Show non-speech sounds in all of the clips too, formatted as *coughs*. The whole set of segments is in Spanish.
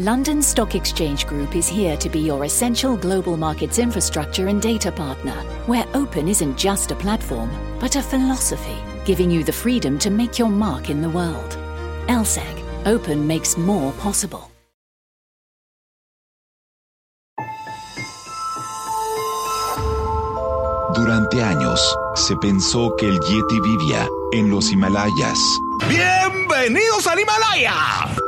London Stock Exchange Group is here to be your essential global markets infrastructure and data partner, where open isn't just a platform, but a philosophy, giving you the freedom to make your mark in the world. LSEG, open makes more possible. Durante años, se pensó que el Yeti vivía en los Himalayas. ¡Bienvenidos al Himalaya!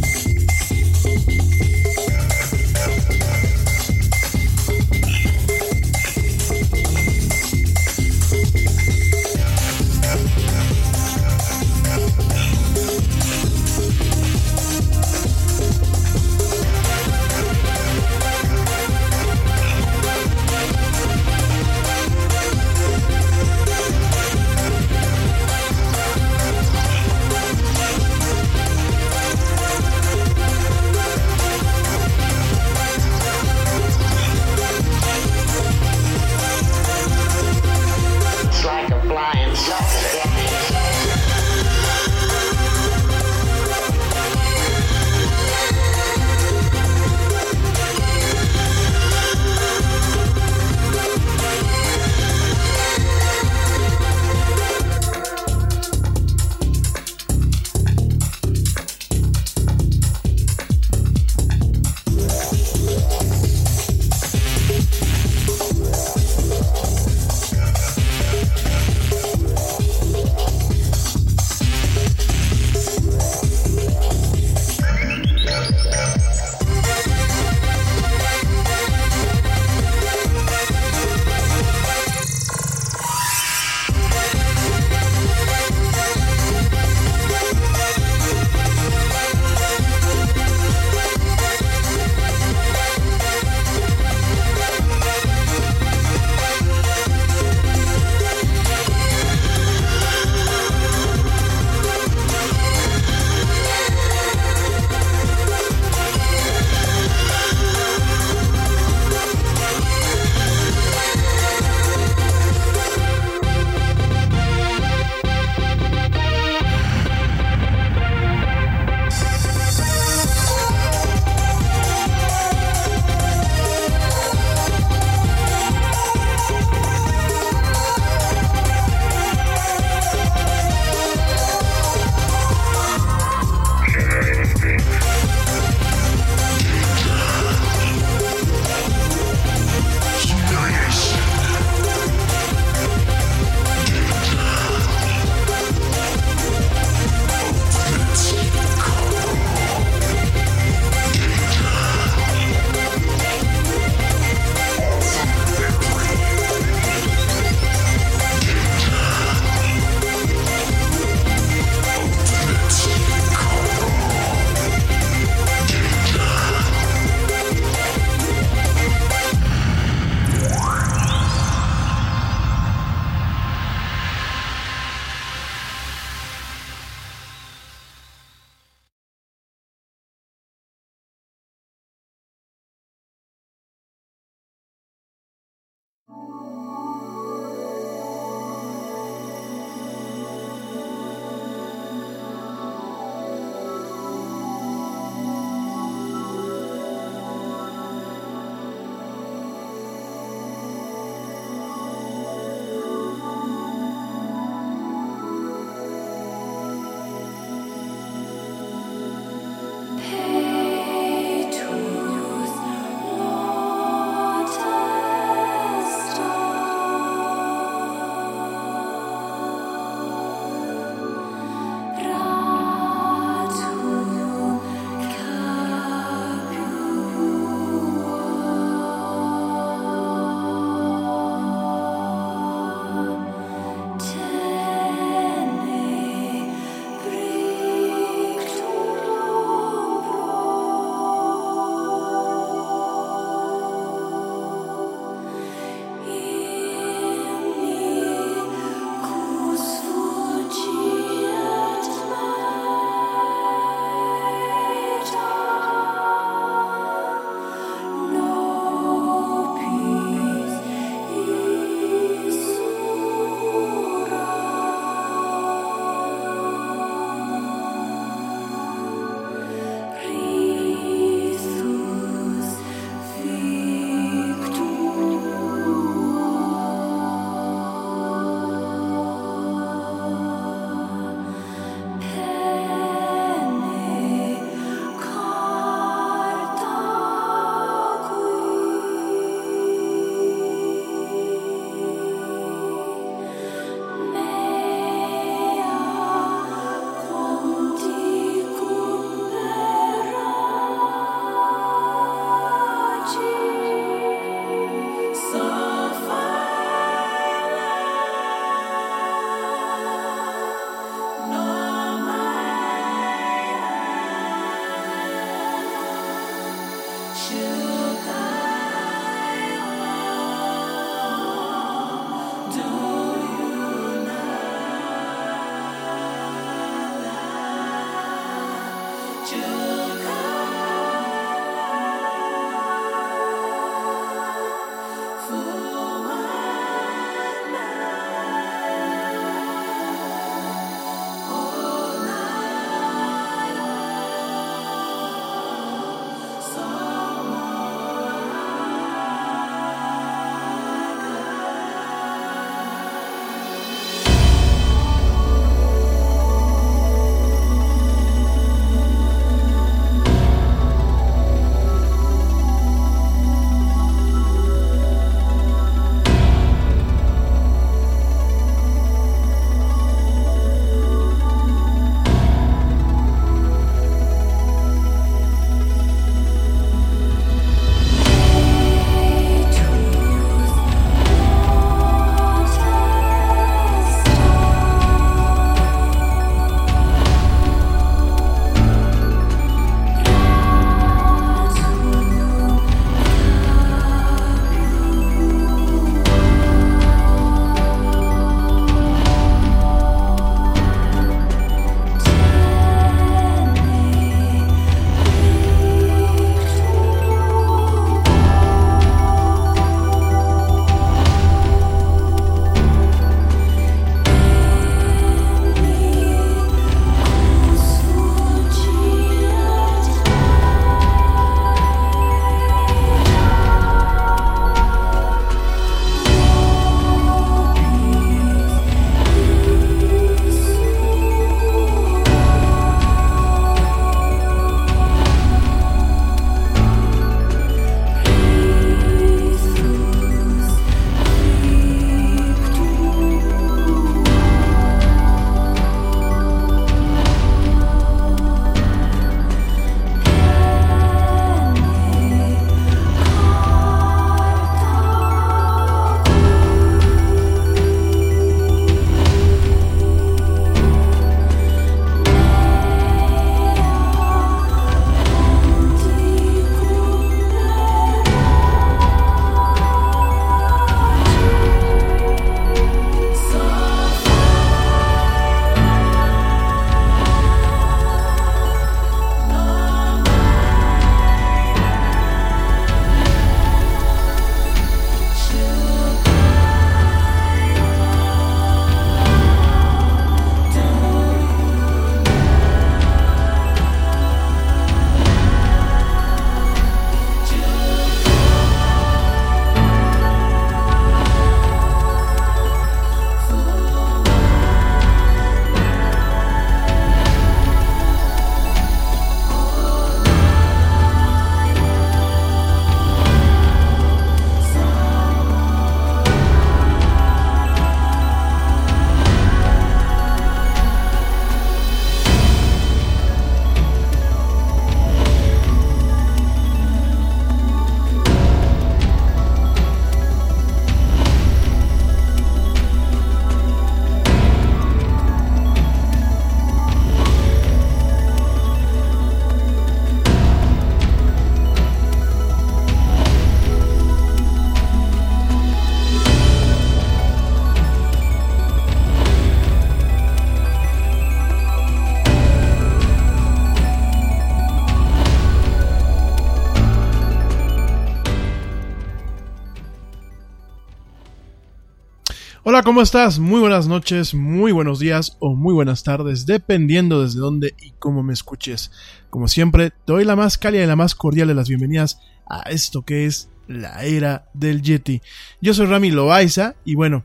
Hola, ¿cómo estás? Muy buenas noches, muy buenos días o muy buenas tardes, dependiendo desde dónde y cómo me escuches. Como siempre, te doy la más cálida y la más cordial de las bienvenidas a esto que es la era del Yeti. Yo soy Rami Loaiza y bueno,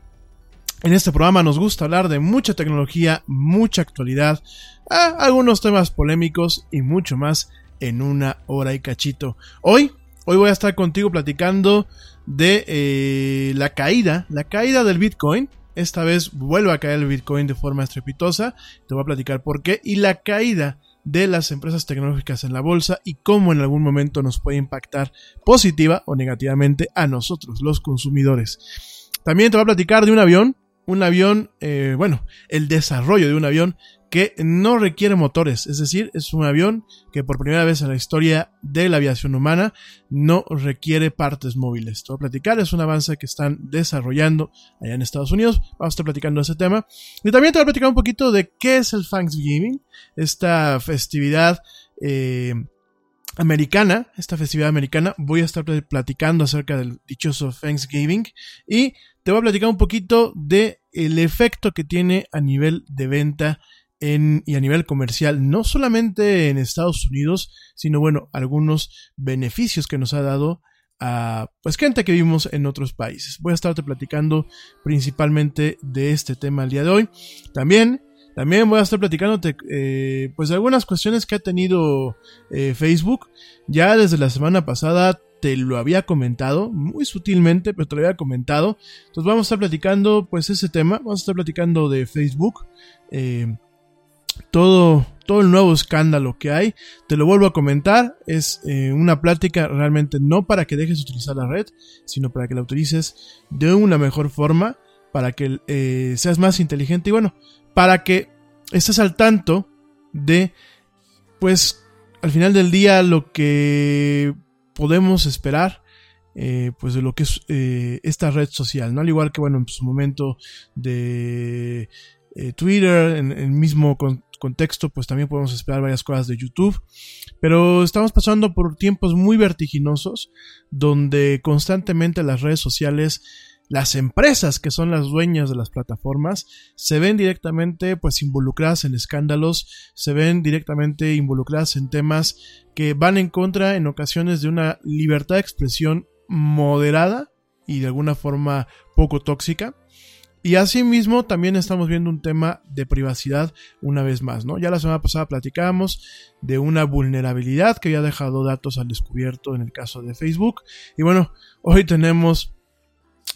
en este programa nos gusta hablar de mucha tecnología, mucha actualidad, algunos temas polémicos y mucho más en una hora y cachito. Hoy, hoy voy a estar contigo platicando de eh, la caída, la caída del Bitcoin. Esta vez vuelve a caer el Bitcoin de forma estrepitosa. Te voy a platicar por qué. Y la caída de las empresas tecnológicas en la bolsa y cómo en algún momento nos puede impactar positiva o negativamente a nosotros, los consumidores. También te voy a platicar de un avión, un avión, eh, bueno, el desarrollo de un avión que no requiere motores, es decir, es un avión que por primera vez en la historia de la aviación humana no requiere partes móviles. Te voy a platicar, es un avance que están desarrollando allá en Estados Unidos, vamos a estar platicando ese tema. Y también te voy a platicar un poquito de qué es el Thanksgiving, esta festividad eh, americana, esta festividad americana, voy a estar platicando acerca del dichoso Thanksgiving y te voy a platicar un poquito de el efecto que tiene a nivel de venta en, y a nivel comercial, no solamente en Estados Unidos, sino bueno, algunos beneficios que nos ha dado a pues gente que vivimos en otros países. Voy a estarte platicando principalmente de este tema el día de hoy. También, también voy a estar platicándote eh, pues de algunas cuestiones que ha tenido eh, Facebook. Ya desde la semana pasada te lo había comentado, muy sutilmente, pero te lo había comentado. Entonces vamos a estar platicando pues ese tema, vamos a estar platicando de Facebook. Eh, todo, todo el nuevo escándalo que hay. Te lo vuelvo a comentar, es eh, una plática realmente no para que dejes de utilizar la red, sino para que la utilices de una mejor forma, para que eh, seas más inteligente y bueno, para que estés al tanto de, pues, al final del día lo que podemos esperar. Eh, pues de lo que es esta red social, ¿no? Al igual que, bueno, en su momento de Twitter, en el mismo con, contexto, pues también podemos esperar varias cosas de YouTube. Pero estamos pasando por tiempos muy vertiginosos, donde constantemente las redes sociales, las empresas que son las dueñas de las plataformas, se ven directamente pues involucradas en escándalos, se ven directamente involucradas en temas que van en contra en ocasiones de una libertad de expresión moderada y de alguna forma poco tóxica. Y asimismo también estamos viendo un tema de privacidad una vez más, ¿no? Ya la semana pasada platicábamos de una vulnerabilidad que había dejado datos al descubierto en el caso de Facebook. Y bueno, hoy tenemos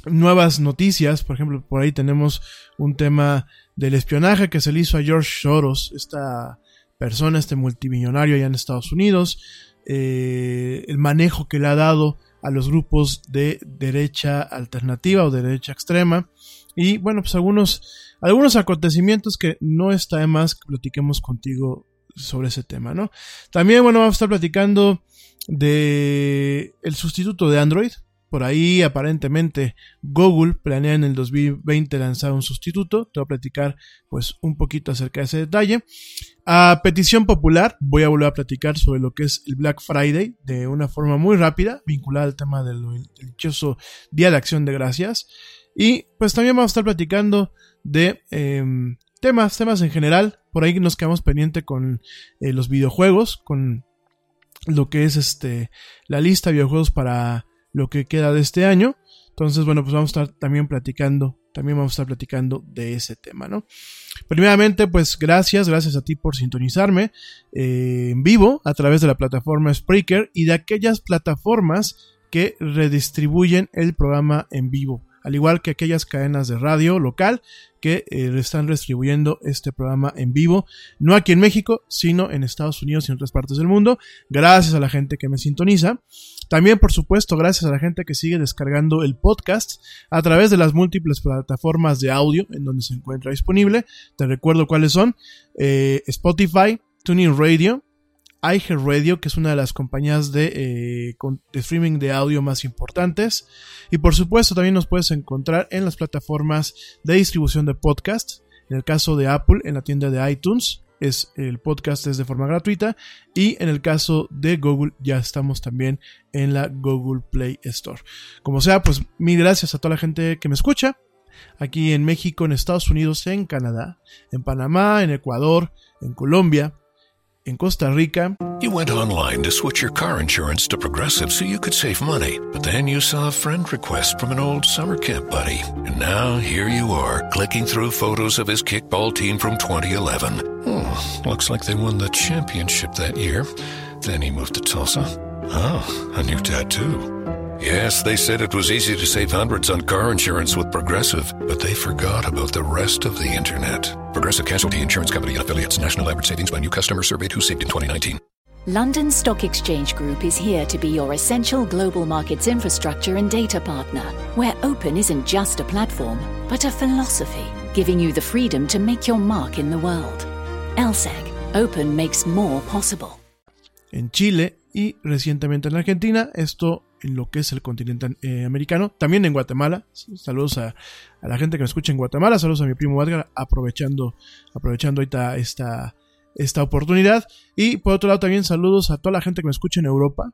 nuevas noticias, por ejemplo, por ahí tenemos un tema del espionaje que se le hizo a George Soros, esta persona, este multimillonario allá en Estados Unidos, eh, el manejo que le ha dado a los grupos de derecha alternativa o derecha extrema y bueno, pues algunos, algunos acontecimientos que no está de más que platiquemos contigo sobre ese tema, ¿no? También, bueno, vamos a estar platicando de el sustituto de Android. Por ahí, aparentemente, Google planea en el 2020 lanzar un sustituto. Te voy a platicar, pues, un poquito acerca de ese detalle. A petición popular, voy a volver a platicar sobre lo que es el Black Friday de una forma muy rápida, vinculada al tema del, dichoso Día de Acción de Gracias. Y pues también vamos a estar platicando de em, temas, temas en general. Por ahí nos quedamos pendiente con eh, los videojuegos, con lo que es este la lista de videojuegos para lo que queda de este año. Entonces, bueno, pues vamos a estar también platicando, también vamos a estar platicando de ese tema, ¿no? Primeramente, pues gracias, gracias a ti por sintonizarme eh, en vivo a través de la plataforma Spreaker y de aquellas plataformas que redistribuyen el programa en vivo al igual que aquellas cadenas de radio local que eh, están distribuyendo este programa en vivo, no aquí en México, sino en Estados Unidos y en otras partes del mundo. Gracias a la gente que me sintoniza. También, por supuesto, gracias a la gente que sigue descargando el podcast a través de las múltiples plataformas de audio en donde se encuentra disponible. Te recuerdo cuáles son. Eh, Spotify, Tuning Radio, iHeartRadio, que es una de las compañías de, eh, de, streaming de audio más importantes. Y por supuesto también nos puedes encontrar en las plataformas de distribución de podcast. En el caso de Apple, en la tienda de iTunes, es el podcast es de forma gratuita. Y en el caso de Google, ya estamos también en la Google Play Store. Como sea, pues mil gracias a toda la gente que me escucha. Aquí en México, en Estados Unidos, en Canadá, en Panamá, en Ecuador, en Colombia, en Costa Rica. You went online to switch your car insurance to Progressive so you could save money, but then you saw a friend request from an old summer camp buddy. And now here you are, clicking through photos of his kickball team from 2011. Hmm, looks like they won the championship that year. Then he moved to Tulsa. Oh, a new tattoo. Yes, they said it was easy to save hundreds on car insurance with Progressive, but they forgot about the rest of the internet. Progressive Casualty Insurance Company and affiliates. National average savings by new customer surveyed who saved in 2019. London Stock Exchange Group is here to be your essential global markets infrastructure and data partner, where open isn't just a platform, but a philosophy, giving you the freedom to make your mark in the world. LSEG. Open makes more possible. En Chile y recientemente en Argentina, esto en lo que es el continente eh, americano, también en Guatemala. Saludos a, la gente que me escucha en Guatemala, saludos a mi primo Edgar, aprovechando, aprovechando ahorita esta, esta oportunidad. Y por otro lado también saludos a toda la gente que me escucha en Europa,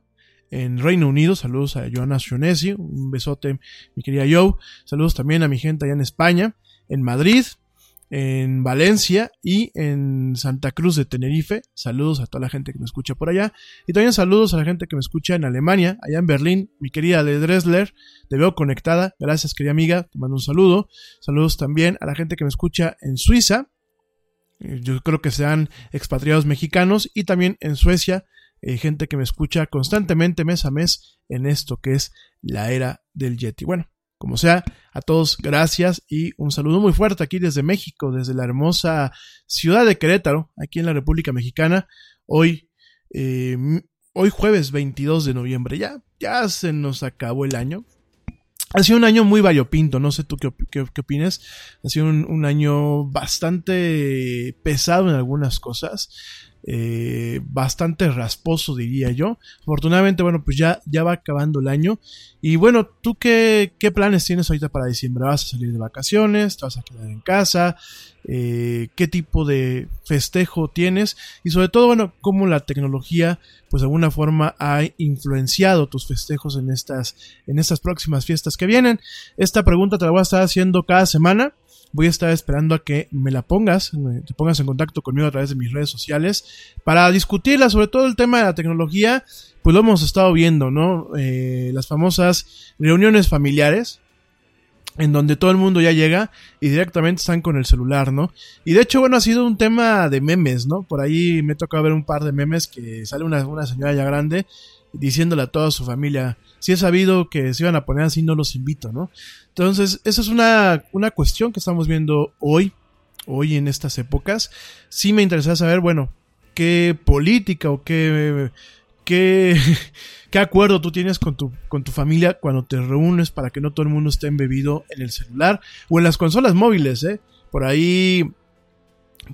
en Reino Unido, saludos a Joana Sionesi, un besote mi querida Joe, saludos también a mi gente allá en España, en Madrid, en Valencia y en Santa Cruz de Tenerife. Saludos a toda la gente que me escucha por allá. Y también saludos a la gente que me escucha en Alemania, allá en Berlín. Mi querida de Dresler, te veo conectada. Gracias, querida amiga. Te mando un saludo. Saludos también a la gente que me escucha en Suiza. Eh, yo creo que sean expatriados mexicanos. Y también en Suecia, eh, gente que me escucha constantemente mes a mes en esto que es la era del Yeti. Bueno, como sea, a todos gracias y un saludo muy fuerte aquí desde México, desde la hermosa ciudad de Querétaro, aquí en la República Mexicana. Hoy, eh, hoy jueves 22 de noviembre, ya, ya se nos acabó el año. Ha sido un año muy variopinto, no sé tú qué, qué, qué opinas. Ha sido un, un año bastante pesado en algunas cosas. Eh, bastante rasposo, diría yo. Afortunadamente, bueno, pues ya, ya va acabando el año. Y bueno, ¿tú qué, qué planes tienes ahorita para diciembre? ¿Vas a salir de vacaciones? ¿Te vas a quedar en casa? Eh, ¿Qué tipo de festejo tienes? Y sobre todo, bueno, cómo la tecnología, pues de alguna forma ha influenciado tus festejos en estas, en estas próximas fiestas que vienen. Esta pregunta te la voy a estar haciendo cada semana voy a estar esperando a que me la pongas, te pongas en contacto conmigo a través de mis redes sociales para discutirla, sobre todo el tema de la tecnología, pues lo hemos estado viendo, ¿no? Eh, las famosas reuniones familiares, en donde todo el mundo ya llega y directamente están con el celular, ¿no? Y de hecho, bueno, ha sido un tema de memes, ¿no? Por ahí me toca ver un par de memes que sale una, una señora ya grande diciéndole a toda su familia, si he sabido que se iban a poner así, no los invito, ¿no? Entonces, esa es una, una cuestión que estamos viendo hoy, hoy en estas épocas. Sí me interesa saber, bueno, qué política o qué, qué, *laughs* qué acuerdo tú tienes con tu, con tu familia cuando te reúnes para que no todo el mundo esté embebido en el celular o en las consolas móviles, ¿eh? Por ahí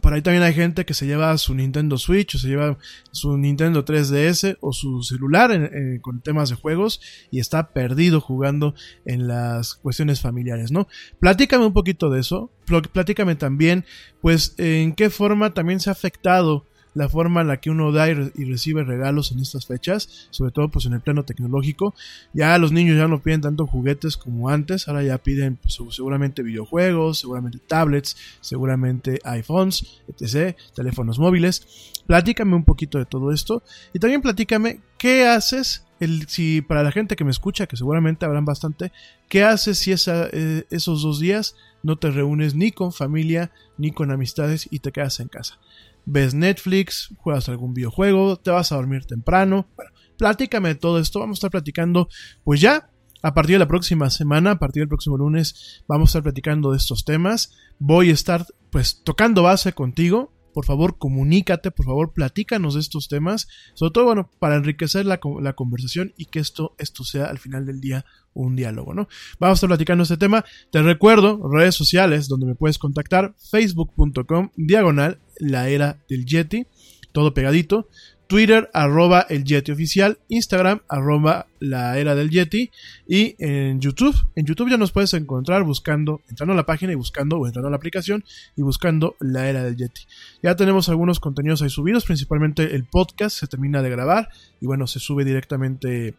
por ahí también hay gente que se lleva su Nintendo Switch o se lleva su Nintendo 3DS o su celular con temas de juegos y está perdido jugando en las cuestiones familiares, ¿no? Platícame un poquito de eso, platícame también, pues, en qué forma también se ha afectado la forma en la que uno da y, re y, recibe regalos en estas fechas, sobre todo pues en el plano tecnológico. Ya los niños ya no piden tanto juguetes como antes, ahora ya piden pues, seguramente videojuegos, seguramente tablets, seguramente iPhones, etc., teléfonos móviles. Platícame un poquito de todo esto y también platícame qué haces el, si para la gente que me escucha, que seguramente habrán bastante, ¿qué haces si esa, eh, esos dos días no te reúnes ni con familia ni con amistades y te quedas en casa? Ves Netflix, juegas algún videojuego, te vas a dormir temprano. Bueno, platícame de todo esto. Vamos a estar platicando, pues ya, a partir de la próxima semana, a partir del próximo lunes, vamos a estar platicando de estos temas. Voy a estar, pues, tocando base contigo. Por favor, comunícate, por favor, platícanos de estos temas. Sobre todo, bueno, para enriquecer la, la conversación y que esto, esto sea al final del día un diálogo, ¿no? Vamos a estar platicando este tema. Te recuerdo, redes sociales donde me puedes contactar, facebook.com, diagonal, la era del Yeti, todo pegadito. Twitter, arroba el Yeti oficial, Instagram, arroba la era del Yeti, y en YouTube, en YouTube ya nos puedes encontrar buscando, entrando a la página y buscando, o entrando a la aplicación y buscando la era del Yeti. Ya tenemos algunos contenidos ahí subidos, principalmente el podcast se termina de grabar, y bueno, se sube directamente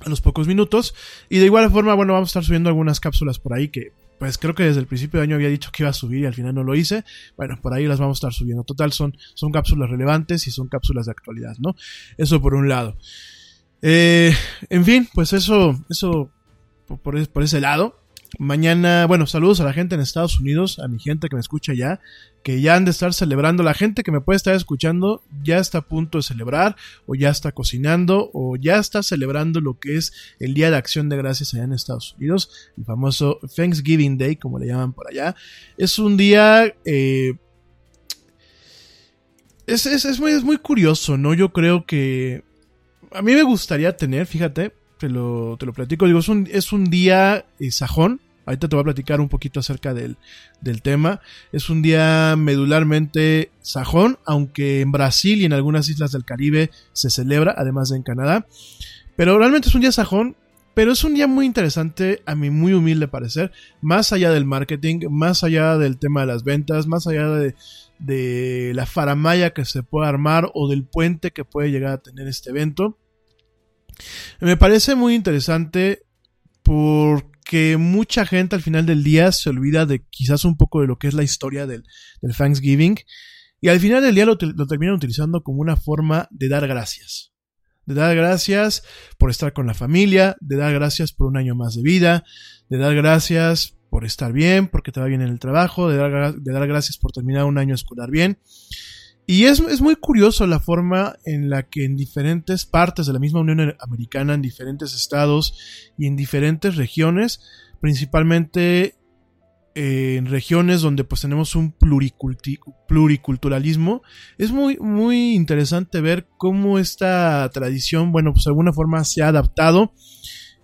a los pocos minutos. Y de igual forma, bueno, vamos a estar subiendo algunas cápsulas por ahí que, pues creo que desde el principio de año había dicho que iba a subir y al final no lo hice. Bueno, por ahí las vamos a estar subiendo. Total, son, son cápsulas relevantes y son cápsulas de actualidad, ¿no? Eso por un lado. Eh, en fin, pues eso, eso por, por ese lado. Mañana, bueno, saludos a la gente en Estados Unidos, a mi gente que me escucha ya, que ya han de estar celebrando. La gente que me puede estar escuchando ya está a punto de celebrar, o ya está cocinando, o ya está celebrando lo que es el Día de Acción de Gracias allá en Estados Unidos, el famoso Thanksgiving Day, como le llaman por allá. Es un día. Eh, es, es, es, muy, es muy curioso, ¿no? Yo creo que. A mí me gustaría tener, fíjate, te lo, te lo platico. Digo, es un, es un día eh, sajón, Ahorita te voy a platicar un poquito acerca del, del tema. Es un día medularmente sajón, aunque en Brasil y en algunas islas del Caribe se celebra, además de en Canadá. Pero realmente es un día sajón, pero es un día muy interesante, a mi muy humilde parecer, más allá del marketing, más allá del tema de las ventas, más allá de, de la faramaya que se puede armar o del puente que puede llegar a tener este evento. Me parece muy interesante porque mucha gente al final del día se olvida de quizás un poco de lo que es la historia del, Thanksgiving y al final del día lo, lo terminan utilizando como una forma de dar gracias. De dar gracias por estar con la familia, de dar gracias por un año más de vida, de dar gracias por estar bien, porque te va bien en el trabajo, de dar, de dar gracias por terminar un año escolar bien. Y es, es, muy curioso la forma en la que en diferentes partes de la misma Unión Americana, en diferentes estados y en diferentes regiones, principalmente eh, en regiones donde pues tenemos un pluriculturalismo, es muy, muy interesante ver cómo esta tradición, bueno, pues de alguna forma se ha adaptado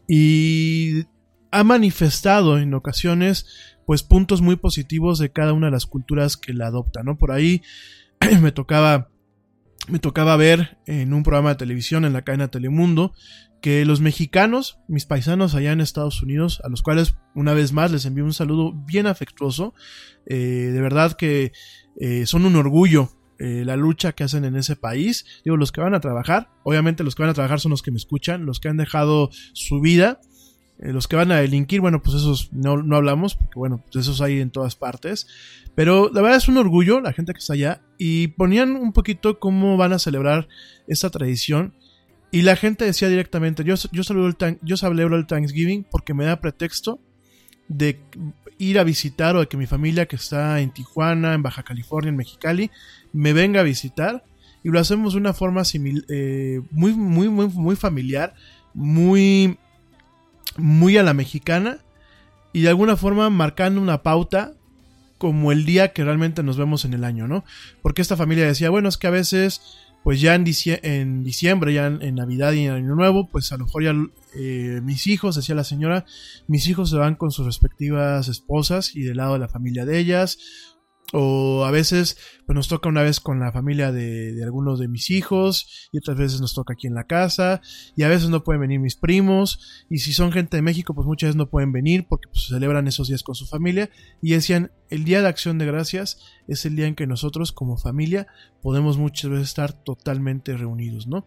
y ha manifestado en ocasiones pues puntos muy positivos de cada una de las culturas que la adoptan, ¿no? Por ahí *clears throat* me tocaba me tocaba ver en un programa de televisión en la cadena Telemundo que los mexicanos, mis paisanos allá en Estados Unidos, a los cuales una vez más les envío un saludo bien afectuoso, eh, de verdad que eh, son un orgullo eh, la lucha que hacen en ese país. Digo, los que van a trabajar, obviamente los que van a trabajar son los que me escuchan, los que han dejado su vida eh, los que van a delinquir, bueno, pues esos no, no hablamos, porque bueno, pues esos hay en todas partes. Pero la verdad es un orgullo la gente que está allá. Y ponían un poquito cómo van a celebrar esta tradición. Y la gente decía directamente, yo, yo, saludo el, yo celebro el Thanksgiving porque me da pretexto de ir a visitar o de que mi familia que está en Tijuana, en Baja California, en Mexicali, me venga a visitar. Y lo hacemos de una forma eh, muy, muy, muy, muy familiar, muy muy a la mexicana y de alguna forma marcando una pauta como el día que realmente nos vemos en el año, ¿no? Porque esta familia decía, bueno, es que a veces, pues ya en, diciembre, ya en, Navidad y en Año Nuevo, pues a lo mejor ya eh, mis hijos, decía la señora, mis hijos se van con sus respectivas esposas y del lado de la familia de ellas, o a veces pues nos toca una vez con la familia de, de, algunos de mis hijos y otras veces nos toca aquí en la casa y a veces no pueden venir mis primos y si son gente de México pues muchas veces no pueden venir porque pues celebran esos días con su familia y decían el día de acción de gracias es el día en que nosotros como familia podemos muchas veces estar totalmente reunidos, ¿no?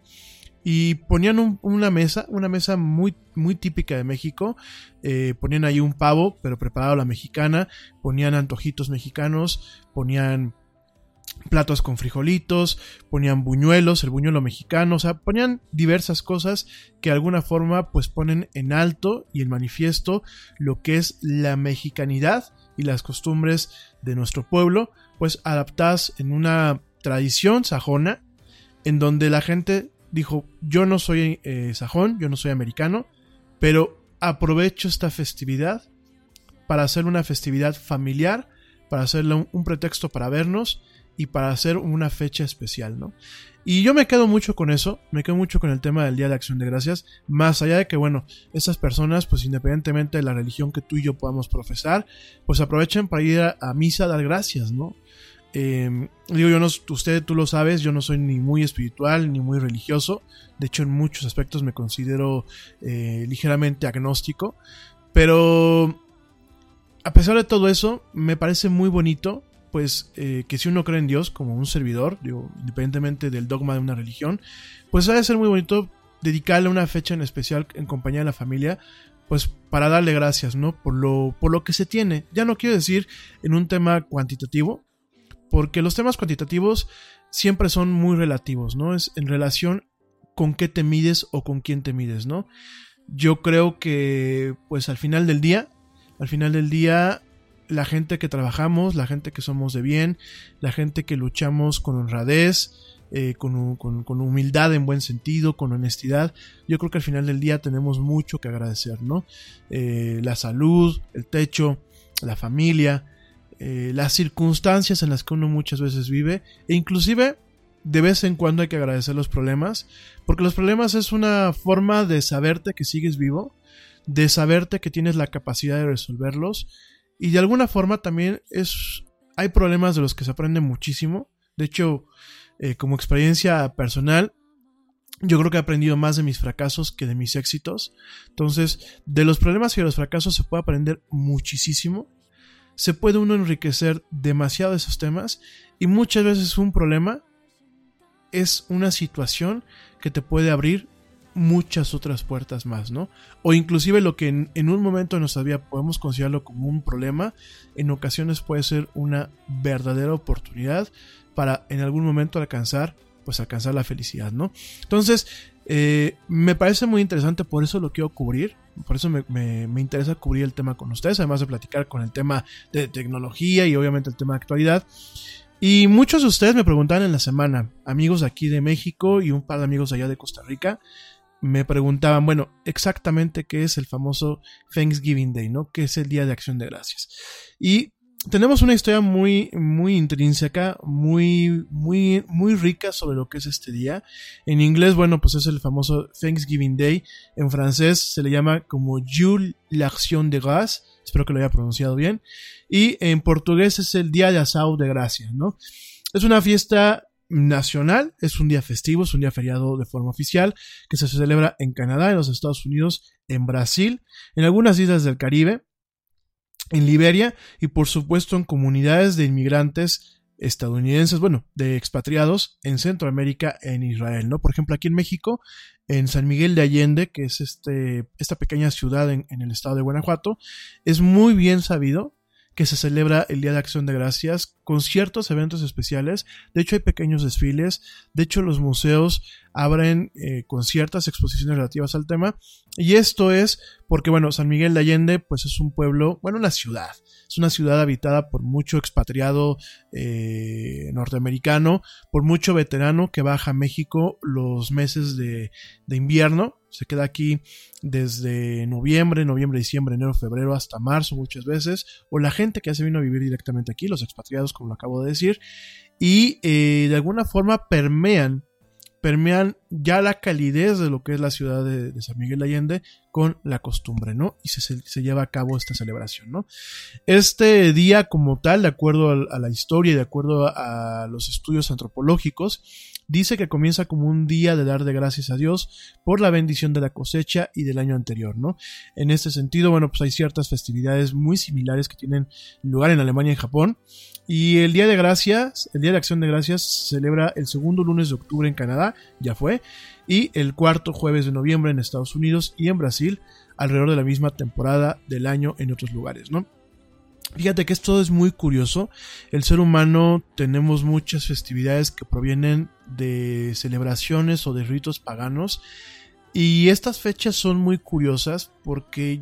Y ponían una mesa, una mesa muy, muy típica de México. Eh, ponían ahí un pavo, pero preparado a la mexicana. Ponían antojitos mexicanos, ponían platos con frijolitos, ponían buñuelos, el buñuelo mexicano, o sea, ponían diversas cosas que de alguna forma pues ponen en alto y en manifiesto lo que es la mexicanidad y las costumbres de nuestro pueblo, pues adaptadas en una tradición sajona en donde la gente dijo, yo no soy eh, sajón, yo no soy americano, pero aprovecho esta festividad para hacer una festividad familiar, para hacerle un, pretexto para vernos y para hacer una fecha especial, ¿no? Y yo me quedo mucho con eso, me quedo mucho con el tema del Día de Acción de Gracias, más allá de que, bueno, esas personas, pues independientemente de la religión que tú y yo podamos profesar, pues aprovechen para ir a, a misa a dar gracias, ¿no? Eh, digo, yo no, usted tú lo sabes, yo no soy ni muy espiritual ni muy religioso. De hecho, en muchos aspectos me considero eh, ligeramente agnóstico. Pero a pesar de todo eso, me parece muy bonito, pues, eh, que si uno cree en Dios como un servidor, digo, independientemente del dogma de una religión, pues ha de ser muy bonito dedicarle una fecha en especial en compañía de la familia, pues para darle gracias, ¿no? Por lo, por lo que se tiene. Ya no quiero decir en un tema cuantitativo, porque los temas cuantitativos siempre son muy relativos, ¿no? Es en relación con qué te mides o con quién te mides, ¿no? Yo creo que, pues al final del día, al final del día, la gente que trabajamos, la gente que somos de bien, la gente que luchamos con honradez, eh, con, humildad en buen sentido, con honestidad, yo creo que al final del día tenemos mucho que agradecer, ¿no? Eh, la salud, el techo, la familia, eh, las circunstancias en las que uno muchas veces vive e inclusive de vez en cuando hay que agradecer los problemas porque los problemas es una forma de saberte que sigues vivo de saberte que tienes la capacidad de resolverlos y de alguna forma también es hay problemas de los que se aprende muchísimo. De hecho, eh, como experiencia personal, yo creo que he aprendido más de mis fracasos que de mis éxitos. Entonces, de los problemas y de los fracasos se puede aprender muchísimo. Se puede uno enriquecer demasiado de esos temas y muchas veces un problema es una situación que te puede abrir muchas otras puertas más, ¿no? O inclusive lo que en, un momento nuestra vida podemos considerarlo como un problema, en ocasiones puede ser una verdadera oportunidad para en algún momento alcanzar, pues alcanzar la felicidad, ¿no? Entonces, eh, me parece muy interesante, por eso lo quiero cubrir, por eso me, me, interesa cubrir el tema con ustedes, además de platicar con el tema de tecnología y obviamente el tema de actualidad. Y muchos de ustedes me preguntaban en la semana, amigos de aquí de México y un par de amigos allá de Costa Rica, me preguntaban, bueno, exactamente qué es el famoso Thanksgiving Day, ¿no? ¿Qué es el Día de Acción de Gracias? Y tenemos una historia muy, muy intrínseca, muy, muy, muy rica sobre lo que es este día. En inglés, bueno, pues es el famoso Thanksgiving Day. En francés se le llama como Jules l'Action de Grâce. Espero que lo haya pronunciado bien. Y en portugués es el Día de Asao de Gracias, ¿no? Es una fiesta nacional, es un día festivo, es un día feriado de forma oficial, que se celebra en Canadá, en los Estados Unidos, en Brasil, en algunas islas del Caribe, en Liberia y por supuesto en comunidades de inmigrantes estadounidenses, bueno, de expatriados en Centroamérica, en Israel, ¿no? Por ejemplo, aquí en México, en San Miguel de Allende, que es este, esta pequeña ciudad en el estado de Guanajuato, es muy bien sabido que se celebra el Día de Acción de Gracias con ciertos eventos especiales. De hecho, hay pequeños desfiles. De hecho, los museos abren eh, con ciertas exposiciones relativas al tema. Y esto es porque, bueno, San Miguel de Allende, pues es un pueblo, bueno, una ciudad. Es una ciudad habitada por mucho expatriado eh, norteamericano, por mucho veterano que baja a México los meses de, de invierno se queda aquí desde noviembre, noviembre, diciembre, enero, febrero hasta marzo muchas veces, o la gente que ya se vino a vivir directamente aquí, los expatriados como lo acabo de decir, y eh, de alguna forma permean permean ya la calidez de lo que es la ciudad de, San Miguel de Allende con la costumbre, ¿no? Y se, lleva a cabo esta celebración, ¿no? Este día como tal, de acuerdo a, la historia y de acuerdo a, los estudios antropológicos, dice que comienza como un día de dar de gracias a Dios por la bendición de la cosecha y del año anterior, ¿no? En este sentido, bueno, pues hay ciertas festividades muy similares que tienen lugar en Alemania y Japón, y el Día de Gracias, el Día de Acción de Gracias se celebra el segundo lunes de octubre en Canadá, ya fue, y el cuarto jueves de noviembre en Estados Unidos y en Brasil, alrededor de la misma temporada del año en otros lugares, ¿no? Fíjate que esto es muy curioso. El ser humano tenemos muchas festividades que provienen de celebraciones o de ritos paganos. Y estas fechas son muy curiosas porque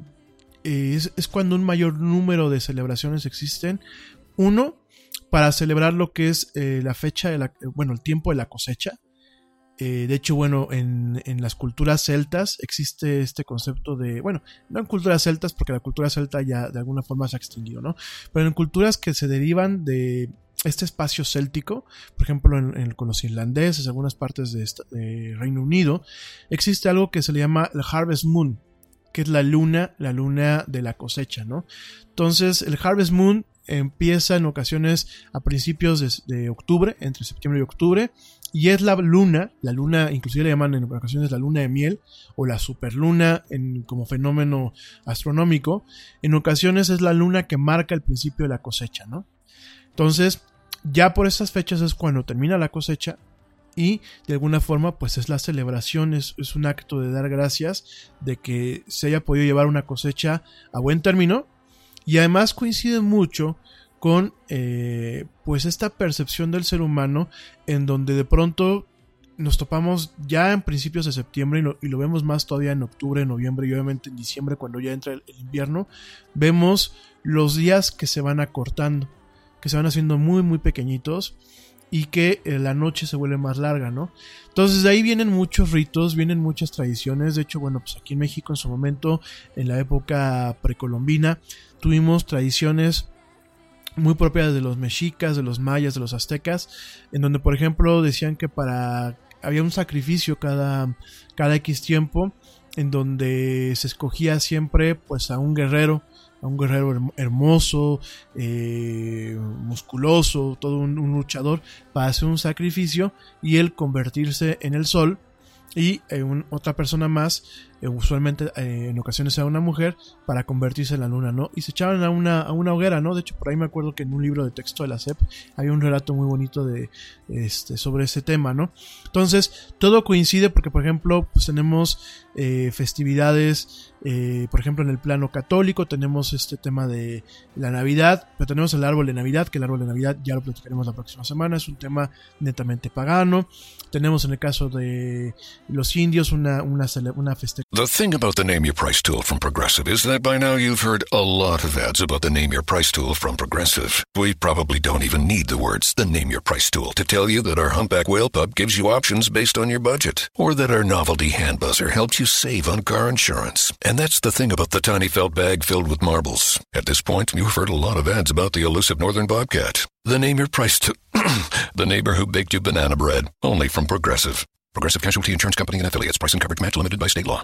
eh, es, cuando un mayor número de celebraciones existen. Uno, para celebrar lo que es eh, la fecha, de la, bueno, el tiempo de la cosecha. Eh, de hecho, bueno, en, en, las culturas celtas existe este concepto de, bueno, no en culturas celtas porque la cultura celta ya de alguna forma se ha extinguido, ¿no? Pero en culturas que se derivan de este espacio céltico, por ejemplo, en, con los irlandeses, algunas partes de, de, Reino Unido, existe algo que se le llama el Harvest Moon, que es la luna, la luna de la cosecha, ¿no? Entonces, el Harvest Moon empieza en ocasiones a principios de, octubre, entre septiembre y octubre, y es la luna, la luna, inclusive le llaman en ocasiones la luna de miel o la superluna en, como fenómeno astronómico, en ocasiones es la luna que marca el principio de la cosecha, ¿no? Entonces, ya por estas fechas es cuando termina la cosecha y de alguna forma pues es la celebración, es, es un acto de dar gracias de que se haya podido llevar una cosecha a buen término y además coincide mucho con eh, pues esta percepción del ser humano en donde de pronto nos topamos ya en principios de septiembre y lo, vemos más todavía en octubre, noviembre y obviamente en diciembre cuando ya entra el, invierno, vemos los días que se van acortando, que se van haciendo muy muy pequeñitos y que eh, la noche se vuelve más larga, ¿no? Entonces de ahí vienen muchos ritos, vienen muchas tradiciones, de hecho, bueno, pues aquí en México en su momento, en la época precolombina, tuvimos tradiciones muy propias de los mexicas, de los mayas, de los aztecas, en donde por ejemplo decían que para había un sacrificio cada, cada X tiempo en donde se escogía siempre pues a un guerrero, un guerrero hermoso, eh, musculoso, todo un, luchador, para hacer un sacrificio y él convertirse en el sol y eh, un, otra persona más, eh, usualmente eh, en ocasiones era una mujer, para convertirse en la luna, ¿no? Y se echaban a una, a una hoguera, ¿no? De hecho, por ahí me acuerdo que en un libro de texto de la SEP había un relato muy bonito de, este, sobre ese tema, ¿no? Entonces, todo coincide porque, por ejemplo, pues tenemos festividades, por ejemplo, en el plano católico tenemos este tema de la Navidad, pero tenemos el árbol de Navidad, que el árbol de Navidad ya lo platicaremos la próxima semana, es un tema netamente pagano. Tenemos en el caso de los indios una, una, una festeja. The thing about the Name Your Price tool from Progressive is that by now you've heard a lot of ads about the Name Your Price tool from Progressive. We probably don't even need the words the Name Your Price tool to tell you that our Humpback Whale Pup gives you options based on your budget, or that our novelty hand buzzer helps you save on car insurance. And that's the thing about the tiny felt bag filled with marbles. At this point, you've heard a lot of ads about the elusive northern bobcat. The Name Your Price tool. *coughs* the neighbor who baked you banana bread. Only from Progressive. Progressive Casualty Insurance Company and affiliates. Price and coverage match limited by state law.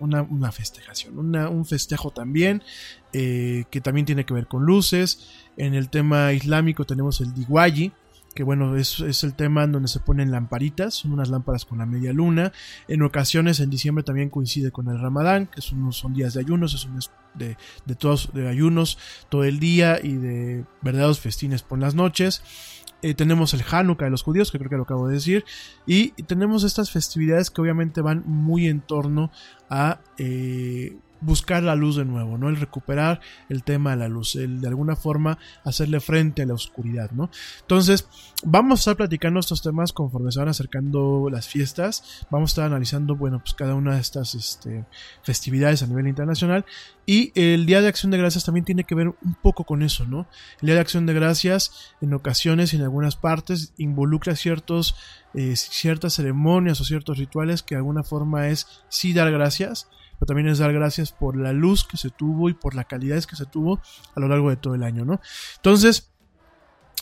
Una, una festejación, una, un festejo también, eh, que también tiene que ver con luces. En el tema islámico tenemos el Diwali, que bueno, es, es, el tema en donde se ponen lamparitas, son unas lámparas con la media luna. En ocasiones en diciembre también coincide con el Ramadán, que son, son días de ayunos, es un mes de, de todos de ayunos todo el día y de verdaderos festines por las noches. Eh, tenemos el Hanukkah de los judíos, que creo que lo acabo de decir, y tenemos estas festividades que obviamente van muy en torno a eh, buscar la luz de nuevo, ¿no? El recuperar el tema de la luz, el de alguna forma hacerle frente a la oscuridad, ¿no? Entonces, vamos a estar platicando estos temas conforme se van acercando las fiestas, vamos a estar analizando, bueno, pues cada una de estas este, festividades a nivel internacional y el Día de Acción de Gracias también tiene que ver un poco con eso, ¿no? El Día de Acción de Gracias en ocasiones y en algunas partes involucra ciertos, eh, ciertas ceremonias o ciertos rituales que de alguna forma es sí dar gracias, pero también es dar gracias por la luz que se tuvo y por la calidad que se tuvo a lo largo de todo el año, ¿no? Entonces,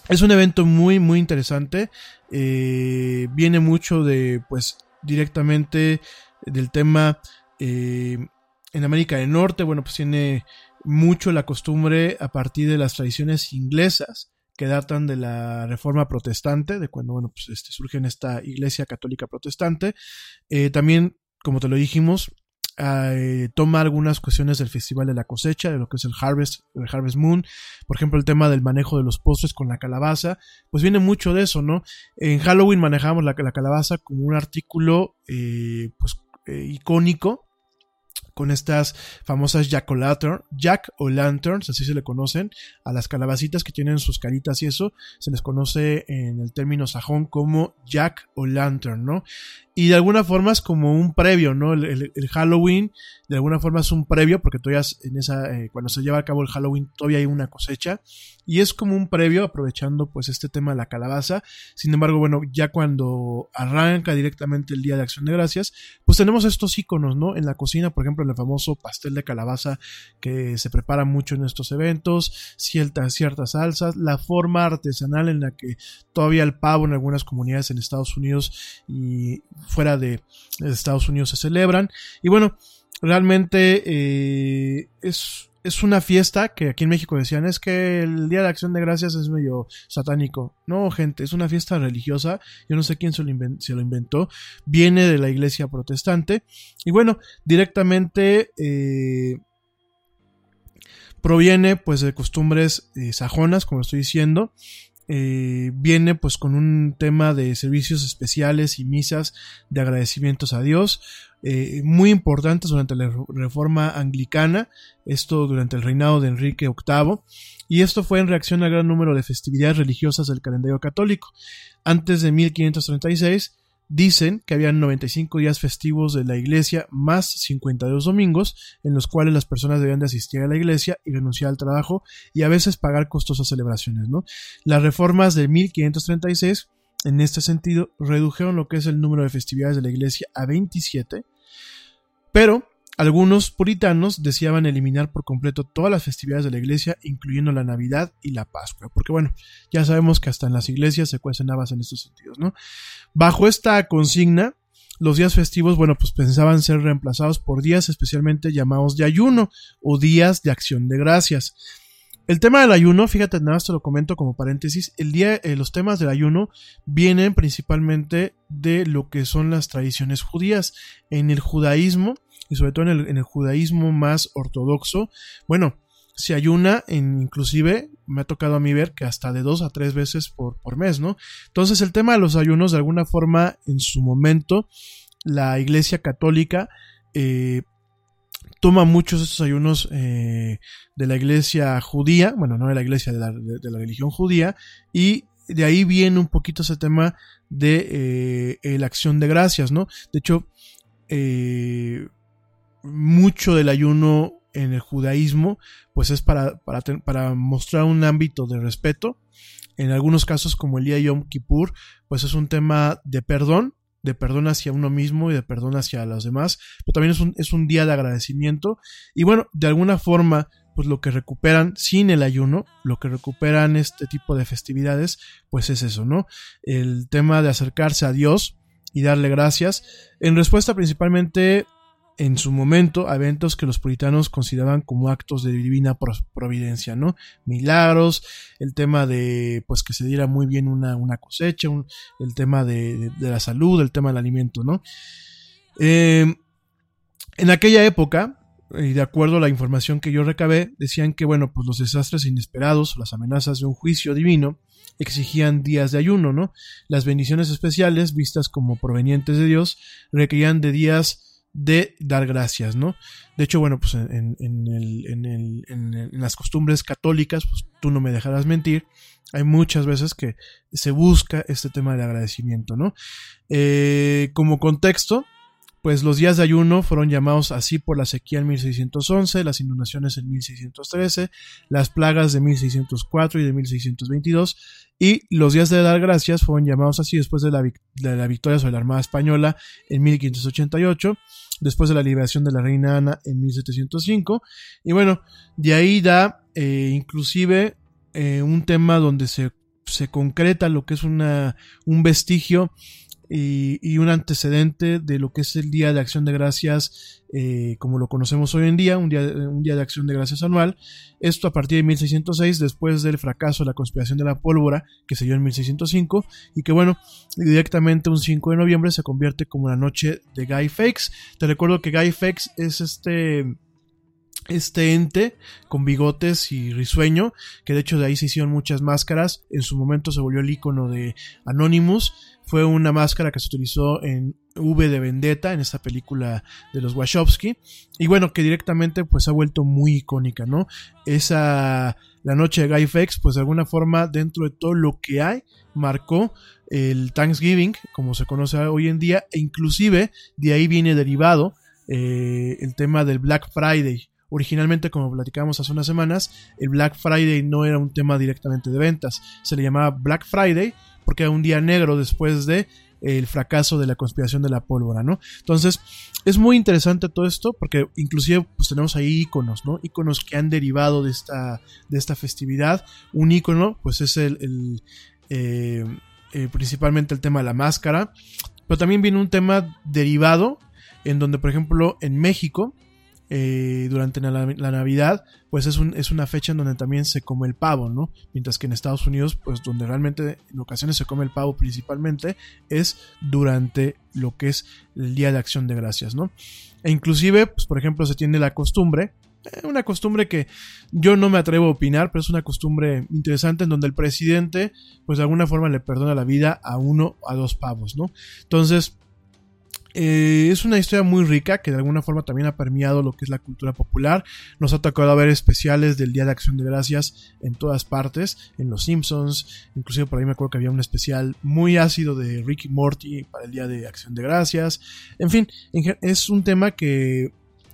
es un evento muy, muy interesante. Eh, viene mucho de, pues, directamente del tema eh, en América del Norte. Bueno, pues tiene mucho la costumbre a partir de las tradiciones inglesas que datan de la reforma protestante, de cuando, bueno, pues este, surge en esta iglesia católica protestante. Eh, también, como te lo dijimos, eh, toma algunas cuestiones del Festival de la Cosecha, de lo que es el Harvest, el Harvest Moon, por ejemplo, el tema del manejo de los postres con la calabaza, pues viene mucho de eso, ¿no? En Halloween manejamos la, la calabaza como un artículo, eh, pues, eh, icónico, con estas famosas Jack o Lantern, Jack o Lanterns, así se le conocen, a las calabacitas que tienen sus caritas y eso, se les conoce en el término sajón como Jack o Lantern, ¿no? Y de alguna forma es como un previo, ¿no? El, Halloween, de alguna forma es un previo, porque todavía en esa, eh, cuando se lleva a cabo el Halloween, todavía hay una cosecha. Y es como un previo, aprovechando pues este tema de la calabaza. Sin embargo, bueno, ya cuando arranca directamente el Día de Acción de Gracias, pues tenemos estos iconos, ¿no? En la cocina, por ejemplo, el famoso pastel de calabaza que se prepara mucho en estos eventos, ciertas, ciertas salsas, la forma artesanal en la que todavía el pavo en algunas comunidades en Estados Unidos y fuera de Estados Unidos se celebran. Y bueno, realmente eh, es, es una fiesta que aquí en México decían es que el Día de Acción de Gracias es medio satánico. No, gente, es una fiesta religiosa. Yo no sé quién se lo, inventó. Viene de la iglesia protestante. Y bueno, directamente eh, proviene pues de costumbres eh, sajonas, como estoy diciendo. Eh, viene pues con un tema de servicios especiales y misas de agradecimientos a Dios, eh, muy importantes durante la reforma anglicana, esto durante el reinado de Enrique VIII, y esto fue en reacción al gran número de festividades religiosas del calendario católico. Antes de 1536, dicen que habían 95 días festivos de la iglesia más 52 domingos en los cuales las personas debían de asistir a la iglesia y renunciar al trabajo y a veces pagar costosas celebraciones. ¿no? Las reformas de 1536 en este sentido redujeron lo que es el número de festividades de la iglesia a 27, pero algunos puritanos deseaban eliminar por completo todas las festividades de la iglesia, incluyendo la Navidad y la Pascua, porque bueno, ya sabemos que hasta en las iglesias se cuecen habas en estos sentidos, ¿no? Bajo esta consigna, los días festivos, bueno, pues pensaban ser reemplazados por días especialmente llamados de ayuno o días de acción de gracias. El tema del ayuno, fíjate, nada más te lo comento como paréntesis, el día, eh, los temas del ayuno vienen principalmente de lo que son las tradiciones judías. En el judaísmo, y sobre todo en el, judaísmo más ortodoxo, bueno, se ayuna en inclusive me ha tocado a mí ver que hasta de dos a tres veces por, por mes, ¿no? Entonces el tema de los ayunos de alguna forma en su momento la iglesia católica eh, toma muchos de estos ayunos eh, de la iglesia judía, bueno, no de la iglesia, de la, religión judía, y de ahí viene un poquito ese tema de eh, la acción de gracias, ¿no? De hecho, eh, mucho del ayuno en el judaísmo, pues es para, mostrar un ámbito de respeto. En algunos casos, como el día Yom Kippur, pues es un tema de perdón, de perdón hacia uno mismo y de perdón hacia los demás, pero también es un, es un día de agradecimiento. Y bueno, de alguna forma, pues lo que recuperan sin el ayuno, lo que recuperan este tipo de festividades, pues es eso, ¿no? El tema de acercarse a Dios y darle gracias, en respuesta principalmente en su momento a eventos que los puritanos consideraban como actos de divina providencia, ¿no? Milagros, el tema de, pues, que se diera muy bien una, una cosecha, el tema de, de, la salud, el tema del alimento, ¿no? Eh, en aquella época, y de acuerdo a la información que yo recabé, decían que, bueno, pues los desastres inesperados, las amenazas de un juicio divino, exigían días de ayuno, ¿no? Las bendiciones especiales, vistas como provenientes de Dios, requerían de días de dar gracias, ¿no? De hecho, bueno, pues en, las costumbres católicas, pues tú no me dejarás mentir, hay muchas veces que se busca este tema de agradecimiento, ¿no? Eh, como contexto, pues los días de ayuno fueron llamados así por la sequía en 1611, las inundaciones en 1613, las plagas de 1604 y de 1622, y los días de dar gracias fueron llamados así después de la, de la victoria sobre la Armada Española en 1588, después de la liberación de la reina Ana en 1705, y bueno, de ahí da eh, inclusive eh, un tema donde se, se concreta lo que es una, un vestigio y, un antecedente de lo que es el Día de Acción de Gracias eh, como lo conocemos hoy en día, un día, un día de Acción de Gracias anual. Esto a partir de 1606, después del fracaso de la conspiración de la pólvora que se dio en 1605 y que bueno, directamente un 5 de noviembre se convierte como la noche de Guy Fawkes. Te recuerdo que Guy Fawkes es este este ente con bigotes y risueño, que de hecho de ahí se hicieron muchas máscaras, en su momento se volvió el icono de Anonymous, fue una máscara que se utilizó en V de Vendetta, en esta película de los Wachowski, y bueno, que directamente pues ha vuelto muy icónica, ¿no? Esa, la noche de Guy Fawkes, pues de alguna forma dentro de todo lo que hay, marcó el Thanksgiving, como se conoce hoy en día, e inclusive de ahí viene derivado eh, el tema del Black Friday, Originalmente, como platicábamos hace unas semanas, el Black Friday no era un tema directamente de ventas, se le llamaba Black Friday porque era un día negro después de el fracaso de la conspiración de la pólvora, ¿no? Entonces, es muy interesante todo esto porque inclusive pues tenemos ahí iconos, ¿no? Iconos que han derivado de esta, de esta festividad. Un icono, pues es el, eh, eh, principalmente el tema de la máscara, pero también viene un tema derivado en donde, por ejemplo, en México, eh, durante la, Navidad, pues es, un, es, una fecha en donde también se come el pavo, ¿no? Mientras que en Estados Unidos, pues donde realmente en ocasiones se come el pavo principalmente, es durante lo que es el Día de Acción de Gracias, ¿no? E inclusive, pues por ejemplo, se tiene la costumbre, eh, una costumbre que yo no me atrevo a opinar, pero es una costumbre interesante en donde el presidente, pues de alguna forma le perdona la vida a uno a dos pavos, ¿no? Entonces, Eh, es una historia muy rica que de alguna forma también ha permeado lo que es la cultura popular. Nos ha tocado ver especiales del Día de Acción de Gracias en todas partes, en Los Simpsons, inclusive por ahí me acuerdo que había un especial muy ácido de Ricky Morty para el Día de Acción de Gracias. En fin, es un tema que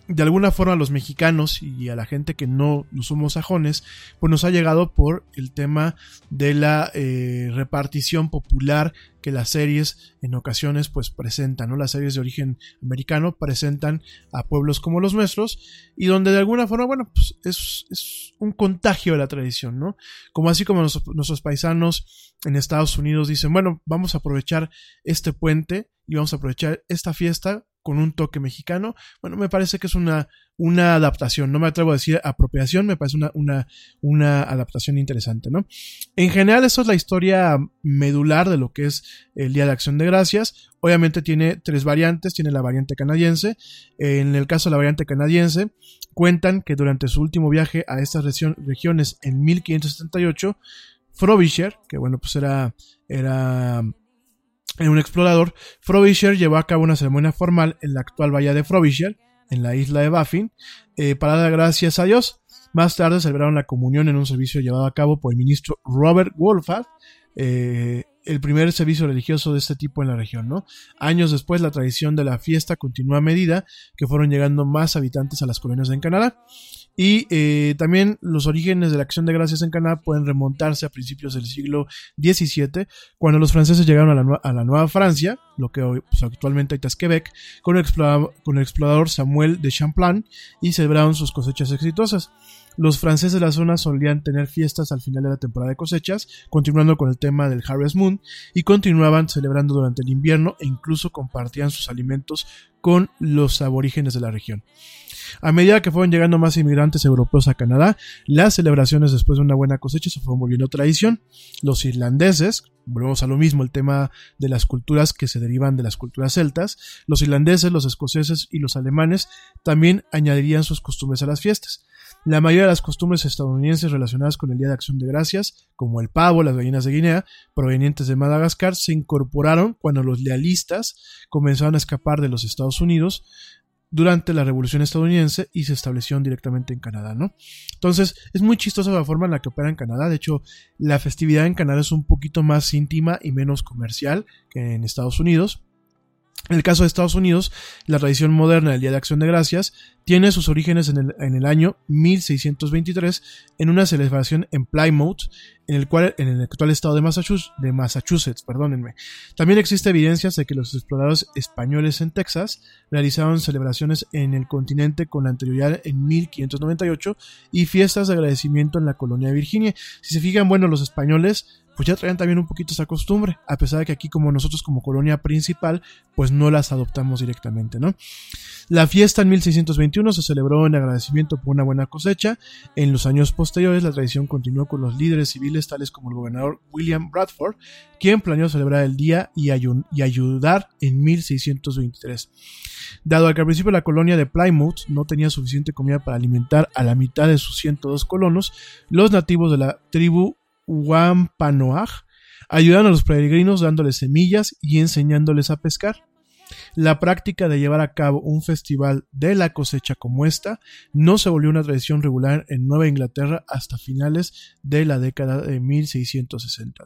de alguna forma a los mexicanos y a la gente que no, somos sajones, pues nos ha llegado por el tema de la eh, repartición popular que las series en ocasiones pues presentan, ¿no? Las series de origen americano presentan a pueblos como los nuestros y donde de alguna forma, bueno, pues es, es un contagio de la tradición, ¿no? Como así como nuestros paisanos en Estados Unidos dicen, bueno, vamos a aprovechar este puente y vamos a aprovechar esta fiesta con un toque mexicano, bueno, me parece que es una, una adaptación, no me atrevo a decir apropiación, me parece una, una, una adaptación interesante, ¿no? En general, eso es la historia medular de lo que es el Día de Acción de Gracias. Obviamente tiene tres variantes, tiene la variante canadiense. En el caso de la variante canadiense, cuentan que durante su último viaje a estas regiones en 1578, Frobisher, que bueno, pues era, era en un explorador, Frobisher llevó a cabo una ceremonia formal en la actual bahía de Frobisher, en la isla de Baffin, eh, para dar gracias a Dios. Más tarde celebraron la comunión en un servicio llevado a cabo por el ministro Robert Wolford, eh, el primer servicio religioso de este tipo en la región, ¿no? Años después, la tradición de la fiesta continuó a medida que fueron llegando más habitantes a las colonias en Canadá. Y eh, también los orígenes de la acción de gracias en Canadá pueden remontarse a principios del siglo XVII, cuando los franceses llegaron a la, Nueva Francia, lo que hoy, pues, actualmente es Quebec, con el, con el explorador Samuel de Champlain y celebraron sus cosechas exitosas. Los franceses de la zona solían tener fiestas al final de la temporada de cosechas, continuando con el tema del Harvest Moon, y continuaban celebrando durante el invierno e incluso compartían sus alimentos con los aborígenes de la región. A medida que fueron llegando más inmigrantes europeos a Canadá, las celebraciones después de una buena cosecha se fueron volviendo tradición. Los irlandeses, volvemos a lo mismo, el tema de las culturas que se derivan de las culturas celtas, los irlandeses, los escoceses y los alemanes también añadirían sus costumbres a las fiestas. La mayoría de las costumbres estadounidenses relacionadas con el Día de Acción de Gracias, como el pavo, las gallinas de Guinea, provenientes de Madagascar, se incorporaron cuando los lealistas comenzaron a escapar de los Estados Unidos durante la Revolución estadounidense y se establecieron directamente en Canadá, ¿no? Entonces, es muy chistosa la forma en la que opera en Canadá. De hecho, la festividad en Canadá es un poquito más íntima y menos comercial que en Estados Unidos. En el caso de Estados Unidos, la tradición moderna del Día de Acción de Gracias tiene sus orígenes en el, en el, año 1623 en una celebración en Plymouth, en el cual en el actual estado de Massachusetts, perdónenme. También existe evidencias de que los exploradores españoles en Texas realizaron celebraciones en el continente con anterioridad en 1598 y fiestas de agradecimiento en la colonia de Virginia. Si se fijan, bueno, los españoles pues ya traían también un poquito esa costumbre, a pesar de que aquí como nosotros como colonia principal, pues no las adoptamos directamente, ¿no? La fiesta en 1621 se celebró en agradecimiento por una buena cosecha. En los años posteriores la tradición continuó con los líderes civiles tales como el gobernador William Bradford, quien planeó celebrar el día y, ayudar en 1623. Dado que al principio la colonia de Plymouth no tenía suficiente comida para alimentar a la mitad de sus 102 colonos, los nativos de la tribu Wampanoag ayudan a los peregrinos dándoles semillas y enseñándoles a pescar. La práctica de llevar a cabo un festival de la cosecha como esta no se volvió una tradición regular en Nueva Inglaterra hasta finales de la década de 1660.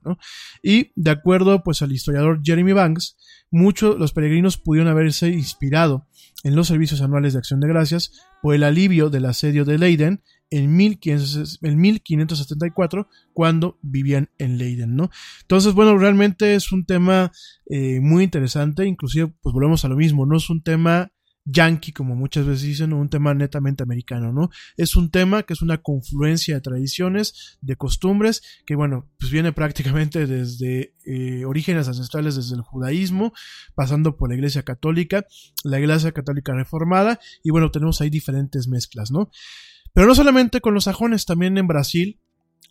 Y de acuerdo pues al historiador Jeremy Banks, muchos los peregrinos pudieron haberse inspirado en los servicios anuales de acción de gracias por el alivio del asedio de Leiden en, 1574 cuando vivían en Leiden, ¿no? Entonces, bueno, realmente es un tema eh, muy interesante, inclusive pues volvemos a lo mismo, no es un tema yankee, como muchas veces dicen, o un tema netamente americano, ¿no? Es un tema que es una confluencia de tradiciones, de costumbres, que bueno, pues viene prácticamente desde eh, orígenes ancestrales, desde el judaísmo, pasando por la Iglesia Católica, la Iglesia Católica Reformada, y bueno, tenemos ahí diferentes mezclas, ¿no? Pero no solamente con los sajones, también en Brasil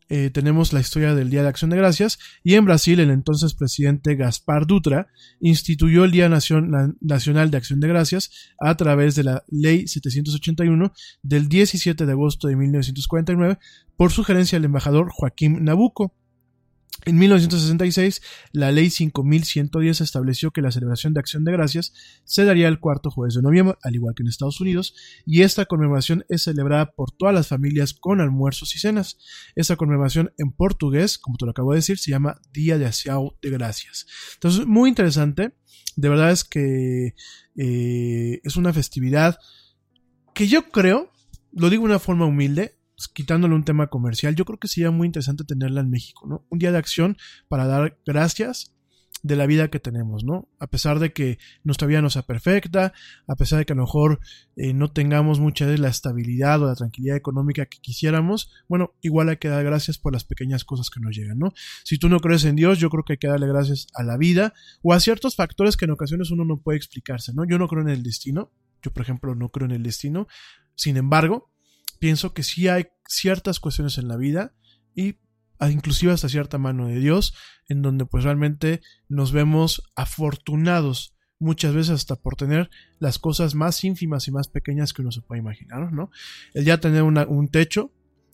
eh, tenemos la historia del Día de Acción de Gracias y en Brasil el entonces presidente Gaspar Dutra instituyó el Día Nacional de Acción de Gracias a través de la Ley 781 del 17 de agosto de 1949 por sugerencia del embajador Joaquín Nabuco. En 1966, la ley 5110 estableció que la celebración de Acción de Gracias se daría el cuarto jueves de noviembre, al igual que en Estados Unidos, y esta conmemoración es celebrada por todas las familias con almuerzos y cenas. Esta conmemoración en portugués, como te lo acabo de decir, se llama Día de Acción de Gracias. Entonces, muy interesante. De verdad es que eh, es una festividad que yo creo, lo digo de una forma humilde, pues, quitándole un tema comercial, yo creo que sería muy interesante tenerla en México, ¿no? Un día de acción para dar gracias de la vida que tenemos, ¿no? A pesar de que nuestra vida no sea perfecta, a pesar de que a lo mejor eh, no tengamos mucha de la estabilidad o la tranquilidad económica que quisiéramos, bueno, igual hay que dar gracias por las pequeñas cosas que nos llegan, ¿no? Si tú no crees en Dios, yo creo que hay que darle gracias a la vida o a ciertos factores que en ocasiones uno no puede explicarse, ¿no? Yo no creo en el destino, yo por ejemplo no creo en el destino, sin embargo, pienso que sí hay ciertas cuestiones en la vida y inclusive hasta cierta mano de Dios, en donde pues realmente nos vemos afortunados muchas veces hasta por tener las cosas más ínfimas y más pequeñas que uno se puede imaginar, ¿no? El ya tener un techo,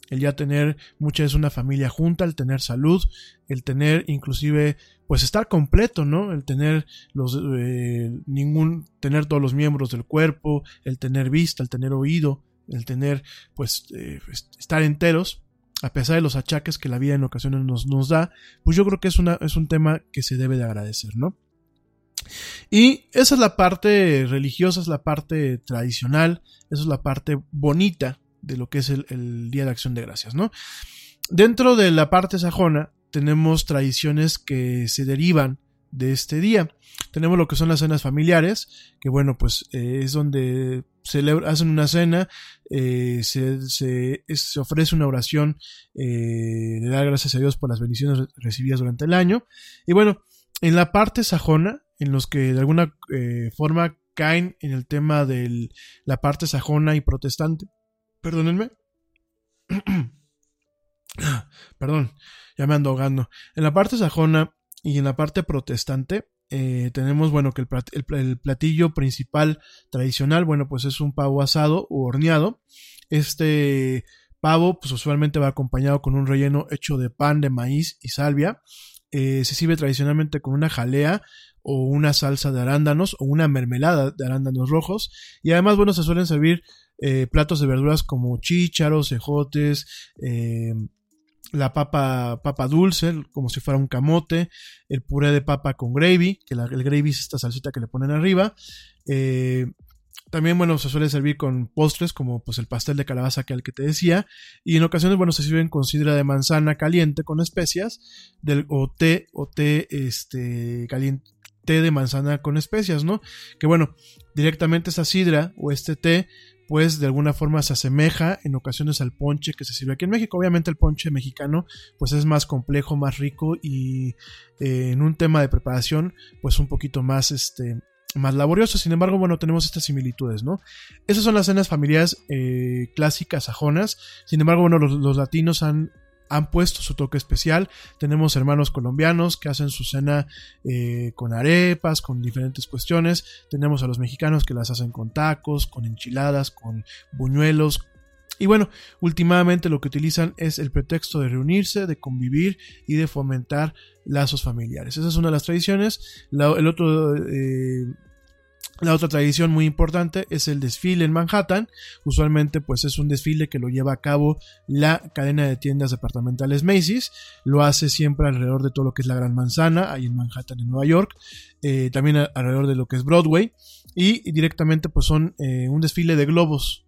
el ya tener muchas veces una familia junta, el tener salud, el tener inclusive pues estar completo, ¿no? El tener los eh, ningún tener todos los miembros del cuerpo, el tener vista, el tener oído, el tener, pues, eh, estar enteros, a pesar de los achaques que la vida en ocasiones nos, nos da, pues yo creo que es, una, es un tema que se debe de agradecer, ¿no? Y esa es la parte religiosa, es la parte tradicional, esa es la parte bonita de lo que es el, Día de Acción de Gracias, ¿no? Dentro de la parte sajona tenemos tradiciones que se derivan de este día. Tenemos lo que son las cenas familiares, que bueno, pues eh, es donde hacen una cena, eh, se, se, ofrece una oración eh, de dar gracias a Dios por las bendiciones recibidas durante el año. Y bueno, en la parte sajona, en los que de alguna forma caen en el tema de la parte sajona y protestante, perdónenme. *clears throat* Perdón, ya me ando ahogando. En la parte sajona y en la parte protestante eh, tenemos, bueno, que el, platillo principal tradicional, bueno, pues es un pavo asado o horneado. Este pavo, pues usualmente va acompañado con un relleno hecho de pan de maíz y salvia. Eh, se sirve tradicionalmente con una jalea o una salsa de arándanos o una mermelada de arándanos rojos. Y además, bueno, se suelen servir eh, platos de verduras como chícharos, cejotes, la papa, papa dulce, como si fuera un camote, el puré de papa con gravy, que el gravy es esta salsita que le ponen arriba. Eh, también, bueno, se suele servir con postres como pues el pastel de calabaza que al que te decía. Y en ocasiones, bueno, se sirven con sidra de manzana caliente con especias. Del, o té, o té, este, caliente, té de manzana con especias, ¿no? Que bueno, directamente esa sidra o este té pues de alguna forma se asemeja en ocasiones al ponche que se sirve aquí en México. Obviamente el ponche mexicano pues es más complejo, más rico y eh, en un tema de preparación pues un poquito más este más laborioso. Sin embargo, bueno, tenemos estas similitudes, ¿no? Esas son las cenas familiares eh, clásicas sajonas. Sin embargo, bueno, los latinos han han puesto su toque especial. Tenemos hermanos colombianos que hacen su cena eh, con arepas, con diferentes cuestiones. Tenemos a los mexicanos que las hacen con tacos, con enchiladas, con buñuelos, y bueno, últimamente lo que utilizan es el pretexto de reunirse, de convivir y de fomentar lazos familiares. Esa es una de las tradiciones. el otro eh, la otra tradición muy importante es el desfile en Manhattan. Usualmente pues es un desfile que lo lleva a cabo la cadena de tiendas departamentales Macy's. Lo hace siempre alrededor de todo lo que es la Gran Manzana, ahí en Manhattan, en Nueva York. Eh, también alrededor de lo que es Broadway. Y, directamente pues son eh, un desfile de globos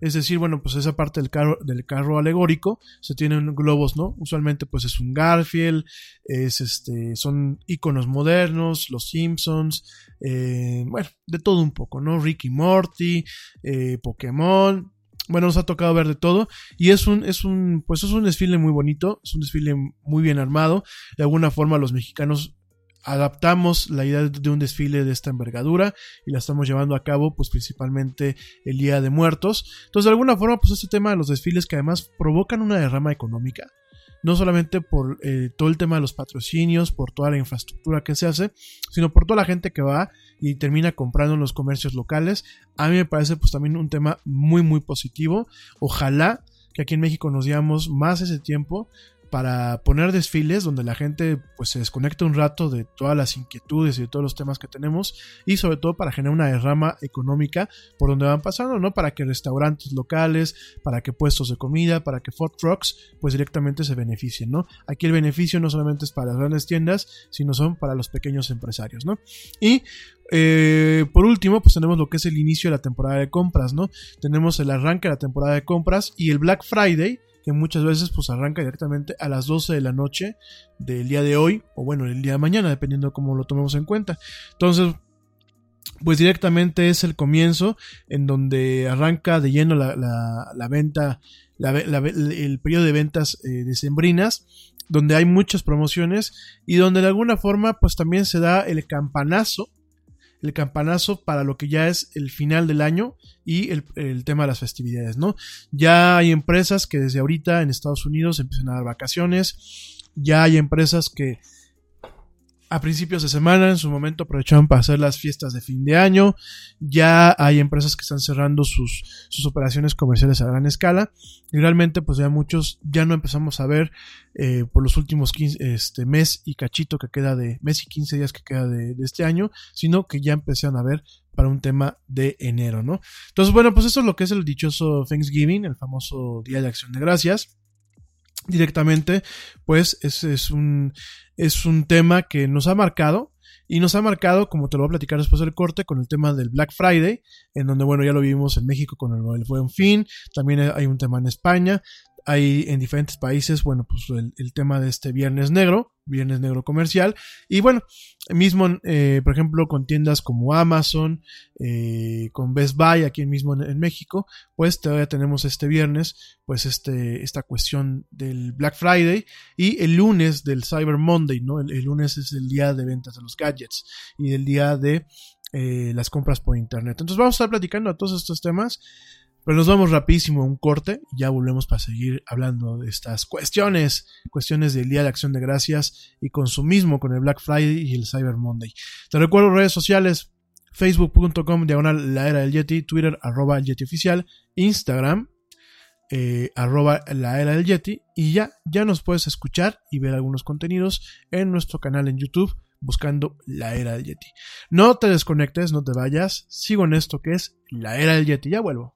es decir, bueno, pues esa parte del carro, del carro alegórico se tienen globos, ¿no? Usualmente pues es un Garfield, es este, son iconos modernos, los Simpsons, eh, bueno, de todo un poco, ¿no? Ricky Morty, eh, Pokémon, bueno, nos ha tocado ver de todo y es un, es un, pues es un desfile muy bonito, es un desfile muy bien armado. De alguna forma los mexicanos adaptamos la idea de un desfile de esta envergadura y la estamos llevando a cabo pues principalmente el Día de Muertos. Entonces de alguna forma pues este tema de los desfiles que además provocan una derrama económica, no solamente por eh, todo el tema de los patrocinios, por toda la infraestructura que se hace, sino por toda la gente que va y termina comprando en los comercios locales. A mí me parece pues también un tema muy muy positivo. Ojalá que aquí en México nos diamos más ese tiempo para poner desfiles donde la gente pues se desconecta un rato de todas las inquietudes y de todos los temas que tenemos y sobre todo para generar una derrama económica por donde van pasando, ¿no? Para que restaurantes locales, para que puestos de comida, para que food trucks pues directamente se beneficien, ¿no? Aquí el beneficio no solamente es para las grandes tiendas, sino son para los pequeños empresarios, ¿no? Y eh, por último, pues tenemos lo que es el inicio de la temporada de compras, ¿no? Tenemos el arranque de la temporada de compras y el Black Friday, que muchas veces pues arranca directamente a las 12 de la noche del día de hoy, o bueno, el día de mañana, dependiendo cómo lo tomemos en cuenta. Entonces, pues directamente es el comienzo en donde arranca de lleno la, venta, el periodo de ventas eh, decembrinas, donde hay muchas promociones y donde de alguna forma pues también se da el campanazo el campanazo para lo que ya es el final del año y el, tema de las festividades, ¿no? Ya hay empresas que desde ahorita en Estados Unidos empiezan a dar vacaciones, ya hay empresas que a principios de semana, en su momento aprovechaban para hacer las fiestas de fin de año. Ya hay empresas que están cerrando sus, sus operaciones comerciales a gran escala. Y realmente, pues ya muchos ya no empezamos a ver eh, por los últimos 15, este mes y cachito que queda de mes y 15 días que queda de, de este año, sino que ya empezaron a ver para un tema de enero, ¿no? Entonces, bueno, pues eso es lo que es el dichoso Thanksgiving, el famoso Día de Acción de Gracias directamente, pues ese es un, es un tema que nos ha marcado y nos ha marcado, como te lo voy a platicar después del corte, con el tema del Black Friday, en donde, bueno, ya lo vivimos en México con el, el Buen Fin, también hay un tema en España, hay en diferentes países, bueno, pues el, tema de este Viernes Negro, Viernes Negro comercial, y bueno, mismo, eh, por ejemplo, con tiendas como Amazon, eh, con Best Buy, aquí mismo en, México, pues todavía tenemos este viernes, pues este, esta cuestión del Black Friday y el lunes del Cyber Monday, ¿no? El, lunes es el día de ventas de los gadgets y el día de eh, las compras por internet. Entonces vamos a estar platicando a todos estos temas. Pero nos vamos rapidísimo a un corte ya volvemos para seguir hablando de estas cuestiones, cuestiones del Día de Acción de Gracias y consumismo con el Black Friday y el Cyber Monday. Te recuerdo redes sociales, facebook.com diagonal la era del Yeti, Twitter arroba el Yeti oficial, Instagram eh, arroba la era del Yeti y ya, ya nos puedes escuchar y ver algunos contenidos en nuestro canal en YouTube buscando la era del Yeti. No te desconectes, no te vayas, sigo en esto que es la era del Yeti, ya vuelvo.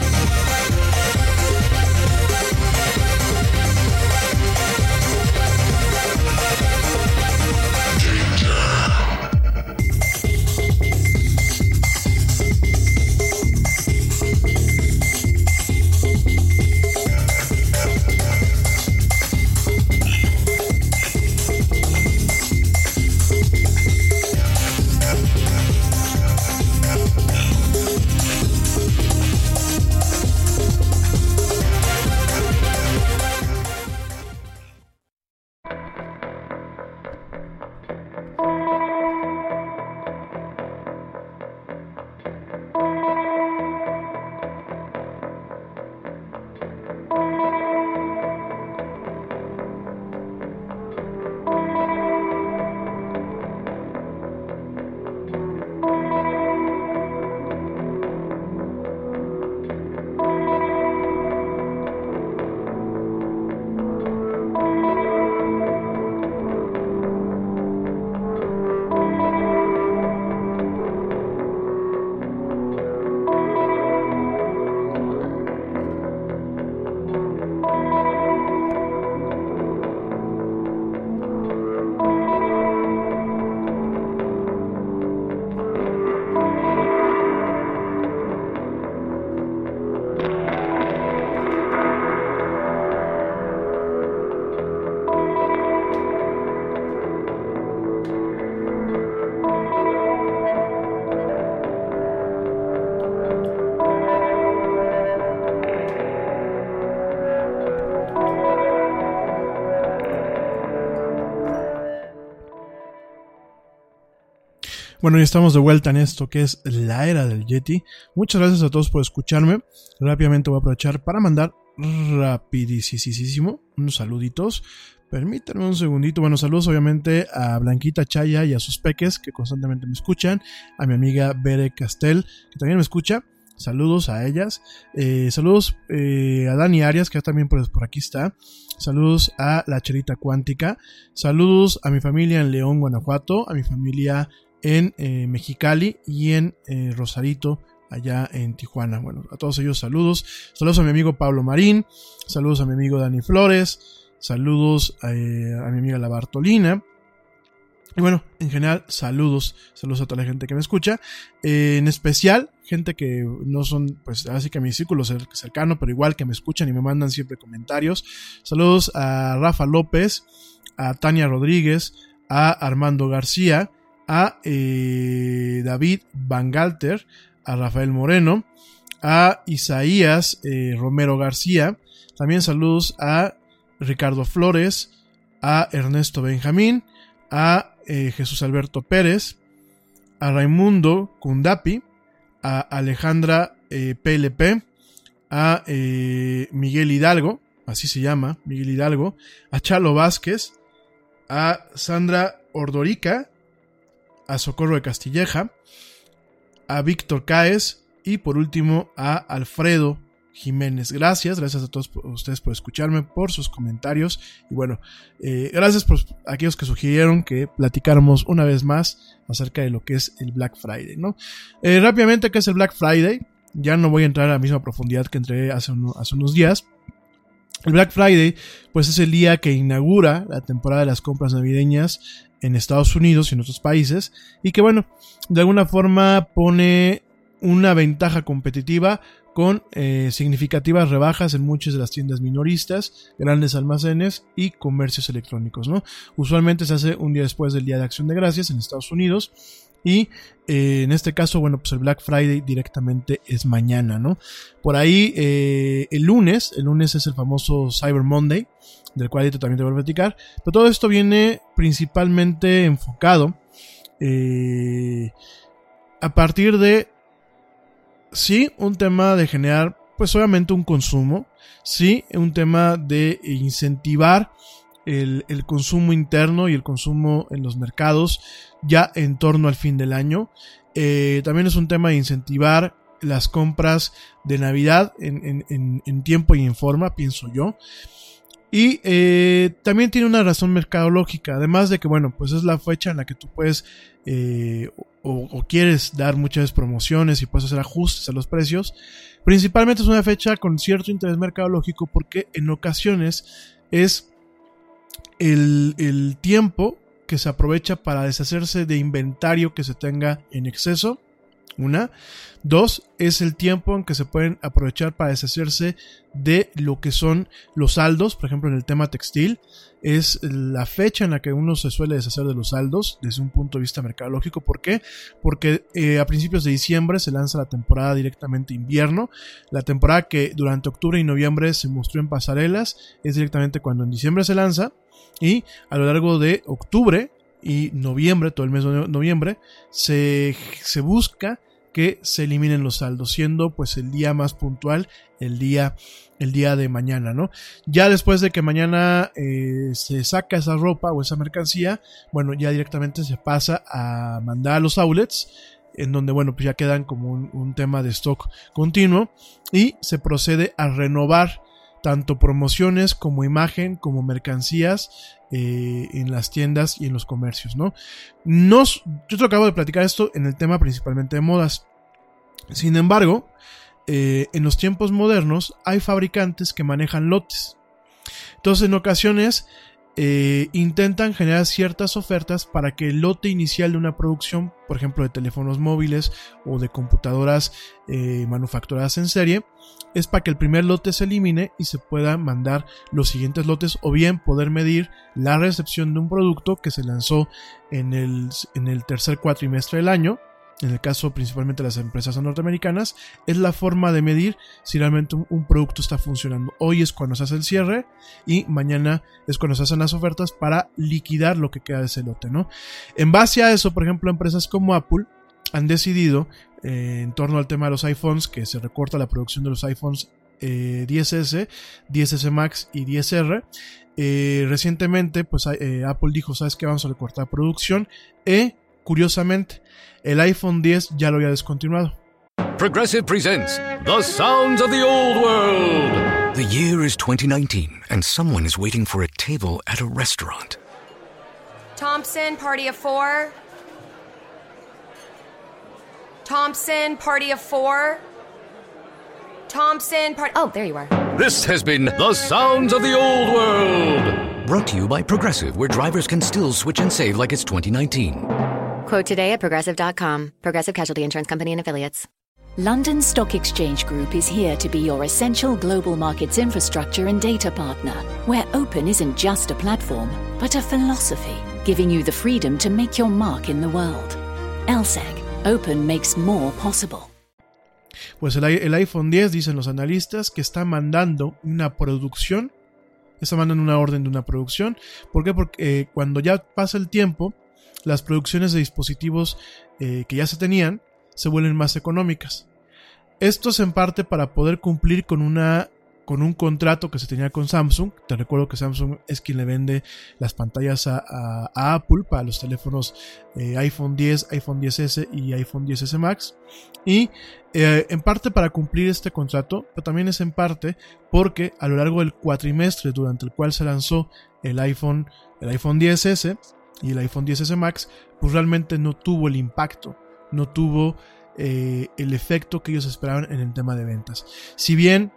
Bueno, ya estamos de vuelta en esto que es la era del Yeti. Muchas gracias a todos por escucharme. Rápidamente voy a aprovechar para mandar rapidísimo unos saluditos. Permítanme un segundito. Bueno, saludos obviamente a Blanquita Chaya y a sus peques que constantemente me escuchan. A mi amiga Bere Castel, que también me escucha. Saludos a ellas. Eh, saludos eh, a Dani Arias, que también por, por, aquí está. Saludos a la Cherita Cuántica. Saludos a mi familia en León, Guanajuato. A mi familia en eh, Mexicali y en eh, Rosarito, allá en Tijuana. Bueno, a todos ellos saludos. Saludos a mi amigo Pablo Marín. Saludos a mi amigo Dani Flores. Saludos eh, a mi amiga La Bartolina. Y bueno, en general, saludos, saludos a toda la gente que me escucha. En especial, gente que no son, pues, así que a mi círculo cercano, pero igual que me escuchan y me mandan siempre comentarios. Saludos a Rafa López, a Tania Rodríguez, a Armando García, a eh, David Van Galter, a Rafael Moreno, a Isaías eh, Romero García. También saludos a Ricardo Flores, a Ernesto Benjamín, a eh, Jesús Alberto Pérez, a Raimundo Kundapi, a Alejandra PLP, a Miguel Hidalgo, así se llama, Miguel Hidalgo, a Chalo Vázquez, a Sandra Ordorica, a Socorro de Castilleja, a Víctor Caes y por último a Alfredo Jiménez. Gracias, gracias a todos ustedes por escucharme, por sus comentarios y bueno, eh, gracias por aquellos que sugirieron que platicáramos una vez más acerca de lo que es el Black Friday, ¿no? Eh, rápidamente, ¿qué es el Black Friday? Ya no voy a entrar a la misma profundidad que entré hace unos días. El Black Friday, pues es el día que inaugura la temporada de las compras navideñas en Estados Unidos y en otros países, y que bueno, de alguna forma pone una ventaja competitiva con eh, significativas rebajas en muchas de las tiendas minoristas, grandes almacenes y comercios electrónicos, ¿no? Usualmente se hace un día después del Día de Acción de Gracias en Estados Unidos y eh, en este caso, bueno, pues el Black Friday directamente es mañana, ¿no? Por ahí eh, el lunes, el lunes es el famoso Cyber Monday, del cual también te voy a platicar, pero todo esto viene principalmente enfocado eh, a partir de, sí, un tema de generar, pues obviamente un consumo, sí, un tema de incentivar el, el, consumo interno y el consumo en los mercados ya en torno al fin del año. Eh, también es un tema de incentivar las compras de Navidad en, tiempo y en forma, pienso yo. Y eh, también tiene una razón mercadológica, además de que, bueno, pues es la fecha en la que tú puedes eh, o, quieres dar muchas promociones y puedes hacer ajustes a los precios. Principalmente es una fecha con cierto interés mercadológico porque en ocasiones es el tiempo que se aprovecha para deshacerse de inventario que se tenga en exceso una. Dos, es el tiempo en que se pueden aprovechar para deshacerse de lo que son los saldos, por ejemplo en el tema textil, es la fecha en la que uno se suele deshacer de los saldos desde un punto de vista mercadológico. ¿Por qué? Porque eh, a principios de diciembre se lanza la temporada directamente invierno, la temporada que durante octubre y noviembre se mostró en pasarelas, es directamente cuando en diciembre se lanza y a lo largo de octubre y noviembre, todo el mes de noviembre, se, se busca que se eliminen los saldos, siendo pues el día más puntual el día, el día de mañana, ¿no? Ya después de que mañana eh, se saca esa ropa o esa mercancía, bueno, ya directamente se pasa a mandar a los outlets, en donde, bueno, pues ya quedan como un, un tema de stock continuo y se procede a renovar tanto promociones como imagen, como mercancías eh, en las tiendas y en los comercios, ¿no? Nos, yo te acabo de platicar esto en el tema principalmente de modas. Sin embargo, eh, en los tiempos modernos hay fabricantes que manejan lotes. Entonces, en ocasiones eh, intentan generar ciertas ofertas para que el lote inicial de una producción, por ejemplo de teléfonos móviles o de computadoras eh, manufacturadas en serie, es para que el primer lote se elimine y se pueda mandar los siguientes lotes o bien poder medir la recepción de un producto que se lanzó en el, en el tercer cuatrimestre del año en el caso principalmente de las empresas norteamericanas, es la forma de medir si realmente un, producto está funcionando. Hoy es cuando se hace el cierre y mañana es cuando se hacen las ofertas para liquidar lo que queda de ese lote, ¿no? En base a eso, por ejemplo, empresas como Apple han decidido, eh, en torno al tema de los iPhones, que se recorta la producción de los iPhones 10S, eh, 10S Max y 10R. Eh, recientemente, pues Apple dijo, ¿sabes qué? Vamos a recortar producción. E, curiosamente, el iPhone 10 ya lo había descontinuado. Progressive presents The Sounds of the Old World. The year is 2019, and someone is waiting for a table at a restaurant. Thompson, party of four. Thompson, party of four. Thompson, party. Oh, there you are. This has been The Sounds of the Old World. Brought to you by Progressive, where drivers can still switch and save like it's 2019. Quote today at progressive.com. Progressive Casualty Insurance Company and affiliates. London Stock Exchange Group is here to be your essential global markets infrastructure and data partner, where open isn't just a platform, but a philosophy, giving you the freedom to make your mark in the world. LSEG, open makes more possible. Pues el, el iPhone 10, dicen los analistas, que está mandando una producción, está mandando una orden de una producción. ¿Por qué? Porque eh, cuando ya pasa el tiempo, las producciones de dispositivos eh, que ya se tenían se vuelven más económicas. Esto es en parte para poder cumplir con una con un contrato que se tenía con Samsung. Te recuerdo que Samsung es quien le vende las pantallas a, Apple para los teléfonos eh, iPhone 10, iPhone 10S y iPhone 10S Max. Y eh, en parte para cumplir este contrato, pero también es en parte porque a lo largo del cuatrimestre durante el cual se lanzó el iPhone, el iPhone 10S, y el iPhone 10S Max, pues realmente no tuvo el impacto, no tuvo eh, el efecto que ellos esperaban en el tema de ventas. Si bien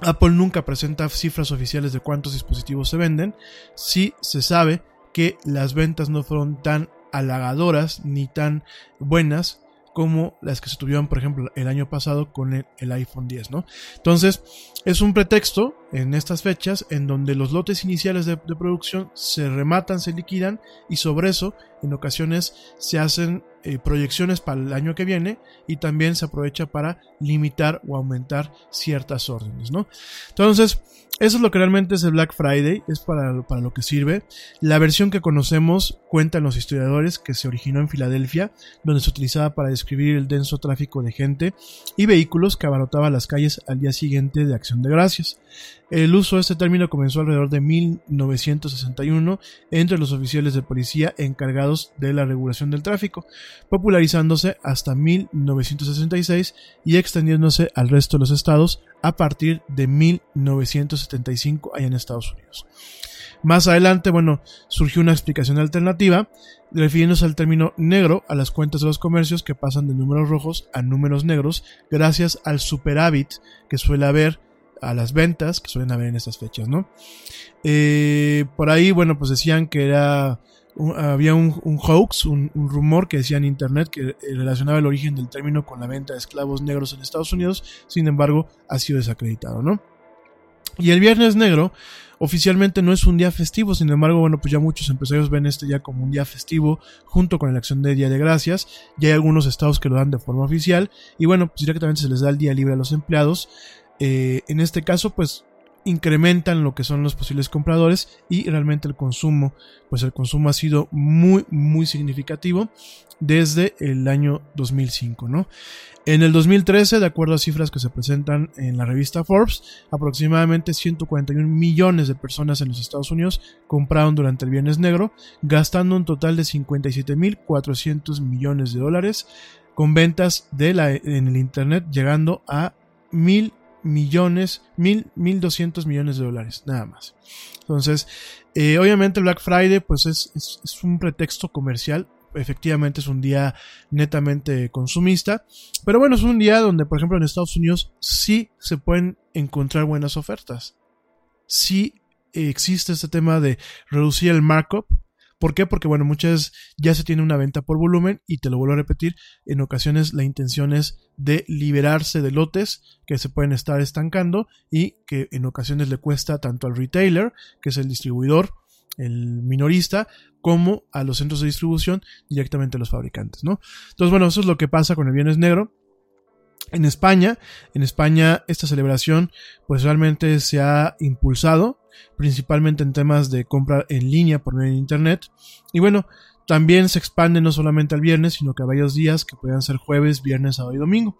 Apple nunca presenta cifras oficiales de cuántos dispositivos se venden, sí se sabe que las ventas no fueron tan halagadoras ni tan buenas como las que se tuvieron, por ejemplo, el año pasado con el, iPhone 10, ¿no? Entonces, es un pretexto en estas fechas en donde los lotes iniciales de, producción se rematan, se liquidan y sobre eso, en ocasiones, se hacen eh, proyecciones para el año que viene y también se aprovecha para limitar o aumentar ciertas órdenes, ¿no? Entonces, eso es lo que realmente es el Black Friday, es para, para lo que sirve. La versión que conocemos, cuentan los historiadores, que se originó en Filadelfia, donde se utilizaba para describir el denso tráfico de gente y vehículos que abarrotaba las calles al día siguiente de Acción de Gracias. El uso de este término comenzó alrededor de 1961 entre los oficiales de policía encargados de la regulación del tráfico, popularizándose hasta 1966 y extendiéndose al resto de los estados a partir de 1975 allá en Estados Unidos. Más adelante, bueno, surgió una explicación alternativa, refiriéndose al término negro a las cuentas de los comercios que pasan de números rojos a números negros gracias al superávit que suele haber a las ventas que suelen haber en estas fechas, ¿no? Eh, por ahí, bueno, pues decían que era había un, hoax, un, rumor que decía en internet que relacionaba el origen del término con la venta de esclavos negros en Estados Unidos, sin embargo, ha sido desacreditado, ¿no? Y el Viernes Negro oficialmente no es un día festivo, sin embargo, bueno, pues ya muchos empresarios ven este día como un día festivo junto con la elección de Día de Gracias. Ya hay algunos estados que lo dan de forma oficial y bueno, pues directamente se les da el día libre a los empleados. Eh, en este caso, pues incrementan lo que son los posibles compradores y realmente el consumo, pues el consumo ha sido muy, muy significativo desde el año 2005, ¿no? En el 2013, de acuerdo a cifras que se presentan en la revista Forbes, aproximadamente 141 millones de personas en los Estados Unidos compraron durante el Viernes Negro, gastando un total de 57.400 millones de dólares, con ventas de la, en el Internet llegando a mil millones, mil, mil doscientos millones de dólares, nada más. Entonces, eh, obviamente Black Friday, pues es, es, un pretexto comercial. Efectivamente es un día netamente consumista. Pero bueno, es un día donde, por ejemplo, en Estados Unidos sí se pueden encontrar buenas ofertas. Sí existe este tema de reducir el markup ¿Por qué? Porque, bueno, muchas ya se tiene una venta por volumen y te lo vuelvo a repetir, en ocasiones la intención es de liberarse de lotes que se pueden estar estancando y que en ocasiones le cuesta tanto al retailer, que es el distribuidor, el minorista, como a los centros de distribución, directamente a los fabricantes, ¿no? Entonces, bueno, eso es lo que pasa con el Viernes Negro. En España, en España esta celebración pues realmente se ha impulsado principalmente en temas de compra en línea por medio de internet. Y bueno, también se expande no solamente al viernes, sino que a varios días que puedan ser jueves, viernes, sábado y domingo.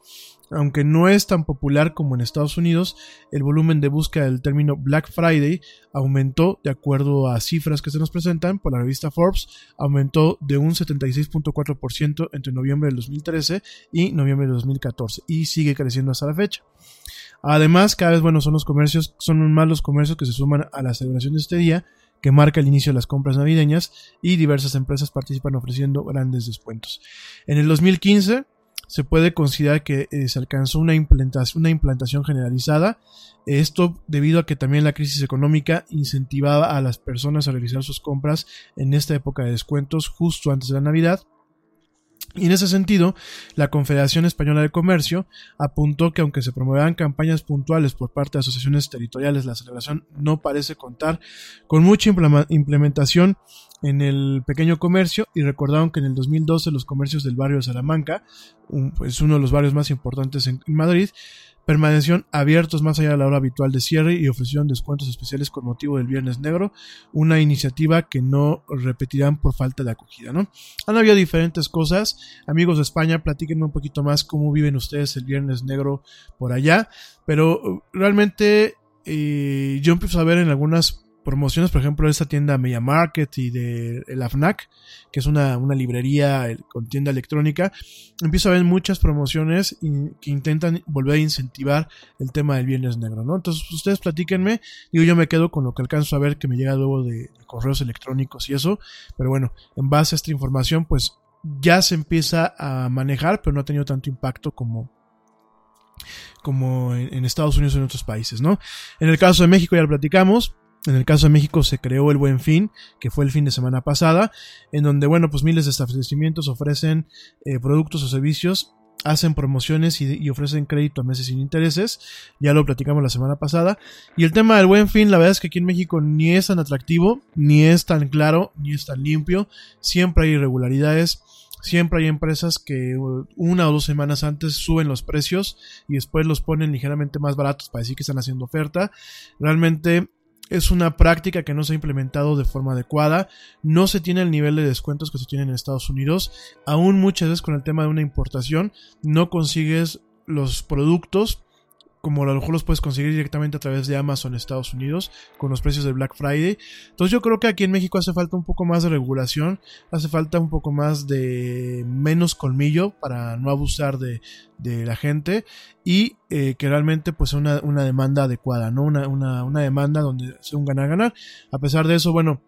Aunque no es tan popular como en Estados Unidos, el volumen de búsqueda del término Black Friday aumentó, de acuerdo a cifras que se nos presentan por la revista Forbes, aumentó de un 76.4% entre noviembre del 2013 y noviembre del 2014 y sigue creciendo hasta la fecha. Además, cada vez bueno son los comercios, son más los comercios que se suman a la celebración de este día, que marca el inicio de las compras navideñas y diversas empresas participan ofreciendo grandes descuentos. En el 2015 se puede considerar que eh, se alcanzó una implantación, generalizada. Esto debido a que también la crisis económica incentivaba a las personas a realizar sus compras en esta época de descuentos justo antes de la Navidad y en ese sentido, la Confederación Española de Comercio apuntó que aunque se promuevan campañas puntuales por parte de asociaciones territoriales, la celebración no parece contar con mucha implementación en el pequeño comercio y recordaron que en el 2012 los comercios del barrio de Salamanca, es pues uno de los barrios más importantes en Madrid, permanecieron abiertos más allá de la hora habitual de cierre y ofrecieron descuentos especiales con motivo del Viernes Negro, una iniciativa que no repetirán por falta de acogida, ¿no? Han habido diferentes cosas. Amigos de España, platíquenme un poquito más cómo viven ustedes el Viernes Negro por allá, pero uh, realmente eh, yo empiezo a ver en algunas promociones, por ejemplo, esta tienda Media Market y de la FNAC, que es una, librería con tienda electrónica, empiezo a ver muchas promociones que intentan volver a incentivar el tema del Viernes Negro, ¿no? Entonces, ustedes platíquenme, digo, yo me quedo con lo que alcanzo a ver que me llega luego de, correos electrónicos y eso, pero bueno, en base a esta información, pues ya se empieza a manejar, pero no ha tenido tanto impacto como, como en, Estados Unidos o en otros países, ¿no? En el caso de México ya lo platicamos, en el caso de México se creó el Buen Fin, que fue el fin de semana pasada, en donde, bueno, pues miles de establecimientos ofrecen eh, productos o servicios, hacen promociones y, ofrecen crédito a meses sin intereses. Ya lo platicamos la semana pasada. Y el tema del Buen Fin, la verdad es que aquí en México ni es tan atractivo, ni es tan claro, ni es tan limpio. Siempre hay irregularidades. Siempre hay empresas que una o dos semanas antes suben los precios y después los ponen ligeramente más baratos para decir que están haciendo oferta. Realmente es una práctica que no se ha implementado de forma adecuada, no se tiene el nivel de descuentos que se tiene en Estados Unidos, aún muchas veces con el tema de una importación no consigues los productos como a lo mejor los puedes conseguir directamente a través de Amazon Estados Unidos con los precios de Black Friday. Entonces yo creo que aquí en México hace falta un poco más de regulación, hace falta un poco más de menos colmillo para no abusar de, la gente y eh, que realmente pues una, una demanda adecuada, ¿no? Una, una, una demanda donde sea un ganar-ganar. A pesar de eso, bueno,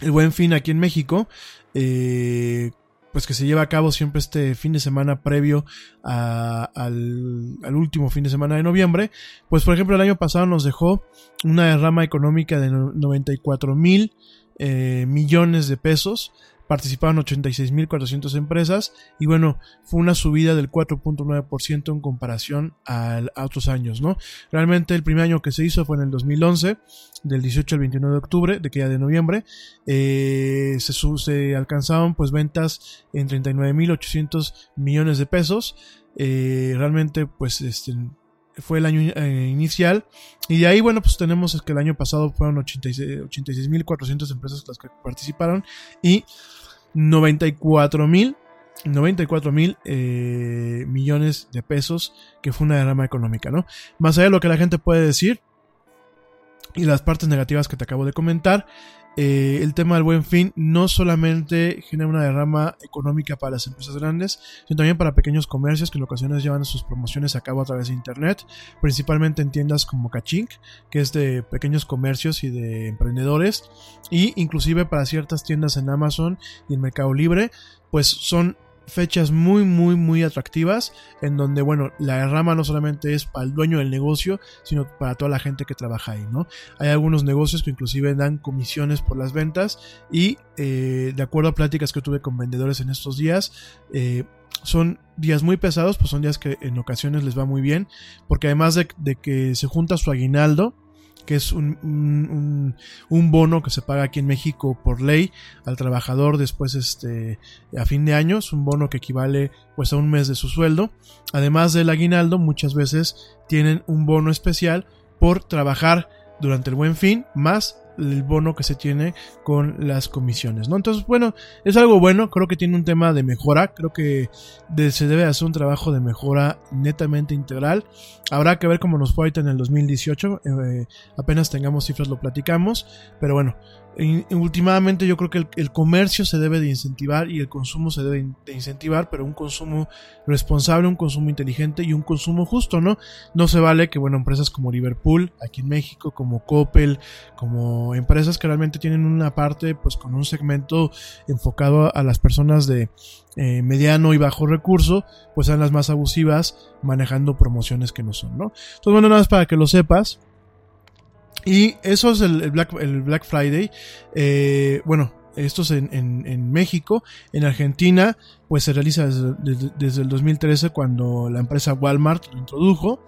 el buen fin aquí en México, eh, pues que se lleva a cabo siempre este fin de semana previo al, último fin de semana de noviembre, pues por ejemplo el año pasado nos dejó una derrama económica de 94 mil eh, millones de pesos, participaron 86.400 empresas y bueno, fue una subida del 4.9% en comparación a, otros años, ¿no? Realmente el primer año que se hizo fue en el 2011, del 18 al 29 de octubre, de que ya de noviembre, eh, se, se, alcanzaban pues ventas en 39.800 millones de pesos, eh, realmente pues este fue el año eh, inicial. Y de ahí, bueno, pues tenemos que el año pasado fueron 86.400 empresas las que participaron y 94 mil 94 mil eh, millones de pesos, que fue una derrama económica, ¿no? Más allá de lo que la gente puede decir y las partes negativas que te acabo de comentar, eh, el tema del buen fin no solamente genera una derrama económica para las empresas grandes, sino también para pequeños comercios que en ocasiones llevan sus promociones a cabo a través de internet, principalmente en tiendas como Kachink, que es de pequeños comercios y de emprendedores, y inclusive para ciertas tiendas en Amazon y en Mercado Libre, pues son fechas muy, muy, muy atractivas, en donde, bueno, la derrama no solamente es para el dueño del negocio, sino para toda la gente que trabaja ahí, ¿no? Hay algunos negocios que inclusive dan comisiones por las ventas y, eh, de acuerdo a pláticas que tuve con vendedores en estos días, eh, son días muy pesados, pues son días que en ocasiones les va muy bien, porque además de, de que se junta su aguinaldo, que es un, un, bono que se paga aquí en México por ley al trabajador después este, a fin de año, es un bono que equivale pues a un mes de su sueldo. Además del aguinaldo, muchas veces tienen un bono especial por trabajar durante el buen fin, más el bono que se tiene con las comisiones, ¿no? Entonces, bueno, es algo bueno, creo que tiene un tema de mejora, creo que se debe hacer un trabajo de mejora netamente integral. Habrá que ver cómo nos fue ahorita en el 2018, eh, apenas tengamos cifras lo platicamos, pero bueno, últimamente yo creo que el, comercio se debe de incentivar y el consumo se debe de incentivar, pero un consumo responsable, un consumo inteligente y un consumo justo, ¿no? No se vale que, bueno, empresas como Liverpool, aquí en México, como Coppel, como empresas que realmente tienen una parte, pues con un segmento enfocado a las personas de eh, mediano y bajo recurso, pues sean las más abusivas manejando promociones que no son, ¿no? Entonces, bueno, nada más para que lo sepas. Y eso es el, Black, el Black Friday. Eh, bueno, esto es en, en, México. En Argentina, pues se realiza desde, el 2013 cuando la empresa Walmart lo introdujo.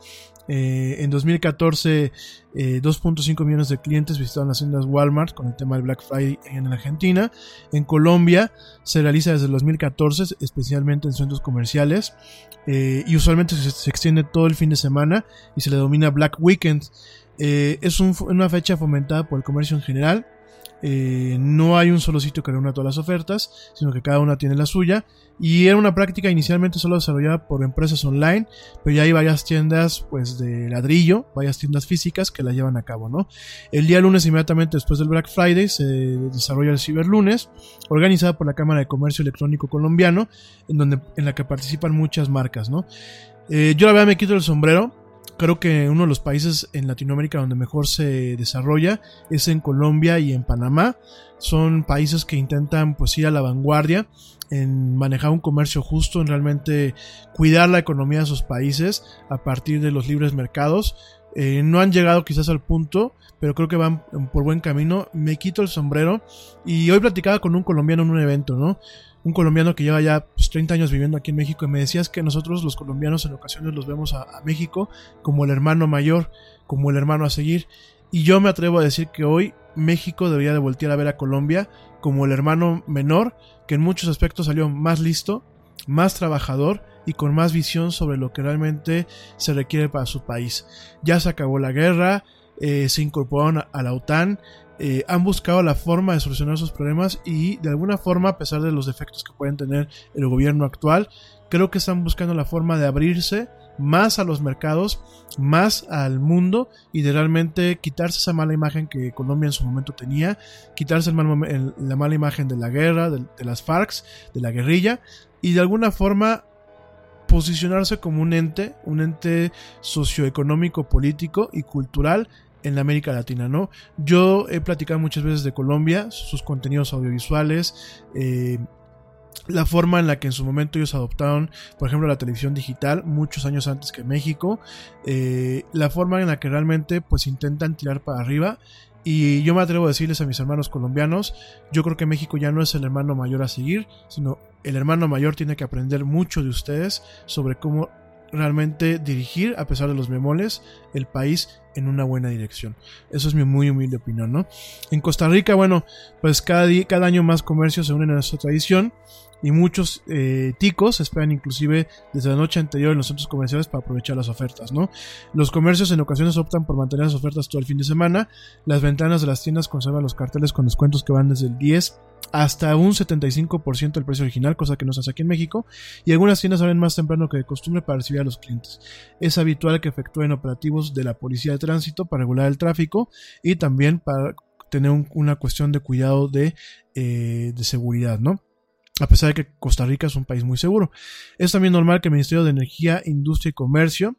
Eh, en 2014, 2.5 eh, millones de clientes visitaron las tiendas Walmart con el tema del Black Friday en Argentina. En Colombia se realiza desde el 2014, especialmente en centros comerciales. y usualmente se, se, extiende todo el fin de semana y se le domina Black Weekend. Eh, es una fecha fomentada por el comercio en general. Eh, no hay un solo sitio que reúna todas las ofertas, sino que cada una tiene la suya. Y era una práctica inicialmente solo desarrollada por empresas online, pero ya hay varias tiendas pues de ladrillo, varias tiendas físicas que la llevan a cabo, ¿no? El día lunes, inmediatamente después del Black Friday, se desarrolla el Ciberlunes, organizada por la Cámara de Comercio Electrónico Colombiano, en donde en la que participan muchas marcas, ¿no? Eh, yo la verdad me quito el sombrero, Creo que uno de los países en Latinoamérica donde mejor se desarrolla es en Colombia y en Panamá. Son países que intentan pues ir a la vanguardia en manejar un comercio justo, en realmente cuidar la economía de sus países a partir de los libres mercados. Eh, no han llegado quizás al punto, pero creo que van por buen camino. Me quito el sombrero y hoy platicaba con un colombiano en un evento, ¿no? Un colombiano que lleva ya 30 pues, años viviendo aquí en México y me decías que nosotros los colombianos en ocasiones los vemos a, México como el hermano mayor, como el hermano a seguir. Y yo me atrevo a decir que hoy México debería de voltear a ver a Colombia como el hermano menor, que en muchos aspectos salió más listo, más trabajador y con más visión sobre lo que realmente se requiere para su país. Ya se acabó la guerra, eh, se incorporaron a la OTAN, eh, han buscado la forma de solucionar sus problemas y de alguna forma, a pesar de los defectos que pueden tener el gobierno actual, creo que están buscando la forma de abrirse más a los mercados, más al mundo y de realmente quitarse esa mala imagen que Colombia en su momento tenía, quitarse la mala imagen de la guerra, de, de las FARC, de la guerrilla y de alguna forma posicionarse como un ente, un ente socioeconómico, político y cultural en la América Latina, ¿no? Yo he platicado muchas veces de Colombia, sus contenidos audiovisuales, eh, la forma en la que en su momento ellos adoptaron, por ejemplo, la televisión digital muchos años antes que México, eh, la forma en la que realmente pues intentan tirar para arriba y yo me atrevo a decirles a mis hermanos colombianos, yo creo que México ya no es el hermano mayor a seguir, sino el hermano mayor tiene que aprender mucho de ustedes sobre cómo realmente dirigir, a pesar de los memoles, el país en una buena dirección. Eso es mi muy humilde opinión, ¿no? En Costa Rica, bueno, pues cada, día, cada año más comercios se unen a esta tradición y muchos eh, ticos esperan inclusive desde la noche anterior en los centros comerciales para aprovechar las ofertas, ¿no? Los comercios en ocasiones optan por mantener las ofertas todo el fin de semana, las ventanas de las tiendas conservan los carteles con descuentos que van desde el 10 hasta un 75% del precio original, cosa que no se hace aquí en México, y algunas tiendas abren más temprano que de costumbre para recibir a los clientes. Es habitual que efectúen operativos de la policía de tránsito para regular el tráfico y también para tener una cuestión de cuidado de, eh, de seguridad, ¿no? A pesar de que Costa Rica es un país muy seguro. Es también normal que el Ministerio de Energía, Industria y Comercio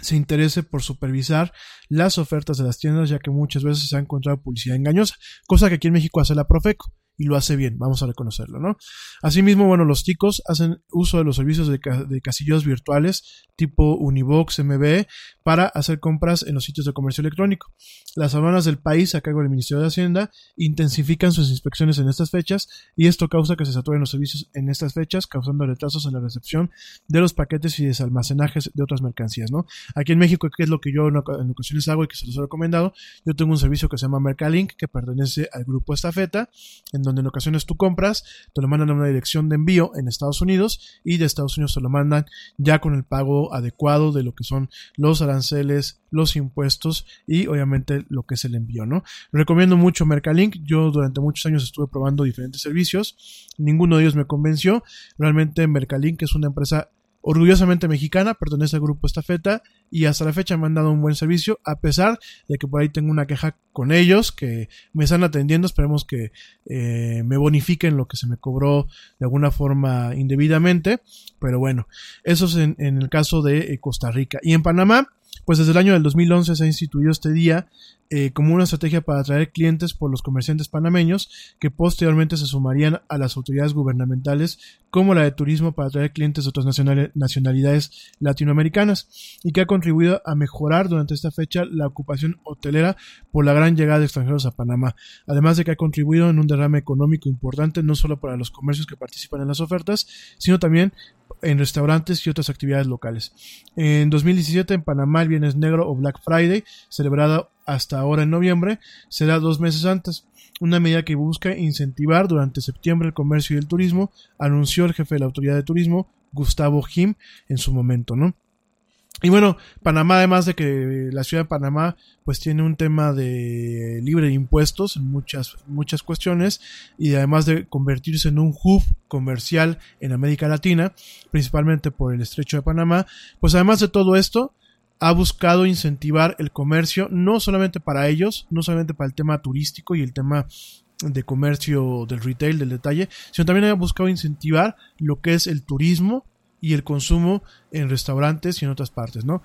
se interese por supervisar las ofertas de las tiendas, ya que muchas veces se ha encontrado publicidad engañosa, cosa que aquí en México hace la Profeco y lo hace bien, vamos a reconocerlo, ¿no? Asimismo, bueno, los ticos hacen uso de los servicios de, de casillos virtuales tipo Unibox, MB, para hacer compras en los sitios de comercio electrónico. Las aduanas del país, a cargo del Ministerio de Hacienda, intensifican sus inspecciones en estas fechas y esto causa que se saturen los servicios en estas fechas, causando retrasos en la recepción de los paquetes y desalmacenajes de otras mercancías, ¿no? Aquí en México, que es lo que yo en ocasiones hago y que se los he recomendado, yo tengo un servicio que se llama Mercalink, que pertenece al grupo Estafeta, en donde en ocasiones tú compras, te lo mandan a una dirección de envío en Estados Unidos y de Estados Unidos te lo mandan ya con el pago adecuado de lo que son los aranceles, los impuestos y obviamente lo que es el envío, ¿no? Recomiendo mucho Mercalink. Yo durante muchos años estuve probando diferentes servicios. Ninguno de ellos me convenció. Realmente Mercalink es una empresa orgullosamente mexicana, pertenece al grupo Estafeta y hasta la fecha me han dado un buen servicio, a pesar de que por ahí tengo una queja con ellos, que me están atendiendo, esperemos que eh, me bonifiquen lo que se me cobró de alguna forma indebidamente, pero bueno, eso es en, el caso de eh, Costa Rica. Y en Panamá, pues desde el año del 2011 se ha instituido este día eh, como una estrategia para atraer clientes por los comerciantes panameños que posteriormente se sumarían a las autoridades gubernamentales como la de turismo para atraer clientes de otras nacionalidades latinoamericanas y que ha contribuido a mejorar durante esta fecha la ocupación hotelera por la gran llegada de extranjeros a Panamá, además de que ha contribuido en un derrame económico importante no solo para los comercios que participan en las ofertas, sino también en restaurantes y otras actividades locales. En 2017 en Panamá el Viernes Negro o Black Friday, celebrado hasta ahora en noviembre, será dos meses antes. Una medida que busca incentivar durante septiembre el comercio y el turismo, anunció el jefe de la autoridad de turismo, Gustavo Jim, en su momento, ¿no? Y bueno, Panamá, además de que la ciudad de Panamá pues tiene un tema de libre de impuestos en muchas, muchas cuestiones y además de convertirse en un hub comercial en América Latina, principalmente por el estrecho de Panamá, pues además de todo esto, ha buscado incentivar el comercio, no solamente para ellos, no solamente para el tema turístico y el tema de comercio del retail, del detalle, sino también ha buscado incentivar lo que es el turismo y el consumo en restaurantes y en otras partes, ¿no?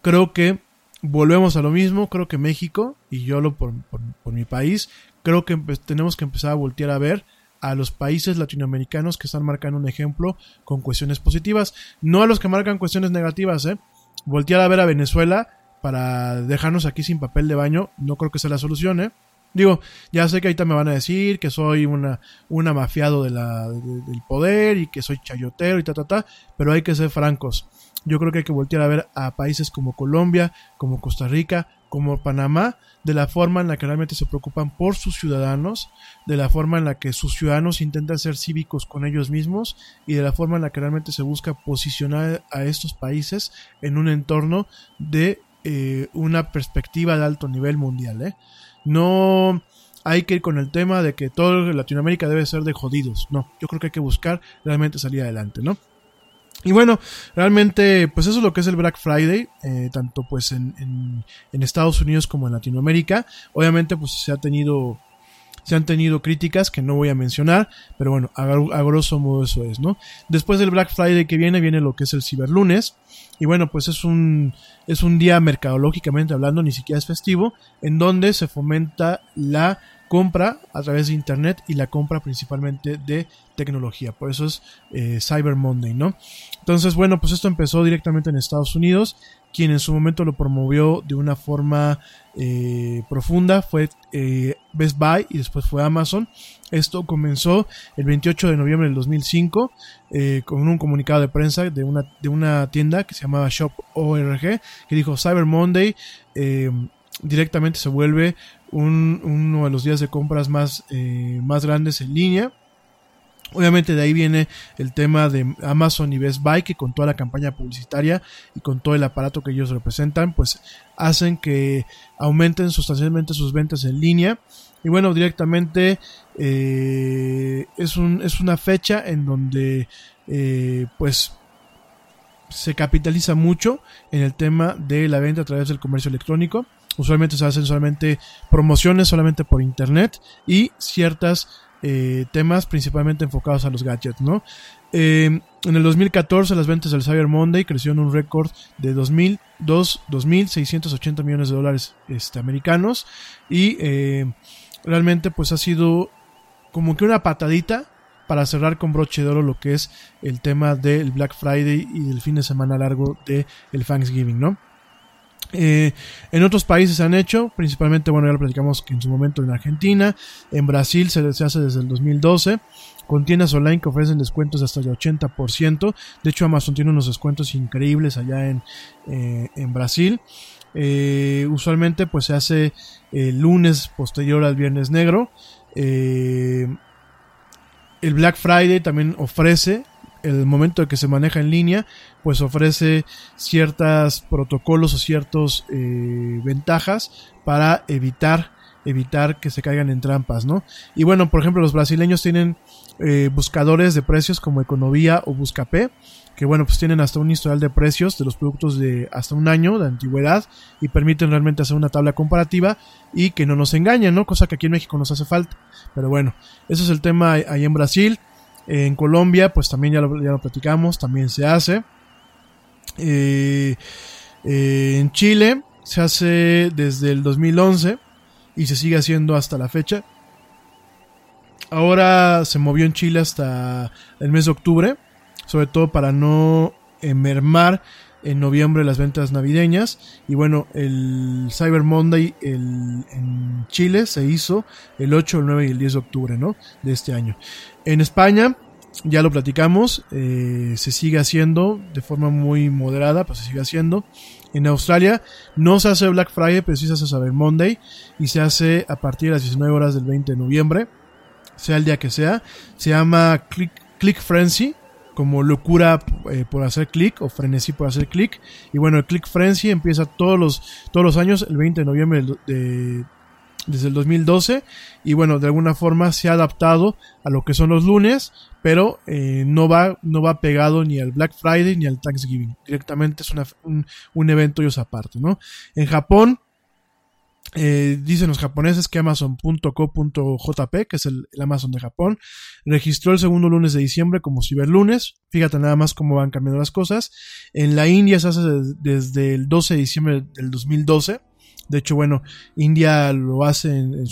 Creo que volvemos a lo mismo, creo que México, y yo lo por, por, mi país, creo que tenemos que empezar a voltear a ver a los países latinoamericanos que están marcando un ejemplo con cuestiones positivas, no a los que marcan cuestiones negativas, ¿eh? Voltear a ver a Venezuela para dejarnos aquí sin papel de baño, no creo que sea la solución, ¿eh? Digo, ya sé que ahorita me van a decir que soy una, una mafiado de la, del poder y que soy chayotero y ta, ta, ta, pero hay que ser francos. Yo creo que hay que voltear a ver a países como Colombia, como Costa Rica, como Panamá, de la forma en la que realmente se preocupan por sus ciudadanos, de la forma en la que sus ciudadanos intentan ser cívicos con ellos mismos y de la forma en la que realmente se busca posicionar a estos países en un entorno de eh, una perspectiva de alto nivel mundial. ¿eh? no hay que ir con el tema de que todo Latinoamérica debe ser de jodidos. No, yo creo que hay que buscar realmente salir adelante, ¿no? Y bueno, realmente, pues eso es lo que es el Black Friday, eh, tanto pues en, en, Estados Unidos como en Latinoamérica. Obviamente, pues se ha tenido, se han tenido críticas que no voy a mencionar, pero bueno, a, a grosso modo eso es, ¿no? Después del Black Friday que viene, viene lo que es el Ciberlunes. Y bueno, pues es un, es un día mercadológicamente hablando, ni siquiera es festivo, en donde se fomenta la compra a través de internet y la compra principalmente de tecnología. Por eso es eh, Cyber Monday, ¿no? Entonces, bueno, pues esto empezó directamente en Estados Unidos. Quien en su momento lo promovió de una forma eh, profunda fue eh, Best Buy y después fue Amazon. Esto comenzó el 28 de noviembre del 2005 eh, con un comunicado de prensa de una, de una tienda que se llamaba Shop ORG que dijo Cyber Monday directamente se vuelve un, uno de los días de compras más, eh, más grandes en línea. Obviamente de ahí viene el tema de Amazon y Best Buy que con toda la campaña publicitaria y con todo el aparato que ellos representan pues hacen que aumenten sustancialmente sus ventas en línea y bueno directamente eh, es, un, es una fecha en donde eh, pues se capitaliza mucho en el tema de la venta a través del comercio electrónico usualmente se hacen solamente promociones solamente por internet y ciertas eh, temas principalmente enfocados a los gadgets, ¿no? Eh, en el 2014 las ventas del Cyber Monday crecieron un récord de 2.680 millones de dólares este, americanos y eh, realmente pues ha sido como que una patadita para cerrar con broche de oro lo que es el tema del Black Friday y el fin de semana largo de Thanksgiving, ¿no? Eh, en otros países se han hecho, principalmente, bueno, ya lo platicamos que en su momento en Argentina, en Brasil se, hace desde el 2012, con tiendas online que ofrecen descuentos hasta el 80%, de hecho Amazon tiene unos descuentos increíbles allá en, eh, en Brasil, eh, usualmente pues se hace el lunes posterior al viernes negro, el Black Friday también ofrece el momento de que se maneja en línea, pues ofrece ciertos protocolos o ciertas eh, ventajas para evitar evitar que se caigan en trampas, ¿no? Y bueno, por ejemplo, los brasileños tienen eh, buscadores de precios como Econovía o Buscapé, que bueno, pues tienen hasta un historial de precios de los productos de hasta un año de antigüedad y permiten realmente hacer una tabla comparativa y que no nos engañen, ¿no? Cosa que aquí en México nos hace falta. Pero bueno, eso es el tema ahí en Brasil. En Colombia, pues también ya lo, ya lo platicamos, también se hace. Eh, eh, en Chile se hace desde el 2011 y se sigue haciendo hasta la fecha. Ahora se movió en Chile hasta el mes de octubre, sobre todo para no mermar en noviembre las ventas navideñas. Y bueno, el Cyber Monday en Chile se hizo el 8, el 9 y el 10 de octubre ¿no? de este año. En España, ya lo platicamos, eh, se sigue haciendo de forma muy moderada, pues se sigue haciendo. En Australia no se hace Black Friday, pero sí se hace Cyber Monday y se hace a partir de las 19 horas del 20 de noviembre, sea el día que sea. Se llama Click, Click Frenzy, como locura eh, por hacer clic o frenesí por hacer clic. Y bueno, el Click Frenzy empieza todos los, todos los años, el 20 de noviembre de, desde el 2012 y bueno de alguna forma se ha adaptado a lo que son los lunes pero eh, no va no va pegado ni al Black Friday ni al Thanksgiving directamente es una, un, un, evento ellos aparte no en Japón eh, dicen los japoneses que Amazon.co.jp, que es el, el, Amazon de Japón, registró el segundo lunes de diciembre como ciberlunes. Fíjate nada más cómo van cambiando las cosas. En la India se hace desde el 12 de diciembre del 2012. De hecho, bueno, India lo hace en,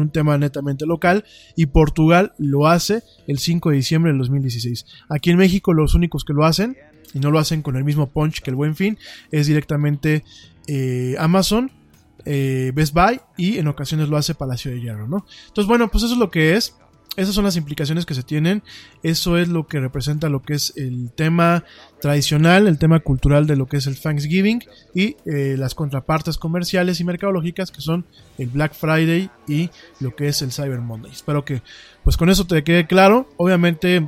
un tema netamente local y Portugal lo hace el 5 de diciembre del 2016. Aquí en México los únicos que lo hacen, y no lo hacen con el mismo punch que el Buen Fin, es directamente eh, Amazon, eh, Best Buy y en ocasiones lo hace Palacio de Hierro, ¿no? Entonces, bueno, pues eso es lo que es. Esas son las implicaciones que se tienen. Eso es lo que representa lo que es el tema tradicional, el tema cultural de lo que es el Thanksgiving y eh, las contrapartes comerciales y mercadológicas que son el Black Friday y lo que es el Cyber Monday. Espero que pues con eso te quede claro. Obviamente...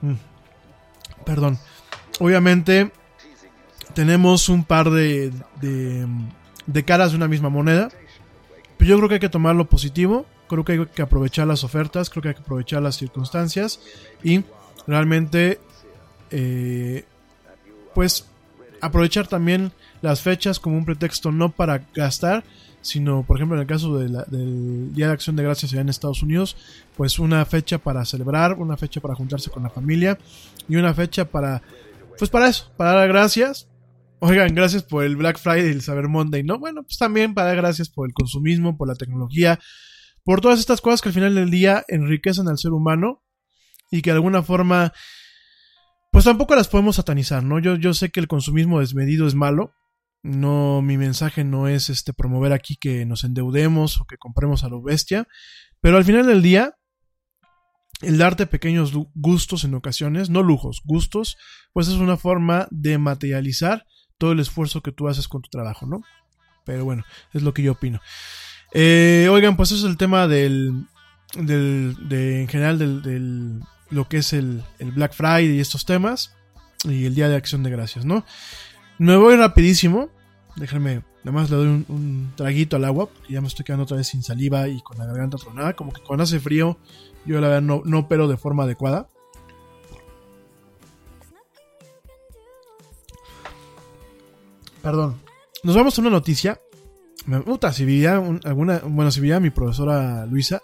Mm, perdón. Obviamente tenemos un par de, de, de caras de una misma moneda. Pero yo creo que hay que tomar lo positivo, creo que hay que aprovechar las ofertas, creo que hay que aprovechar las circunstancias y realmente eh, pues aprovechar también las fechas como un pretexto no para gastar, sino por ejemplo en el caso del Día de Acción de Gracias allá en Estados Unidos, pues una fecha para celebrar, una fecha para juntarse con la familia y una fecha para, pues para eso, para dar gracias. Oigan, gracias por el Black Friday y el Cyber Monday, ¿no? Bueno, pues también para dar gracias por el consumismo, por la tecnología, por todas estas cosas que al final del día enriquecen al ser humano y que de alguna forma pues tampoco las podemos satanizar, ¿no? Yo, yo sé que el consumismo desmedido es malo. No, mi mensaje no es este promover aquí que nos endeudemos o que compremos a lo bestia. Pero al final del día, el darte pequeños gustos en ocasiones, no lujos, gustos, pues es una forma de materializar todo el esfuerzo que tú haces con tu trabajo, ¿no? Pero bueno, es lo que yo opino. Eh, oigan, pues eso es el tema del, del de, en general del, lo que es el, Black Friday y estos temas. Y el Día de Acción de Gracias, ¿no? Me voy rapidísimo. Déjenme, nada más le doy un, traguito al agua. Ya me estoy quedando otra vez sin saliva y con la garganta tronada. Como que cuando hace frío, yo la verdad no, no opero de forma adecuada. Perdón. Nos vamos a una noticia. Me gusta, si vivía alguna. Bueno, si vivía mi profesora Luisa,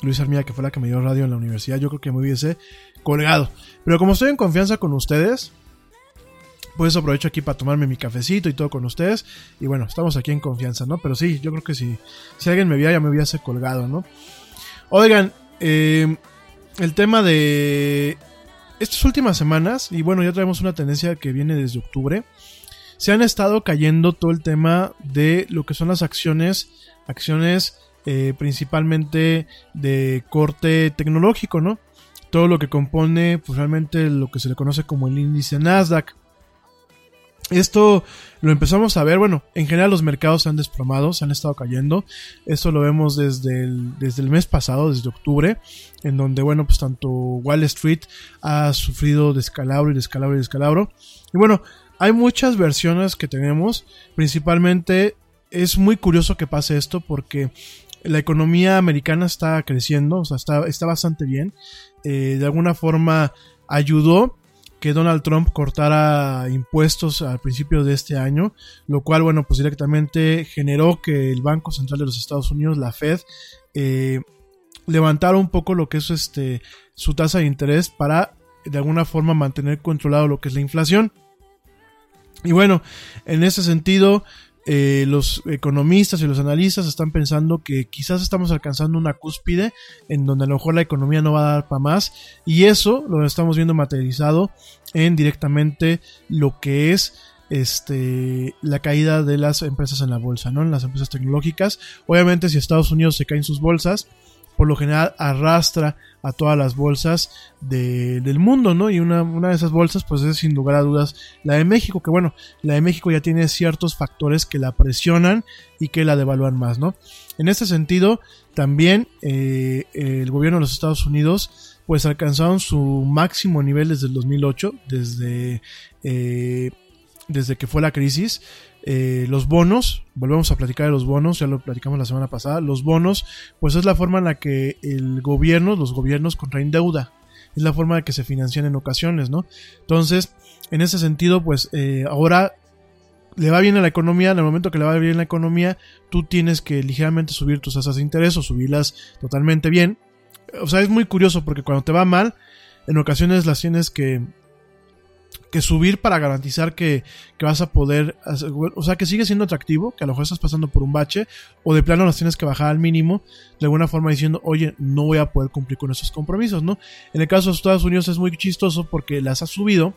Luis Armía, que fue la que me dio radio en la universidad, yo creo que me hubiese colgado. Pero como estoy en confianza con ustedes, pues aprovecho aquí para tomarme mi cafecito y todo con ustedes. Y bueno, estamos aquí en confianza, ¿no? Pero sí, yo creo que si, si alguien me viera ya me hubiese colgado, ¿no? Oigan, eh, el tema de estas últimas semanas, y bueno, ya traemos una tendencia que viene desde octubre, se han estado cayendo todo el tema de lo que son las acciones, acciones eh, principalmente de corte tecnológico, ¿no? Todo lo que compone, pues realmente lo que se le conoce como el índice Nasdaq. Esto lo empezamos a ver, bueno, en general los mercados se han desplomado, se han estado cayendo. Esto lo vemos desde el, desde el mes pasado, desde octubre, en donde, bueno, pues tanto Wall Street ha sufrido descalabro y descalabro y descalabro. Y bueno, hay muchas versiones que tenemos, principalmente es muy curioso que pase esto porque la economía americana está creciendo, o sea, está, está bastante bien. Eh, de alguna forma ayudó que Donald Trump cortara impuestos al principio de este año, lo cual, bueno, pues directamente generó que el Banco Central de los Estados Unidos, la Fed, eh, levantara un poco lo que es este su tasa de interés para de alguna forma mantener controlado lo que es la inflación. Y bueno, en ese sentido, eh, los economistas y los analistas están pensando que quizás estamos alcanzando una cúspide en donde a lo mejor la economía no va a dar para más y eso lo estamos viendo materializado en directamente lo que es este la caída de las empresas en la bolsa, ¿no? En las empresas tecnológicas. Obviamente si Estados Unidos se caen sus bolsas, por lo general arrastra a todas las bolsas del mundo, ¿no? Y una, una, de esas bolsas, pues es sin lugar a dudas la de México, que bueno, la de México ya tiene ciertos factores que la presionan y que la devalúan más, ¿no? En este sentido, también eh, el gobierno de los Estados Unidos, pues alcanzaron su máximo nivel desde el 2008, desde, eh, desde que fue la crisis, eh, los bonos, volvemos a platicar de los bonos, ya lo platicamos la semana pasada, los bonos, pues es la forma en la que el gobierno, los gobiernos contraen deuda, es la forma de que se financian en ocasiones, ¿no? Entonces, en ese sentido, pues eh, ahora le va bien a la economía, en el momento que le va bien a la economía, tú tienes que ligeramente subir tus tasas de interés o subirlas totalmente bien. O sea, es muy curioso porque cuando te va mal, en ocasiones las tienes que que subir para garantizar que, vas a poder, o sea, que sigue siendo atractivo, que a lo mejor estás pasando por un bache, o de plano las tienes que bajar al mínimo, de alguna forma diciendo, oye, no voy a poder cumplir con esos compromisos, ¿no? En el caso de Estados Unidos es muy chistoso porque las ha subido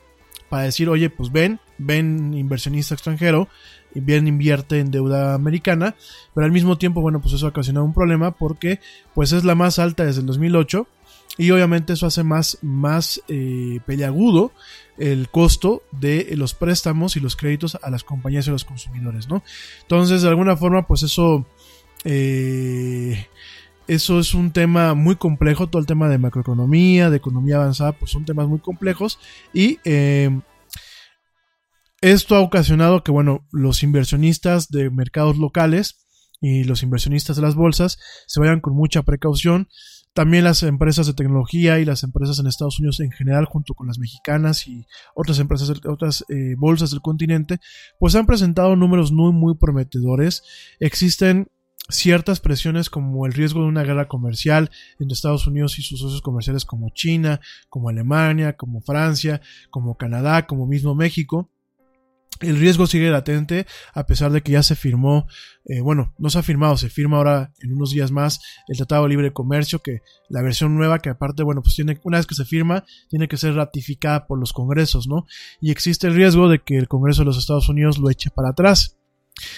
para decir, oye, pues ven, ven inversionista extranjero, y bien invierte en deuda americana, pero al mismo tiempo, bueno, pues eso ha ocasionado un problema porque pues es la más alta desde el 2008 y obviamente eso hace más, más eh, peleagudo el costo de los préstamos y los créditos a las compañías y a los consumidores, ¿no? Entonces, de alguna forma, pues eso, eh, eso es un tema muy complejo, todo el tema de macroeconomía, de economía avanzada, pues son temas muy complejos y eh, esto ha ocasionado que, bueno, los inversionistas de mercados locales y los inversionistas de las bolsas se vayan con mucha precaución. También las empresas de tecnología y las empresas en Estados Unidos en general, junto con las mexicanas y otras empresas, otras eh, bolsas del continente, pues han presentado números muy, muy prometedores. Existen ciertas presiones como el riesgo de una guerra comercial entre Estados Unidos y sus socios comerciales como China, como Alemania, como Francia, como Canadá, como mismo México. El riesgo sigue latente a pesar de que ya se firmó, eh, bueno, no se ha firmado, se firma ahora en unos días más el Tratado de Libre Comercio, que la versión nueva, que aparte, bueno, pues tiene, una vez que se firma, tiene que ser ratificada por los congresos, ¿no? Y existe el riesgo de que el Congreso de los Estados Unidos lo eche para atrás.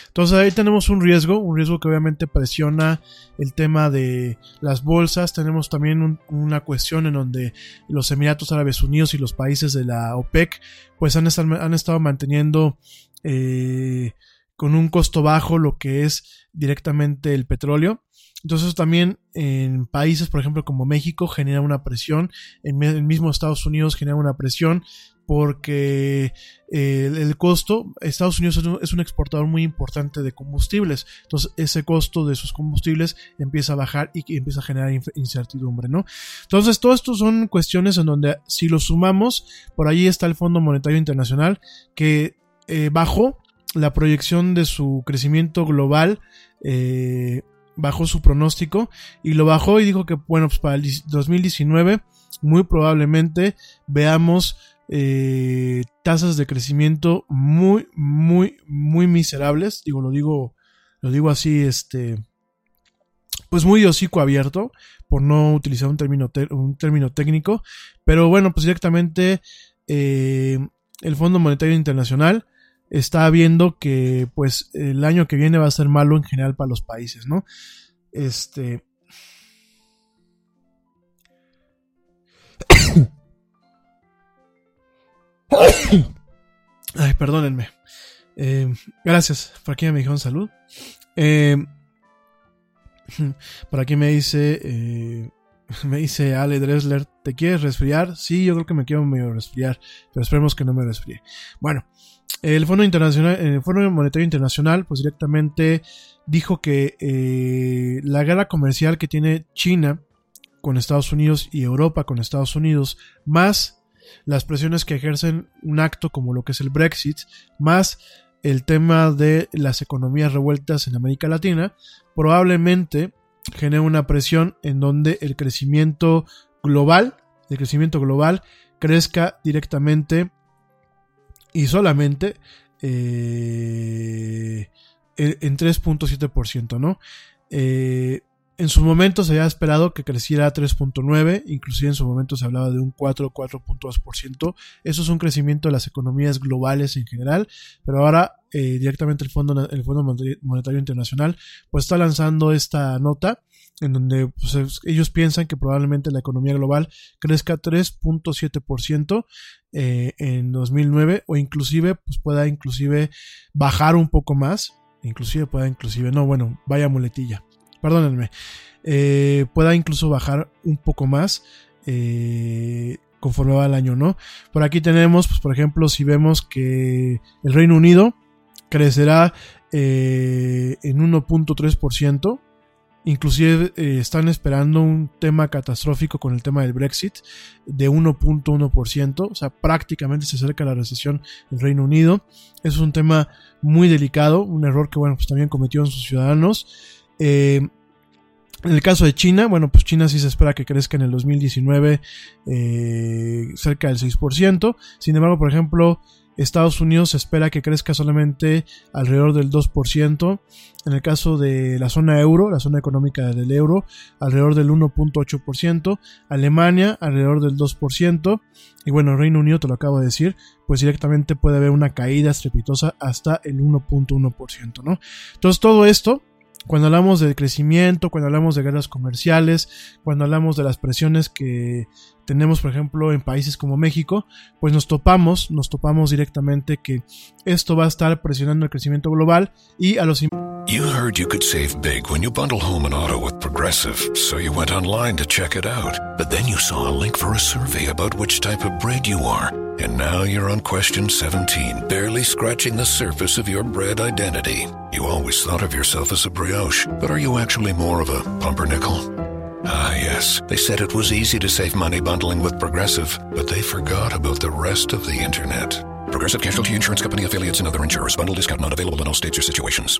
Entonces ahí tenemos un riesgo, un riesgo que obviamente presiona el tema de las bolsas. Tenemos también una cuestión en donde los Emiratos Árabes Unidos y los países de la OPEC pues han, estado manteniendo eh, con un costo bajo lo que es directamente el petróleo. Entonces también en países, por ejemplo, como México, genera una presión, en el mismo Estados Unidos genera una presión porque eh, el, costo, Estados Unidos es un, exportador muy importante de combustibles, entonces ese costo de sus combustibles empieza a bajar y empieza a generar incertidumbre, ¿no? Entonces todo esto son cuestiones en donde si lo sumamos, por ahí está el Fondo Monetario Internacional que eh, bajó la proyección de su crecimiento global eh, bajó su pronóstico y lo bajó y dijo que bueno pues para el 2019 muy probablemente veamos eh, tasas de crecimiento muy, muy, muy miserables. Digo, lo digo, lo digo así, este, pues muy hocico abierto, por no utilizar un término, un término técnico. Pero bueno, pues directamente eh, el Fondo Monetario Internacional está viendo que pues el año que viene va a ser malo en general para los países, ¿no? Este, *coughs* Ay, perdónenme. Eh, gracias. Por aquí me dijeron salud. Eh, *coughs* por aquí me dice. Eh, *laughs* me dice Ale Dressler. ¿Te quieres resfriar? Sí, yo creo que me quiero medio resfriar. Pero esperemos que no me resfríe. Bueno. El Fondo Internacional, el Fondo Monetario Internacional, pues directamente dijo que la guerra comercial que tiene China con Estados Unidos y Europa con Estados Unidos, más las presiones que ejercen un acto como lo que es el Brexit, más el tema de las economías revueltas en América Latina, probablemente genere una presión en donde el crecimiento global, el crecimiento global crezca directamente y solamente eh, en 3.7%, ¿no? Eh, en su momento se había esperado que creciera a 3.9, inclusive en su momento se hablaba de un 4, 4.2%. Eso es un crecimiento de las economías globales en general, pero ahora eh, directamente el Fondo, el Fondo Monetario Internacional pues está lanzando esta nota en donde pues, ellos piensan que probablemente la economía global crezca 3.7% eh, en 2009 o inclusive pues pueda inclusive bajar un poco más, inclusive pueda inclusive, no, bueno, vaya muletilla perdónenme, eh, pueda incluso bajar un poco más eh, conforme va el año, ¿no? Por aquí tenemos, pues por ejemplo, si vemos que el Reino Unido crecerá eh, en 1.3%, Inclusive están esperando un tema catastrófico con el tema del Brexit de 1.1%, o sea, prácticamente se acerca la recesión en Reino Unido. Es un tema muy delicado, un error que, bueno, pues también cometieron sus ciudadanos. Eh, en el caso de China, bueno, pues China sí se espera que crezca en el 2019 eh, cerca del 6%. Sin embargo, por ejemplo, Estados Unidos se espera que crezca solamente alrededor del 2%. En el caso de la zona euro, la zona económica del euro, alrededor del 1.8%. Alemania, alrededor del 2%. Y bueno, Reino Unido, te lo acabo de decir, pues directamente puede haber una caída estrepitosa hasta el 1.1%, ¿no? Entonces todo esto cuando hablamos de crecimiento, cuando hablamos de guerras comerciales, cuando hablamos de las presiones que tenemos, por ejemplo, en países como México, pues nos topamos, nos topamos directamente que esto va a estar presionando el crecimiento global y a los You heard you could save big when you bundle home and auto with Progressive, so you went online to check it out. But then you saw a link for a survey about which type of bread you are. And now you're on question 17, barely scratching the surface of your bread identity. You always thought of yourself as a brioche, but are you actually more of a pumpernickel? Ah, yes. They said it was easy to save money bundling with Progressive, but they forgot about the rest of the internet. Progressive Casualty Insurance Company affiliates and other insurers. Bundle discount not available in all states or situations.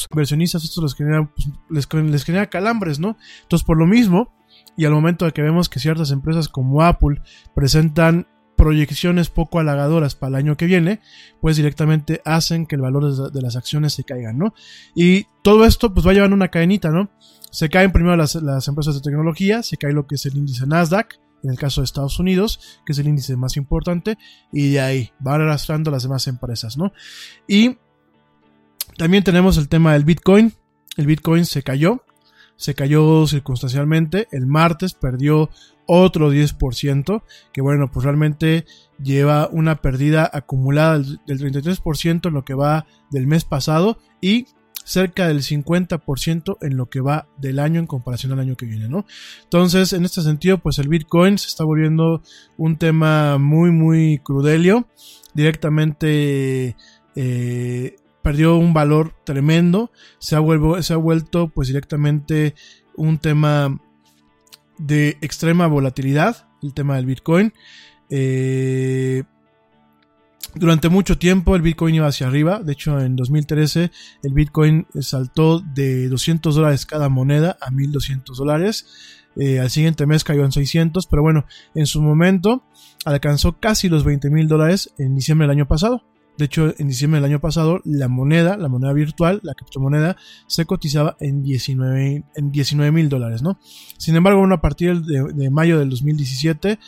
inversionistas esto les genera, pues, les, les genera calambres, ¿no? Entonces, por lo mismo, y al momento de que vemos que ciertas empresas como Apple presentan proyecciones poco halagadoras para el año que viene, pues directamente hacen que el valor de las acciones se caigan, ¿no? Y todo esto pues va llevando una cadenita, ¿no? Se caen primero las, las empresas de tecnología, se cae lo que es el índice Nasdaq, en el caso de Estados Unidos, que es el índice más importante, y de ahí van arrastrando las demás empresas, ¿no? Y también tenemos el tema del Bitcoin. El Bitcoin se cayó, se cayó circunstancialmente. El martes perdió otro 10%, que bueno, pues realmente lleva una pérdida acumulada del 33% en lo que va del mes pasado y cerca del 50% en lo que va del año en comparación al año que viene, ¿no? Entonces, en este sentido, pues el Bitcoin se está volviendo un tema muy, muy crudelio, directamente eh, perdió un valor tremendo, se ha, se ha vuelto pues directamente un tema de extrema volatilidad, el tema del Bitcoin. Eh, durante mucho tiempo el Bitcoin iba hacia arriba, de hecho en 2013 el Bitcoin saltó de 200 dólares cada moneda a 1200 dólares. Eh, al siguiente mes cayó en 600, pero bueno, en su momento alcanzó casi los 20 mil dólares en diciembre del año pasado. De hecho, en diciembre del año pasado, la moneda, la moneda virtual, la criptomoneda, se cotizaba en 19 mil dólares, ¿no? Sin embargo, bueno, a partir de, mayo del 2017,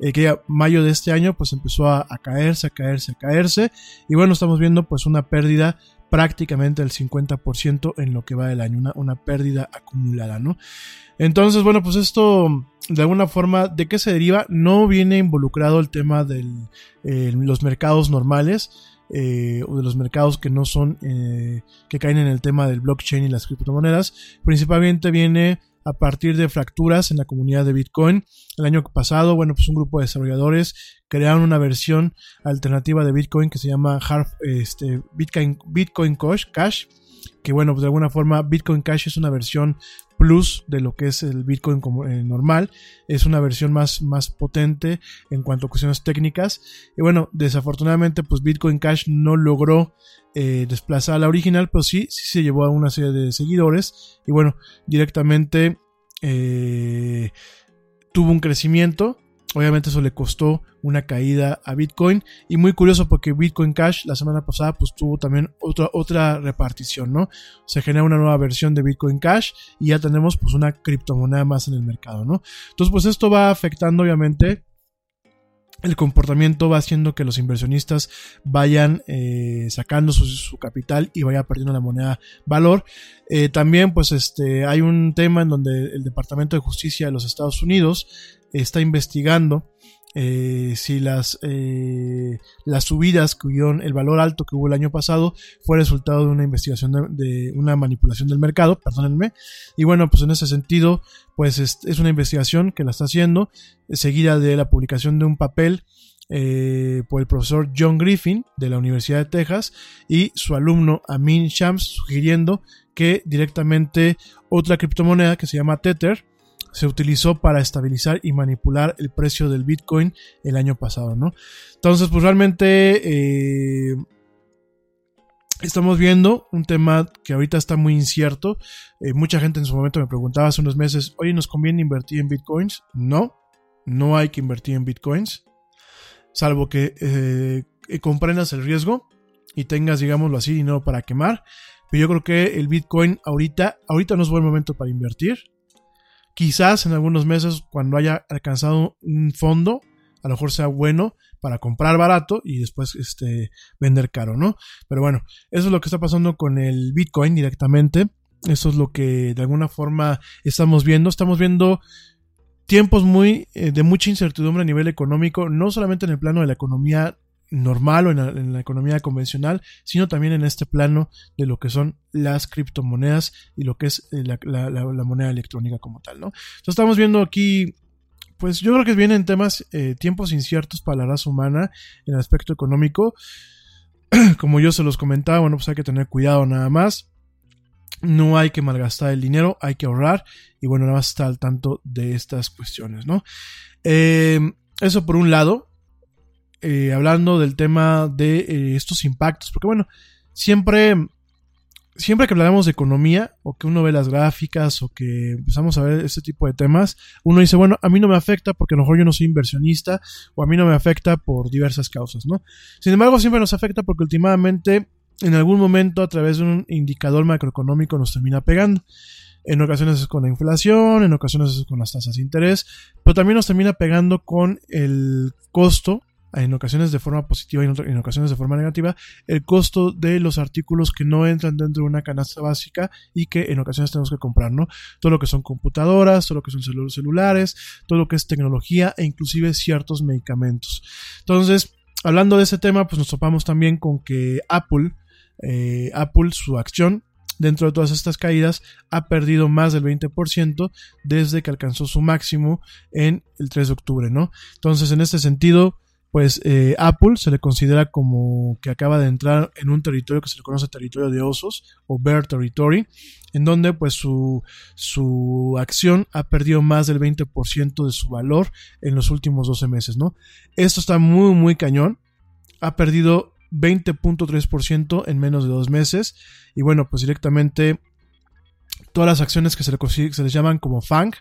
eh, que ya mayo de este año, pues empezó a, caerse, a caerse, a caerse. Y bueno, estamos viendo pues una pérdida prácticamente del 50% en lo que va del año, una, una pérdida acumulada, ¿no? Entonces, bueno, pues esto de alguna forma, ¿de qué se deriva? No viene involucrado el tema de eh, los mercados normales eh, o de los mercados que no son, eh, que caen en el tema del blockchain y las criptomonedas. Principalmente viene a partir de fracturas en la comunidad de Bitcoin. El año pasado, bueno, pues un grupo de desarrolladores crearon una versión alternativa de Bitcoin que se llama este, Bitcoin, Bitcoin Cash que bueno, pues de alguna forma Bitcoin Cash es una versión plus de lo que es el Bitcoin eh, normal, es una versión más, más potente en cuanto a cuestiones técnicas. Y bueno, desafortunadamente pues Bitcoin Cash no logró eh, desplazar a la original, pero sí, sí se llevó a una serie de seguidores. Y bueno, directamente eh, tuvo un crecimiento Obviamente eso le costó una caída a Bitcoin y muy curioso porque Bitcoin Cash la semana pasada pues tuvo también otra, otra repartición, ¿no? Se genera una nueva versión de Bitcoin Cash y ya tenemos pues una criptomoneda más en el mercado, ¿no? Entonces pues esto va afectando obviamente el comportamiento va haciendo que los inversionistas vayan eh, sacando su, capital y vaya perdiendo la moneda valor. Eh, también, pues, este, hay un tema en donde el Departamento de Justicia de los Estados Unidos está investigando eh, si las, eh, las subidas que hubieron, el valor alto que hubo el año pasado, fue resultado de una investigación de, una manipulación del mercado, perdónenme. Y bueno, pues en ese sentido, pues es, una investigación que la está haciendo, seguida de la publicación de un papel eh, por el profesor John Griffin de la Universidad de Texas y su alumno Amin Shams, sugiriendo que directamente otra criptomoneda que se llama Tether, se utilizó para estabilizar y manipular el precio del Bitcoin el año pasado, ¿no? Entonces, pues realmente eh, estamos viendo un tema que ahorita está muy incierto. Eh, mucha gente en su momento me preguntaba hace unos meses, oye, ¿nos conviene invertir en Bitcoins? No, no hay que invertir en Bitcoins, salvo que eh, comprendas el riesgo y tengas, digámoslo así, dinero para quemar. Pero yo creo que el Bitcoin ahorita, ahorita no es buen momento para invertir. Quizás en algunos meses, cuando haya alcanzado un fondo, a lo mejor sea bueno para comprar barato y después este, vender caro, ¿no? Pero bueno, eso es lo que está pasando con el Bitcoin directamente. Eso es lo que de alguna forma estamos viendo. Estamos viendo tiempos muy eh, de mucha incertidumbre a nivel económico, no solamente en el plano de la economía normal o en la, economía convencional, sino también en este plano de lo que son las criptomonedas y lo que es eh, la, moneda electrónica como tal, ¿no? Entonces estamos viendo aquí, pues yo creo que vienen temas, eh, tiempos inciertos para la raza humana en el aspecto económico. *clears throat* Como yo se los comentaba, bueno, pues hay que tener cuidado nada más. No hay que malgastar el dinero, hay que ahorrar y bueno, nada más estar al tanto de estas cuestiones, ¿no? Eh, eso por un lado, eh, hablando del tema de eh, estos impactos, porque bueno, siempre, siempre que hablamos de economía o que uno ve las gráficas o que empezamos a ver este tipo de temas, uno dice, bueno, a mí no me afecta porque a lo mejor yo no soy inversionista o a mí no me afecta por diversas causas, ¿no? Sin embargo, siempre nos afecta porque últimamente en algún momento a través de un indicador macroeconómico nos termina pegando. En ocasiones es con la inflación, en ocasiones es con las tasas de interés, pero también nos termina pegando con el costo en ocasiones de forma positiva y en ocasiones de forma negativa, el costo de los artículos que no entran dentro de una canasta básica y que en ocasiones tenemos que comprar, ¿no? Todo lo que son computadoras, todo lo que son celulares, todo lo que es tecnología e inclusive ciertos medicamentos. Entonces, hablando de ese tema, pues nos topamos también con que Apple, eh, Apple, su acción dentro de todas estas caídas ha perdido más del 20% desde que alcanzó su máximo en el 3 de octubre, ¿no? Entonces, en este sentido, pues eh, Apple se le considera como que acaba de entrar en un territorio que se le conoce territorio de osos o bear territory, en donde pues su, su acción ha perdido más del 20% de su valor en los últimos 12 meses, ¿no? Esto está muy, muy cañón. Ha perdido 20.3% en menos de dos meses. Y bueno, pues directamente todas las acciones que se, se, les llaman como FANG,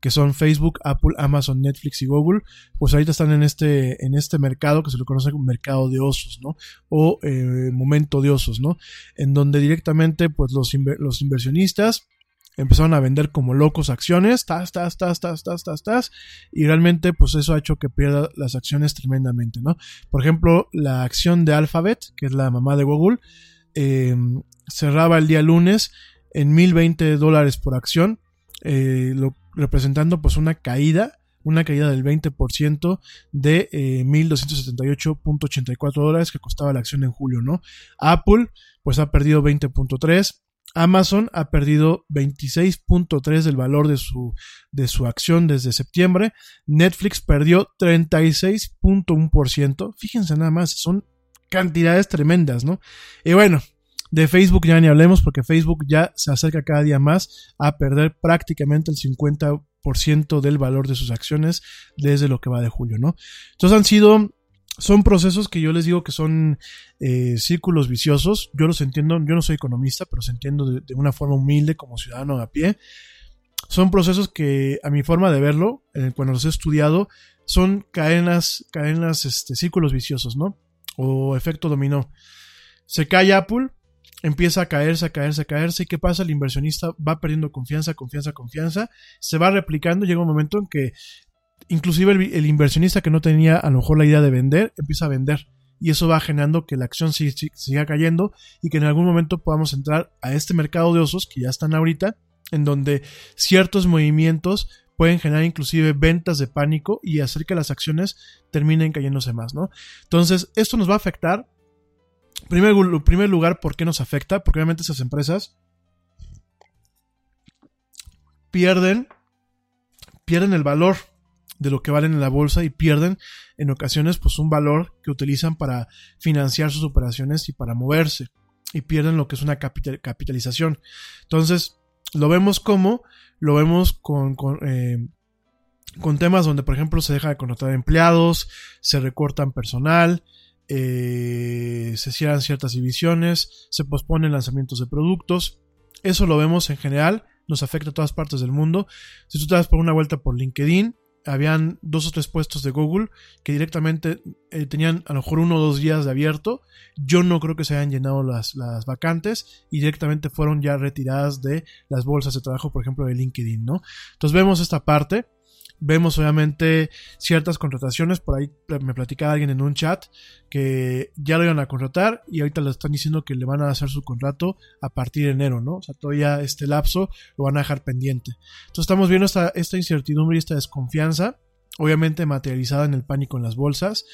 que son Facebook, Apple, Amazon, Netflix y Google, pues ahorita están en este, en este mercado que se le conoce como mercado de osos, ¿no? O eh, momento de osos, ¿no? En donde directamente, pues los, los inversionistas empezaron a vender como locos acciones, tas, tas, tas, tas, tas, tas, tas, y realmente pues eso ha hecho que pierda las acciones tremendamente, ¿no? Por ejemplo, la acción de Alphabet, que es la mamá de Google, eh, cerraba el día lunes en 1020 dólares por acción, eh, representando pues una caída, una caída del 20% de eh, 1278.84 dólares que costaba la acción en julio, ¿no? Apple pues ha perdido 20.3, Amazon ha perdido 26.3 del valor de su, de su acción desde septiembre. Netflix perdió 36.1%. Fíjense nada más, son cantidades tremendas, ¿no? Y bueno, de Facebook ya ni hablemos porque Facebook ya se acerca cada día más a perder prácticamente el 50% del valor de sus acciones desde lo que va de julio, ¿no? Entonces han sido, son procesos que yo les digo que son eh, círculos viciosos. Yo los entiendo, yo no soy economista, pero los entiendo de, una forma humilde como ciudadano a pie. Son procesos que a mi forma de verlo, cuando los he estudiado, son cadenas, cadenas, este, círculos viciosos, ¿no? O efecto dominó. Se cae Apple, empieza a caerse, a caerse, a caerse. ¿Y qué pasa? El inversionista va perdiendo confianza, confianza, confianza. Se va replicando. Llega un momento en que inclusive el, inversionista que no tenía a lo mejor la idea de vender, empieza a vender. Y eso va generando que la acción siga cayendo y que en algún momento podamos entrar a este mercado de osos que ya están ahorita, en donde ciertos movimientos pueden generar inclusive ventas de pánico y hacer que las acciones terminen cayéndose más, ¿no? Entonces, esto nos va a afectar Primer, primer lugar, ¿por qué nos afecta? Porque obviamente esas empresas pierden, pierden el valor de lo que valen en la bolsa y pierden en ocasiones pues un valor que utilizan para financiar sus operaciones y para moverse y pierden lo que es una capitalización. Entonces, lo vemos como, lo vemos con, eh, con temas donde, por ejemplo, se deja de contratar empleados, se recortan personal, eh, se cierran ciertas divisiones, se posponen lanzamientos de productos. Eso lo vemos en general, nos afecta a todas partes del mundo. Si tú te das por una vuelta por LinkedIn, habían dos o tres puestos de Google que directamente eh, tenían a lo mejor uno o dos días de abierto. Yo no creo que se hayan llenado las, las, vacantes y directamente fueron ya retiradas de las bolsas de trabajo, por ejemplo, de LinkedIn, ¿no? Entonces vemos esta parte Vemos obviamente ciertas contrataciones, por ahí me platicaba alguien en un chat que ya lo iban a contratar y ahorita le están diciendo que le van a hacer su contrato a partir de enero, ¿no? O sea, todavía este lapso lo van a dejar pendiente. Entonces estamos viendo esta, incertidumbre y esta desconfianza, obviamente materializada en el pánico en las bolsas.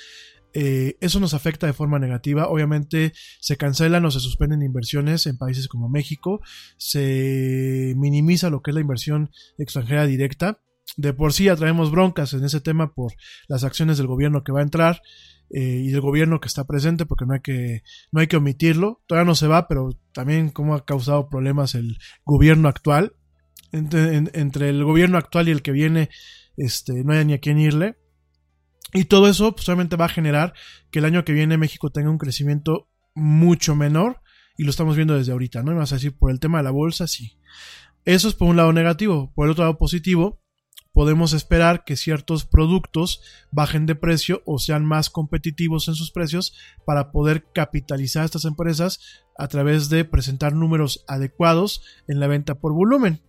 Eh, eso nos afecta de forma negativa. Obviamente se cancelan o se suspenden inversiones en países como México, se minimiza lo que es la inversión extranjera directa de por sí ya traemos broncas en ese tema por las acciones del gobierno que va a entrar eh, y del gobierno que está presente, porque no hay que, no hay que omitirlo. Todavía no se va, pero también cómo ha causado problemas el gobierno actual. Entre, el gobierno actual y el que viene, este, no hay ni a quién irle. Y todo eso pues, va a generar que el año que viene México tenga un crecimiento mucho menor. Y lo estamos viendo desde ahorita, ¿no? Y a decir, por el tema de la bolsa, sí. Eso es por un lado negativo. Por el otro lado positivo, podemos esperar que ciertos productos bajen de precio o sean más competitivos en sus precios para poder capitalizar a estas empresas a través de presentar números adecuados en la venta por volumen.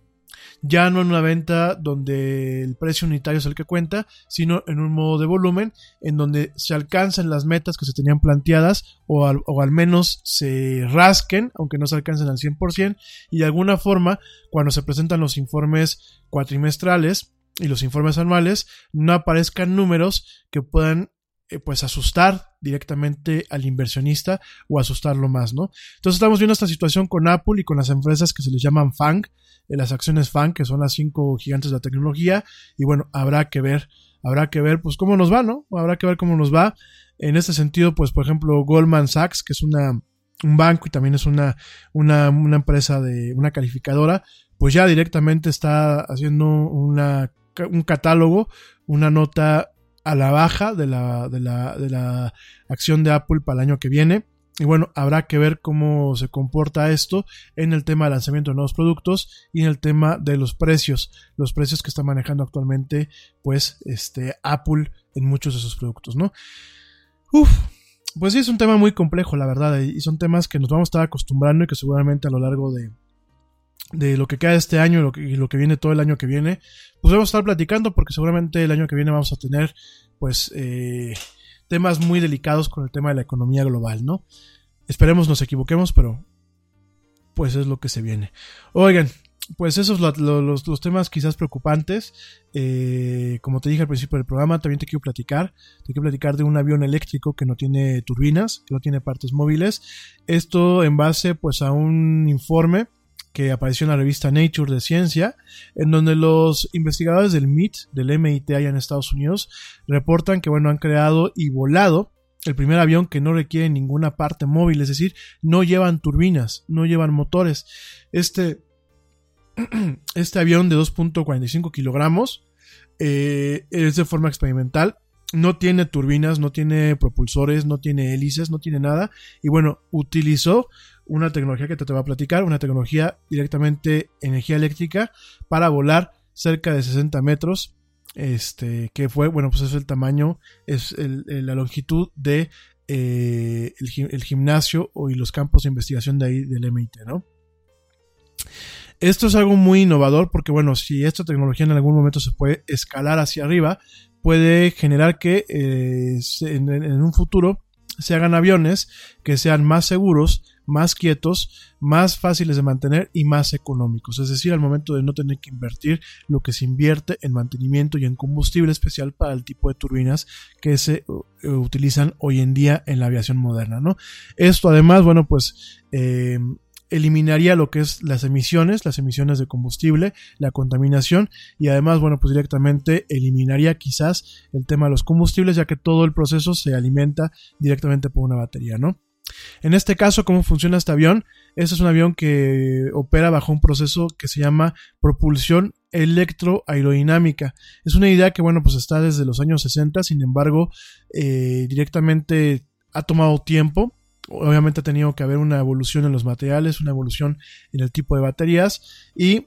Ya no en una venta donde el precio unitario es el que cuenta, sino en un modo de volumen en donde se alcancen las metas que se tenían planteadas o al, o al menos se rasquen, aunque no se alcancen al 100%, y de alguna forma, cuando se presentan los informes cuatrimestrales, y los informes anuales no aparezcan números que puedan eh, pues asustar directamente al inversionista o asustarlo más, ¿no? Entonces estamos viendo esta situación con Apple y con las empresas que se les llaman FANG, eh, las acciones FANG, que son las cinco gigantes de la tecnología, y bueno, habrá que ver, habrá que ver pues cómo nos va, ¿no? Habrá que ver cómo nos va. En este sentido, pues por ejemplo, Goldman Sachs, que es una un banco y también es una, una, una empresa de una calificadora, pues ya directamente está haciendo una un catálogo, una nota a la baja de la, de la, de la acción de Apple para el año que viene. Y bueno, habrá que ver cómo se comporta esto en el tema de lanzamiento de nuevos productos y en el tema de los precios, los precios que está manejando actualmente, pues, este, Apple en muchos de sus productos, ¿no? Uf, pues sí, es un tema muy complejo, la verdad, y son temas que nos vamos a estar acostumbrando y que seguramente a lo largo de, de lo que queda este año y lo, que, lo que viene todo el año que viene, pues vamos a estar platicando porque seguramente el año que viene vamos a tener pues eh, temas muy delicados con el tema de la economía global, ¿no? Esperemos nos equivoquemos, pero pues es lo que se viene. Oigan, pues esos los, los, los temas quizás preocupantes. Eh, como te dije al principio del programa, también te quiero platicar. Te quiero platicar de un avión eléctrico que no tiene turbinas, que no tiene partes móviles. Esto en base pues a un informe que apareció en la revista Nature de Ciencia, en donde los investigadores del MIT, del MIT allá en Estados Unidos, reportan que bueno, han creado y volado el primer avión que no requiere ninguna parte móvil, es decir, no llevan turbinas, no llevan motores. Este, *clears throat* este avión de 2.45 kilogramos eh, es de forma experimental, no tiene turbinas, no tiene propulsores, no tiene hélices, no tiene nada. Y bueno, utilizó una tecnología que te, te va a platicar, una tecnología directamente energía eléctrica para volar cerca de 60 metros. Este, que fue, bueno, pues es el tamaño, es la longitud de eh, el, gimnasio y los campos de investigación de ahí del MIT, ¿no? Esto es algo muy innovador porque, bueno, si esta tecnología en algún momento se puede escalar hacia arriba, puede generar que eh, en, en, un futuro se hagan aviones que sean más seguros, más quietos, más fáciles de mantener y más económicos. Es decir, al momento de no tener que invertir lo que se invierte en mantenimiento y en combustible especial para el tipo de turbinas que se uh, utilizan hoy en día en la aviación moderna. ¿no? Esto además, bueno, pues eh, eliminaría lo que es las emisiones, las emisiones de combustible, la contaminación y además, bueno, pues directamente eliminaría quizás el tema de los combustibles ya que todo el proceso se alimenta directamente por una batería, ¿no? En este caso, ¿cómo funciona este avión? Este es un avión que opera bajo un proceso que se llama propulsión electroaerodinámica. Es una idea que, bueno, pues está desde los años 60, sin embargo, eh, directamente ha tomado tiempo. Obviamente ha tenido que haber una evolución en los materiales, una evolución en el tipo de baterías y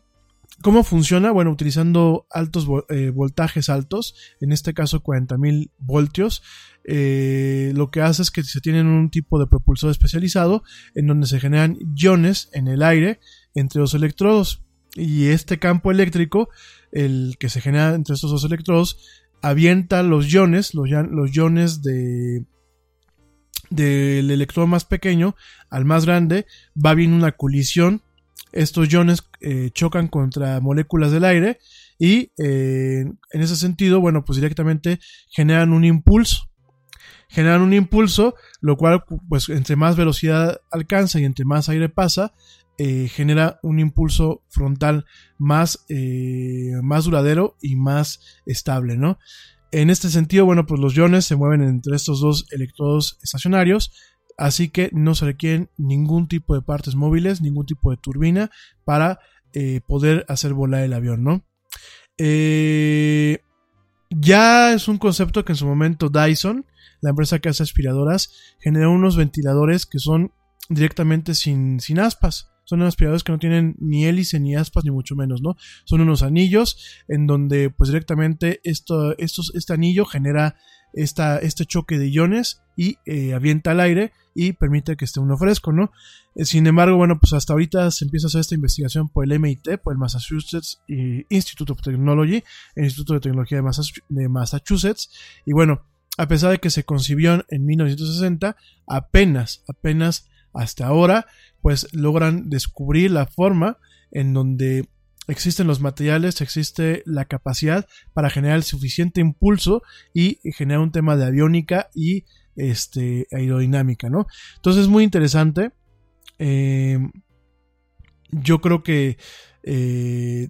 ¿Cómo funciona? Bueno, utilizando altos eh, voltajes altos, en este caso 40.000 voltios, eh, lo que hace es que se tiene un tipo de propulsor especializado en donde se generan iones en el aire entre los electrodos. y este campo eléctrico, el que se genera entre estos dos electrodos, avienta los iones, los, iones de del electrodo más pequeño al más grande, va bien una colisión. Estos iones eh, chocan contra moléculas del aire y eh, en ese sentido, bueno, pues directamente generan un impulso. Generan un impulso, lo cual, pues entre más velocidad alcanza y entre más aire pasa, eh, genera un impulso frontal más, eh, más duradero y más estable, ¿no? En este sentido, bueno, pues los iones se mueven entre estos dos electrodos estacionarios, así que no se requieren ningún tipo de partes móviles, ningún tipo de turbina para poder hacer volar el avión, ¿no? Eh, ya es un concepto que en su momento Dyson, la empresa que hace aspiradoras, generó unos ventiladores que son directamente sin, sin aspas. Son aspiradores que no tienen ni hélice ni aspas, ni mucho menos, ¿no? Son unos anillos en donde, pues directamente, esto, estos, este anillo genera esta, este choque de iones y eh, avienta al aire y permite que esté uno fresco, ¿no? Eh, sin embargo, bueno, pues hasta ahorita se empieza a hacer esta investigación por el MIT, por el Massachusetts Institute of Technology, el Instituto de Tecnología de Massachusetts, y bueno, a pesar de que se concibió en 1960, apenas, apenas hasta ahora, pues logran descubrir la forma en donde existen los materiales, existe la capacidad para generar el suficiente impulso y generar un tema de aviónica y este, aerodinámica, ¿no? Entonces es muy interesante. Eh, yo creo que eh,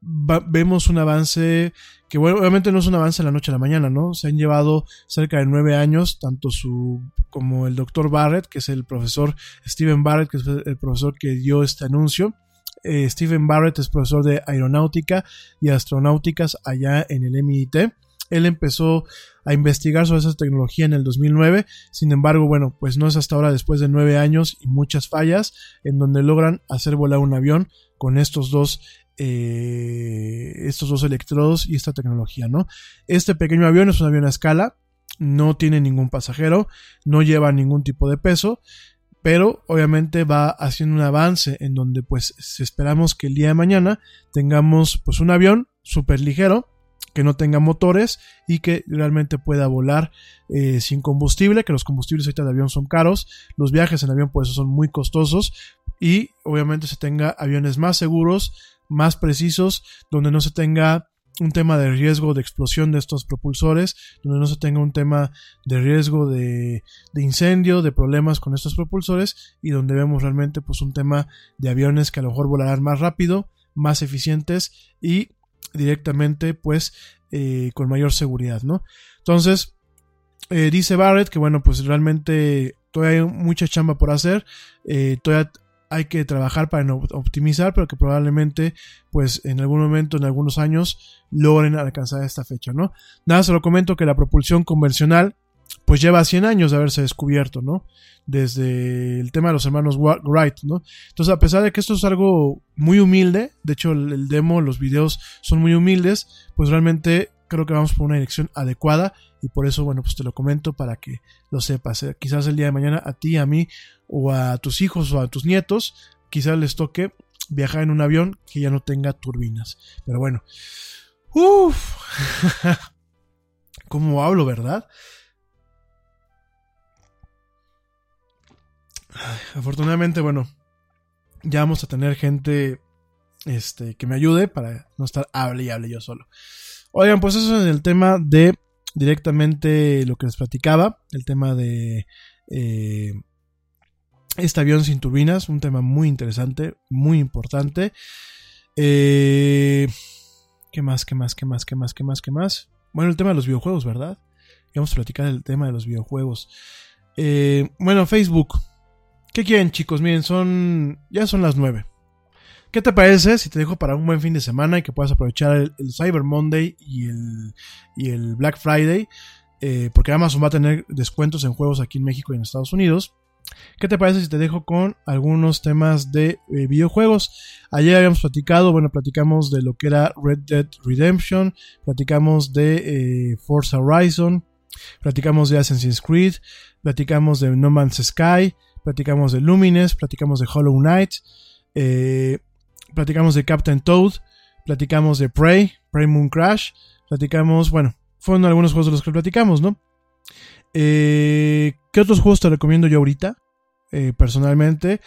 vemos un avance que bueno, obviamente no es un avance de la noche a la mañana, ¿no? Se han llevado cerca de nueve años, tanto su como el doctor Barrett, que es el profesor Steven Barrett, que es el profesor que dio este anuncio, eh, Stephen Barrett es profesor de aeronáutica y astronáuticas allá en el MIT. Él empezó a investigar sobre esa tecnología en el 2009. Sin embargo, bueno, pues no es hasta ahora, después de nueve años y muchas fallas, en donde logran hacer volar un avión con estos dos, eh, estos dos electrodos y esta tecnología, ¿no? Este pequeño avión es un avión a escala, no tiene ningún pasajero, no lleva ningún tipo de peso pero obviamente va haciendo un avance en donde pues esperamos que el día de mañana tengamos pues un avión súper ligero que no tenga motores y que realmente pueda volar eh, sin combustible, que los combustibles ahorita de avión son caros, los viajes en avión pues son muy costosos y obviamente se tenga aviones más seguros, más precisos, donde no se tenga un tema de riesgo de explosión de estos propulsores, donde no se tenga un tema de riesgo de, incendio, de problemas con estos propulsores y donde vemos realmente pues un tema de aviones que a lo mejor volarán más rápido, más eficientes y directamente pues eh, con mayor seguridad, ¿no? Entonces, eh, dice Barrett que bueno pues realmente todavía hay mucha chamba por hacer, eh, todavía hay que trabajar para optimizar, pero que probablemente, pues en algún momento, en algunos años, logren alcanzar esta fecha, ¿no? Nada, se lo comento que la propulsión convencional, pues lleva 100 años de haberse descubierto, ¿no? Desde el tema de los hermanos Wright, ¿no? Entonces, a pesar de que esto es algo muy humilde, de hecho el, demo, los videos son muy humildes, pues realmente creo que vamos por una dirección adecuada y por eso, bueno, pues te lo comento para que lo sepas. ¿eh? Quizás el día de mañana a ti, a mí o a tus hijos o a tus nietos, quizás les toque viajar en un avión que ya no tenga turbinas. Pero bueno, uff, *laughs* ¿cómo hablo, verdad? afortunadamente, bueno, ya vamos a tener gente este, que me ayude para no estar hable y hable yo solo. Oigan, pues eso es el tema de directamente lo que les platicaba, el tema de eh, este avión sin turbinas, un tema muy interesante, muy importante. Eh, ¿Qué más, qué más, qué más, qué más, qué más, qué más? Bueno, el tema de los videojuegos, ¿verdad? Vamos a platicar del tema de los videojuegos. Eh, bueno, Facebook. ¿Qué quieren, chicos? Miren, son. Ya son las 9. ¿Qué te parece si te dejo para un buen fin de semana y que puedas aprovechar el, Cyber Monday y el, y el Black Friday? Eh, porque Amazon va a tener descuentos en juegos aquí en México y en Estados Unidos. ¿Qué te parece si te dejo con algunos temas de eh, videojuegos? Ayer habíamos platicado, bueno, platicamos de lo que era Red Dead Redemption, platicamos de eh, Forza Horizon, platicamos de Assassin's Creed, platicamos de No Man's Sky, platicamos de Lumines, platicamos de Hollow Knight. Eh, platicamos de Captain Toad, platicamos de Prey, Prey Moon Crash, platicamos, bueno, fueron algunos juegos de los que platicamos, ¿no? Eh, ¿Qué otros juegos te recomiendo yo ahorita? Eh, personalmente,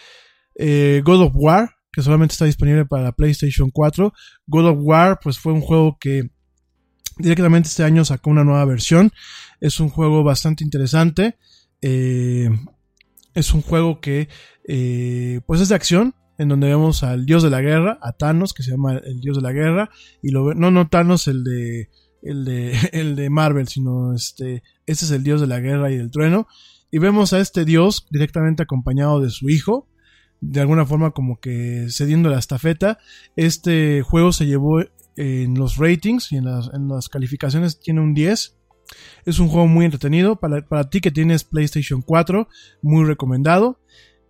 eh, God of War, que solamente está disponible para la PlayStation 4. God of War, pues fue un juego que directamente este año sacó una nueva versión. Es un juego bastante interesante. es un juego que, pues es de acción, en donde vemos al dios de la guerra, a Thanos, que se llama el dios de la guerra, y lo no, no Thanos el de, el de, *laughs* el de Marvel, sino este, este es el dios de la guerra y del trueno, y vemos a este dios directamente acompañado de su hijo, de alguna forma como que cediendo la estafeta, este juego se llevó en los ratings y en las, en las calificaciones tiene un 10, es un juego muy entretenido, para, para ti que tienes PlayStation 4, muy recomendado.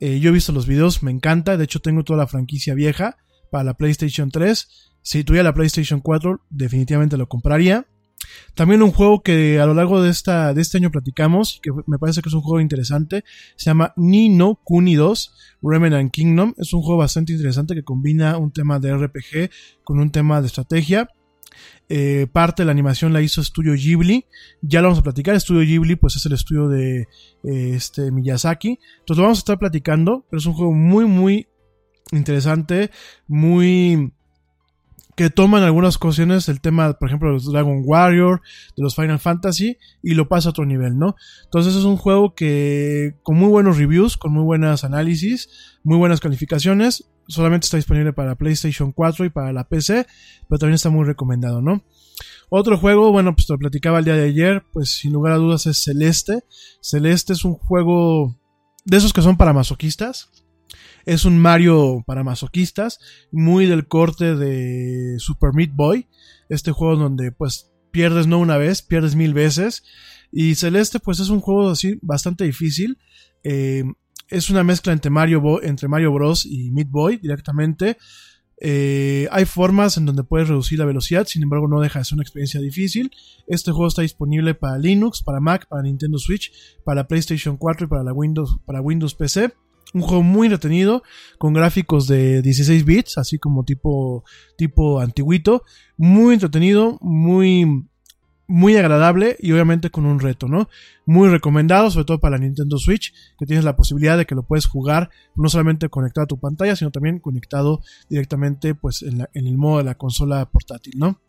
Eh, yo he visto los videos, me encanta. De hecho, tengo toda la franquicia vieja para la PlayStation 3. Si tuviera la PlayStation 4, definitivamente lo compraría. También un juego que a lo largo de, esta, de este año platicamos, que me parece que es un juego interesante, se llama Nino Kuni 2, Remnant Kingdom. Es un juego bastante interesante que combina un tema de RPG con un tema de estrategia. Eh, parte de la animación la hizo Studio Ghibli. Ya lo vamos a platicar. Studio Ghibli, pues es el estudio de eh, este Miyazaki. Entonces lo vamos a estar platicando. Pero es un juego muy, muy interesante. Muy. Que toma en algunas ocasiones el tema, por ejemplo, de los Dragon Warrior, de los Final Fantasy, y lo pasa a otro nivel, ¿no? Entonces es un juego que con muy buenos reviews, con muy buenas análisis, muy buenas calificaciones, solamente está disponible para PlayStation 4 y para la PC, pero también está muy recomendado, ¿no? Otro juego, bueno, pues te lo platicaba el día de ayer, pues sin lugar a dudas es Celeste. Celeste es un juego de esos que son para masoquistas. Es un Mario para masoquistas, muy del corte de Super Meat Boy. Este juego donde pues pierdes no una vez, pierdes mil veces. Y Celeste pues es un juego así bastante difícil. Eh, es una mezcla entre Mario, entre Mario Bros. y Meat Boy directamente. Eh, hay formas en donde puedes reducir la velocidad, sin embargo no deja de ser una experiencia difícil. Este juego está disponible para Linux, para Mac, para Nintendo Switch, para PlayStation 4 y para, la Windows, para Windows PC. Un juego muy entretenido, con gráficos de 16 bits, así como tipo, tipo antiguito. Muy entretenido, muy, muy agradable y obviamente con un reto, ¿no? Muy recomendado, sobre todo para la Nintendo Switch, que tienes la posibilidad de que lo puedes jugar no solamente conectado a tu pantalla, sino también conectado directamente pues en, el modo de la consola portátil, ¿no?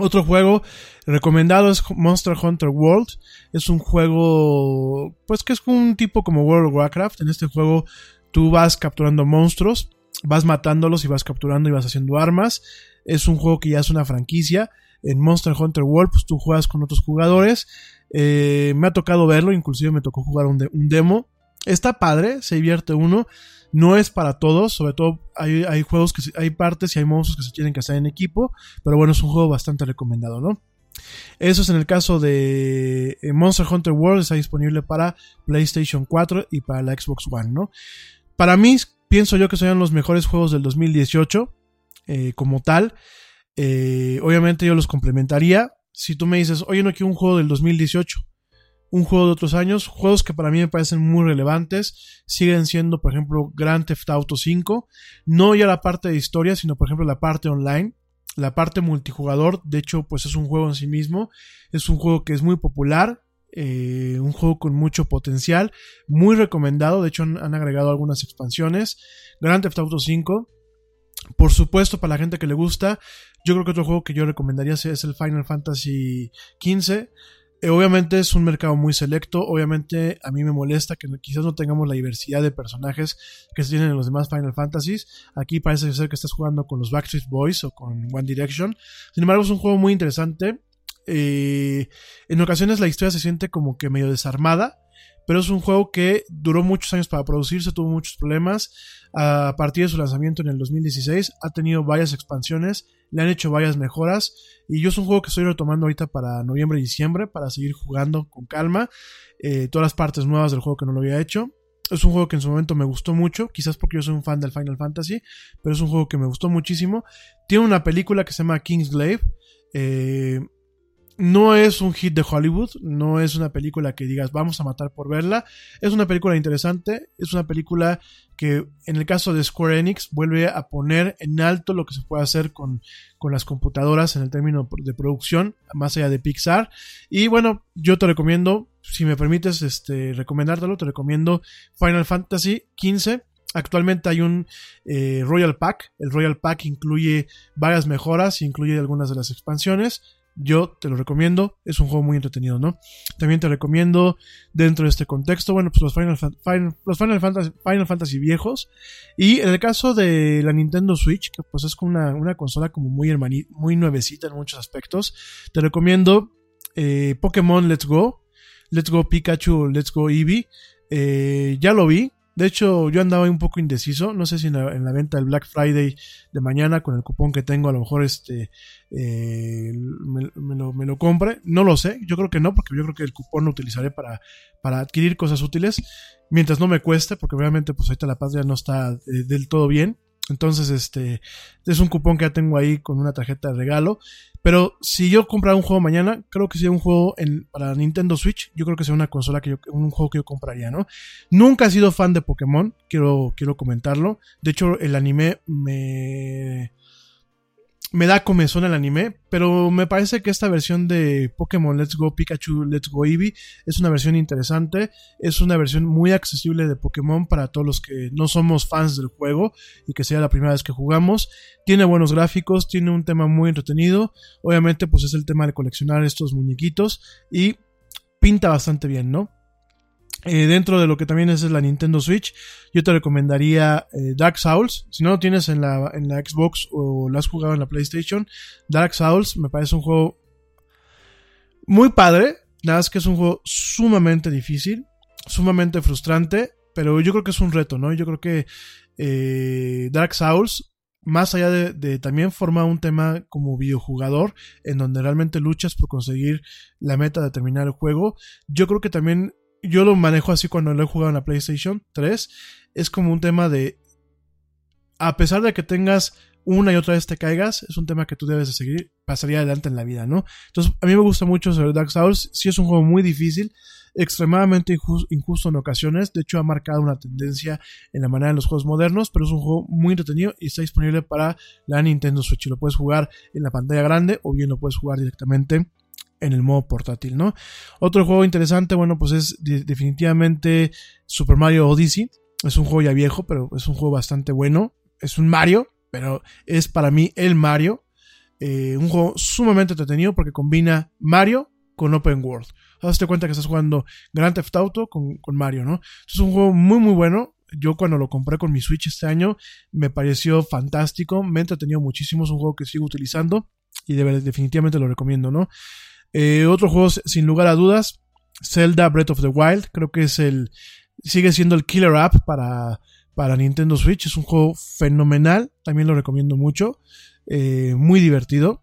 Otro juego recomendado es Monster Hunter World. Es un juego, pues que es un tipo como World of Warcraft. En este juego tú vas capturando monstruos, vas matándolos y vas capturando y vas haciendo armas. Es un juego que ya es una franquicia en Monster Hunter World, pues tú juegas con otros jugadores. Eh, me ha tocado verlo, inclusive me tocó jugar un, demo. Está padre, se divierte uno. No es para todos, sobre todo hay, juegos que hay partes y hay monstruos que se tienen que hacer en equipo, pero bueno, es un juego bastante recomendado, ¿no? Eso es en el caso de eh, Monster Hunter World, está disponible para PlayStation 4 y para la Xbox One, ¿no? Para mí, pienso yo que son los mejores juegos del 2018, eh, como tal. Eh, obviamente yo los complementaría. Si tú me dices, oye, no quiero un juego del 2018, un juego de otros años, juegos que para mí me parecen muy relevantes, siguen siendo, por ejemplo, Grand Theft Auto 5, no ya la parte de historia, sino por ejemplo la parte online, la parte multijugador, de hecho, pues es un juego en sí mismo, es un juego que es muy popular, eh, un juego con mucho potencial, muy recomendado, de hecho han, agregado algunas expansiones, Grand Theft Auto 5, por supuesto, para la gente que le gusta, yo creo que otro juego que yo recomendaría es el Final Fantasy XV. Eh, obviamente es un mercado muy selecto. Obviamente a mí me molesta que quizás no tengamos la diversidad de personajes que se tienen en los demás Final Fantasies. Aquí parece ser que estás jugando con los Backstreet Boys o con One Direction. Sin embargo, es un juego muy interesante. Eh, en ocasiones la historia se siente como que medio desarmada pero es un juego que duró muchos años para producirse, tuvo muchos problemas. A partir de su lanzamiento en el 2016 ha tenido varias expansiones, le han hecho varias mejoras y yo es un juego que estoy retomando ahorita para noviembre y diciembre para seguir jugando con calma eh, todas las partes nuevas del juego que no lo había hecho. Es un juego que en su momento me gustó mucho, quizás porque yo soy un fan del Final Fantasy, pero es un juego que me gustó muchísimo. Tiene una película que se llama Kingsglaive. Eh, no es un hit de Hollywood, no es una película que digas vamos a matar por verla, es una película interesante, es una película que en el caso de Square Enix vuelve a poner en alto lo que se puede hacer con, con las computadoras en el término de producción, más allá de Pixar. Y bueno, yo te recomiendo, si me permites este, recomendártelo, te recomiendo Final Fantasy XV. Actualmente hay un eh, Royal Pack. El Royal Pack incluye varias mejoras, incluye algunas de las expansiones yo te lo recomiendo, es un juego muy entretenido, ¿no? También te recomiendo dentro de este contexto, bueno, pues los Final, los Final, Fantasy, Final Fantasy viejos. Y en el caso de la Nintendo Switch, que pues es una, una consola como muy, muy nuevecita en muchos aspectos, te recomiendo eh, Pokémon Let's Go, Let's Go Pikachu, Let's Go Eevee. Eh, ya lo vi, de hecho, yo andaba un poco indeciso. No sé si en la, venta del Black Friday de mañana, con el cupón que tengo, a lo mejor este eh, me, lo, me, lo, compre. No lo sé. Yo creo que no, porque yo creo que el cupón lo utilizaré para, para adquirir cosas útiles. Mientras no me cueste, porque obviamente pues ahorita la paz ya no está eh, del todo bien. Entonces, este, es un cupón que ya tengo ahí con una tarjeta de regalo. Pero si yo comprara un juego mañana, creo que sería un juego en, para Nintendo Switch. Yo creo que sería una consola que yo, un juego que yo compraría, ¿no? Nunca he sido fan de Pokémon, quiero, quiero comentarlo. De hecho, el anime me, me da comezón el anime, pero me parece que esta versión de Pokémon Let's Go Pikachu Let's Go Eevee es una versión interesante, es una versión muy accesible de Pokémon para todos los que no somos fans del juego y que sea la primera vez que jugamos. Tiene buenos gráficos, tiene un tema muy entretenido, obviamente pues es el tema de coleccionar estos muñequitos y pinta bastante bien, ¿no? Eh, dentro de lo que también es la Nintendo Switch, yo te recomendaría eh, Dark Souls. Si no lo tienes en la, en la Xbox o lo has jugado en la PlayStation, Dark Souls me parece un juego muy padre. Nada más que es un juego sumamente difícil, sumamente frustrante, pero yo creo que es un reto, ¿no? Yo creo que eh, Dark Souls, más allá de, de, también forma un tema como videojugador, en donde realmente luchas por conseguir la meta de terminar el juego, yo creo que también yo lo manejo así cuando lo he jugado en la PlayStation 3. Es como un tema de. A pesar de que tengas una y otra vez te caigas, es un tema que tú debes de seguir, pasaría adelante en la vida, ¿no? Entonces, a mí me gusta mucho sobre Dark Souls. Sí es un juego muy difícil, extremadamente injusto en ocasiones. De hecho, ha marcado una tendencia en la manera de los juegos modernos, pero es un juego muy entretenido y está disponible para la Nintendo Switch. Lo puedes jugar en la pantalla grande o bien lo puedes jugar directamente en el modo portátil, ¿no? Otro juego interesante, bueno, pues es definitivamente Super Mario Odyssey. Es un juego ya viejo, pero es un juego bastante bueno. Es un Mario, pero es para mí el Mario. Eh, un juego sumamente entretenido porque combina Mario con Open World. Hazte cuenta que estás jugando Grand Theft Auto con, Mario, ¿no? Es un juego muy, muy bueno. Yo cuando lo compré con mi Switch este año me pareció fantástico, me ha entretenido muchísimo, es un juego que sigo utilizando y definitivamente lo recomiendo, ¿no? Eh, otro juego, sin lugar a dudas, Zelda Breath of the Wild. Creo que es el. Sigue siendo el killer app para, para Nintendo Switch. Es un juego fenomenal. También lo recomiendo mucho. Eh, muy divertido.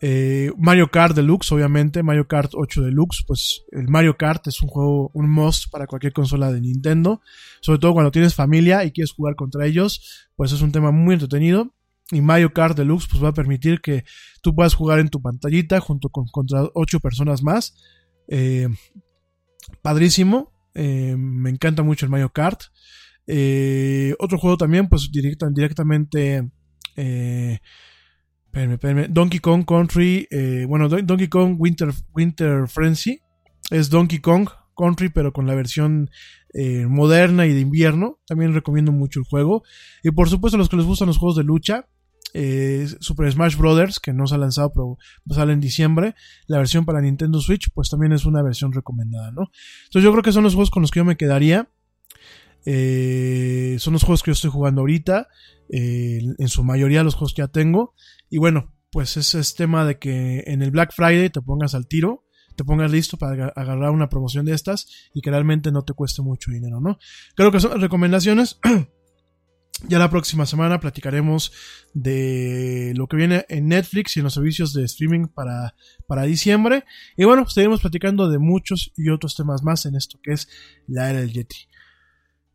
Eh, Mario Kart Deluxe, obviamente. Mario Kart 8 Deluxe. Pues el Mario Kart es un juego, un must para cualquier consola de Nintendo. Sobre todo cuando tienes familia y quieres jugar contra ellos. Pues es un tema muy entretenido. Y Mario Kart Deluxe pues va a permitir que tú puedas jugar en tu pantallita junto con contra ocho personas más. Eh, padrísimo. Eh, me encanta mucho el Mario Kart. Eh, otro juego también, pues directa, directamente. Donkey Kong Country. bueno, Donkey Kong Winter, Winter Frenzy. Es Donkey Kong Country, pero con la versión moderna y de invierno. También recomiendo mucho el juego. Y por supuesto, a los que les gustan los juegos de lucha, Super Smash Brothers, que no se ha lanzado, pero sale en diciembre. La versión para Nintendo Switch, pues también es una versión recomendada, ¿no? Entonces yo creo que son los juegos con los que yo me quedaría. Eh, son los juegos que yo estoy jugando ahorita. Eh, en su mayoría los juegos que ya tengo. Y bueno, pues ese es tema de que en el Black Friday te pongas al tiro te pongas listo para agarrar una promoción de estas y que realmente no te cueste mucho dinero, ¿no? Creo que son recomendaciones. *clears throat* Ya la próxima semana platicaremos de lo que viene en Netflix y en los servicios de streaming para, para diciembre. Y bueno, seguiremos platicando de muchos y otros temas más en esto que es la era del Yeti.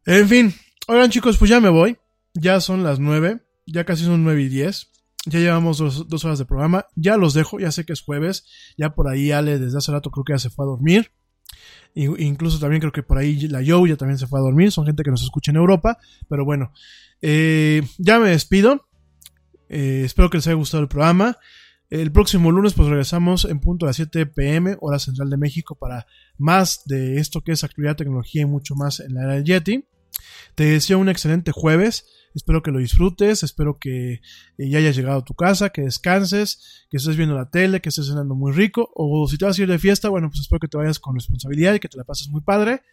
En fin, oigan chicos, pues ya me voy. Ya son las 9, ya casi son 9 y 10. Ya llevamos dos, dos, horas de programa. Ya los dejo, ya sé que es jueves. Ya por ahí Ale desde hace rato creo que ya se fue a dormir. Incluso también creo que por ahí la Joe ya también se fue a dormir. Son gente que nos escucha en Europa. Pero bueno, eh, ya me despido. Eh, espero que les haya gustado el programa. El próximo lunes pues regresamos en punto a las 7 pm, hora central de México, para más de esto que es actualidad, tecnología y mucho más en la era del Yeti. Te deseo un excelente jueves. Espero que lo disfrutes, espero que eh, ya hayas llegado a tu casa, que descanses, que estés viendo la tele, que estés cenando muy rico, o si te vas a ir de fiesta, bueno, pues espero que te vayas con responsabilidad y que te la pases muy padre.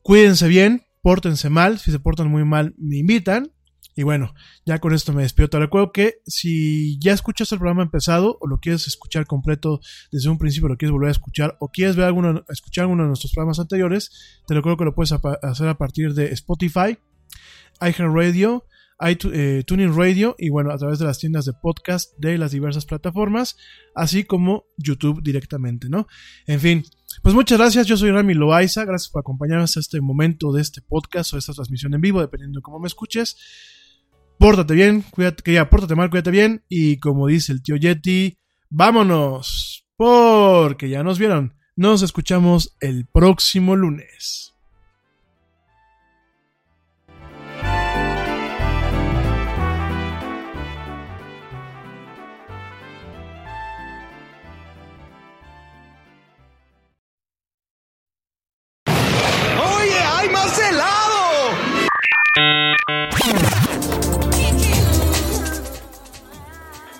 Cuídense bien, pórtense mal, si se portan muy mal, me invitan. Y bueno, ya con esto me despido. Te recuerdo que si ya escuchas el programa empezado o lo quieres escuchar completo desde un principio, lo quieres volver a escuchar o quieres ver alguno, escuchar alguno de nuestros programas anteriores, te recuerdo que lo puedes hacer a partir de Spotify, iHeartRadio, eh, Tuning Radio y bueno, a través de las tiendas de podcast de las diversas plataformas, así como YouTube directamente, ¿no? En fin, pues muchas gracias, yo soy Rami Loaiza, gracias por acompañarnos a este momento de este podcast o esta transmisión en vivo, dependiendo de cómo me escuches pórtate bien, cuídate, que ya, pórtate mal, cuídate bien. Y como dice el tío Yeti, vámonos, porque ya nos vieron. Nos escuchamos el próximo lunes.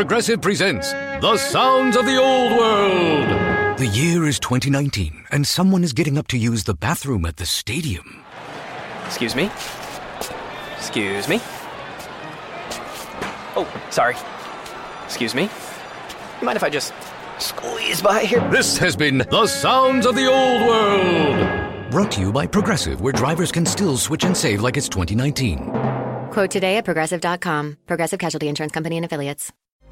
Progressive presents The Sounds of the Old World. The year is 2019, and someone is getting up to use the bathroom at the stadium. Excuse me? Excuse me? Oh, sorry. Excuse me? Mind if I just squeeze by here? This has been The Sounds of the Old World. Brought to you by Progressive, where drivers can still switch and save like it's 2019. Quote today at progressive.com. Progressive Casualty Insurance Company and Affiliates.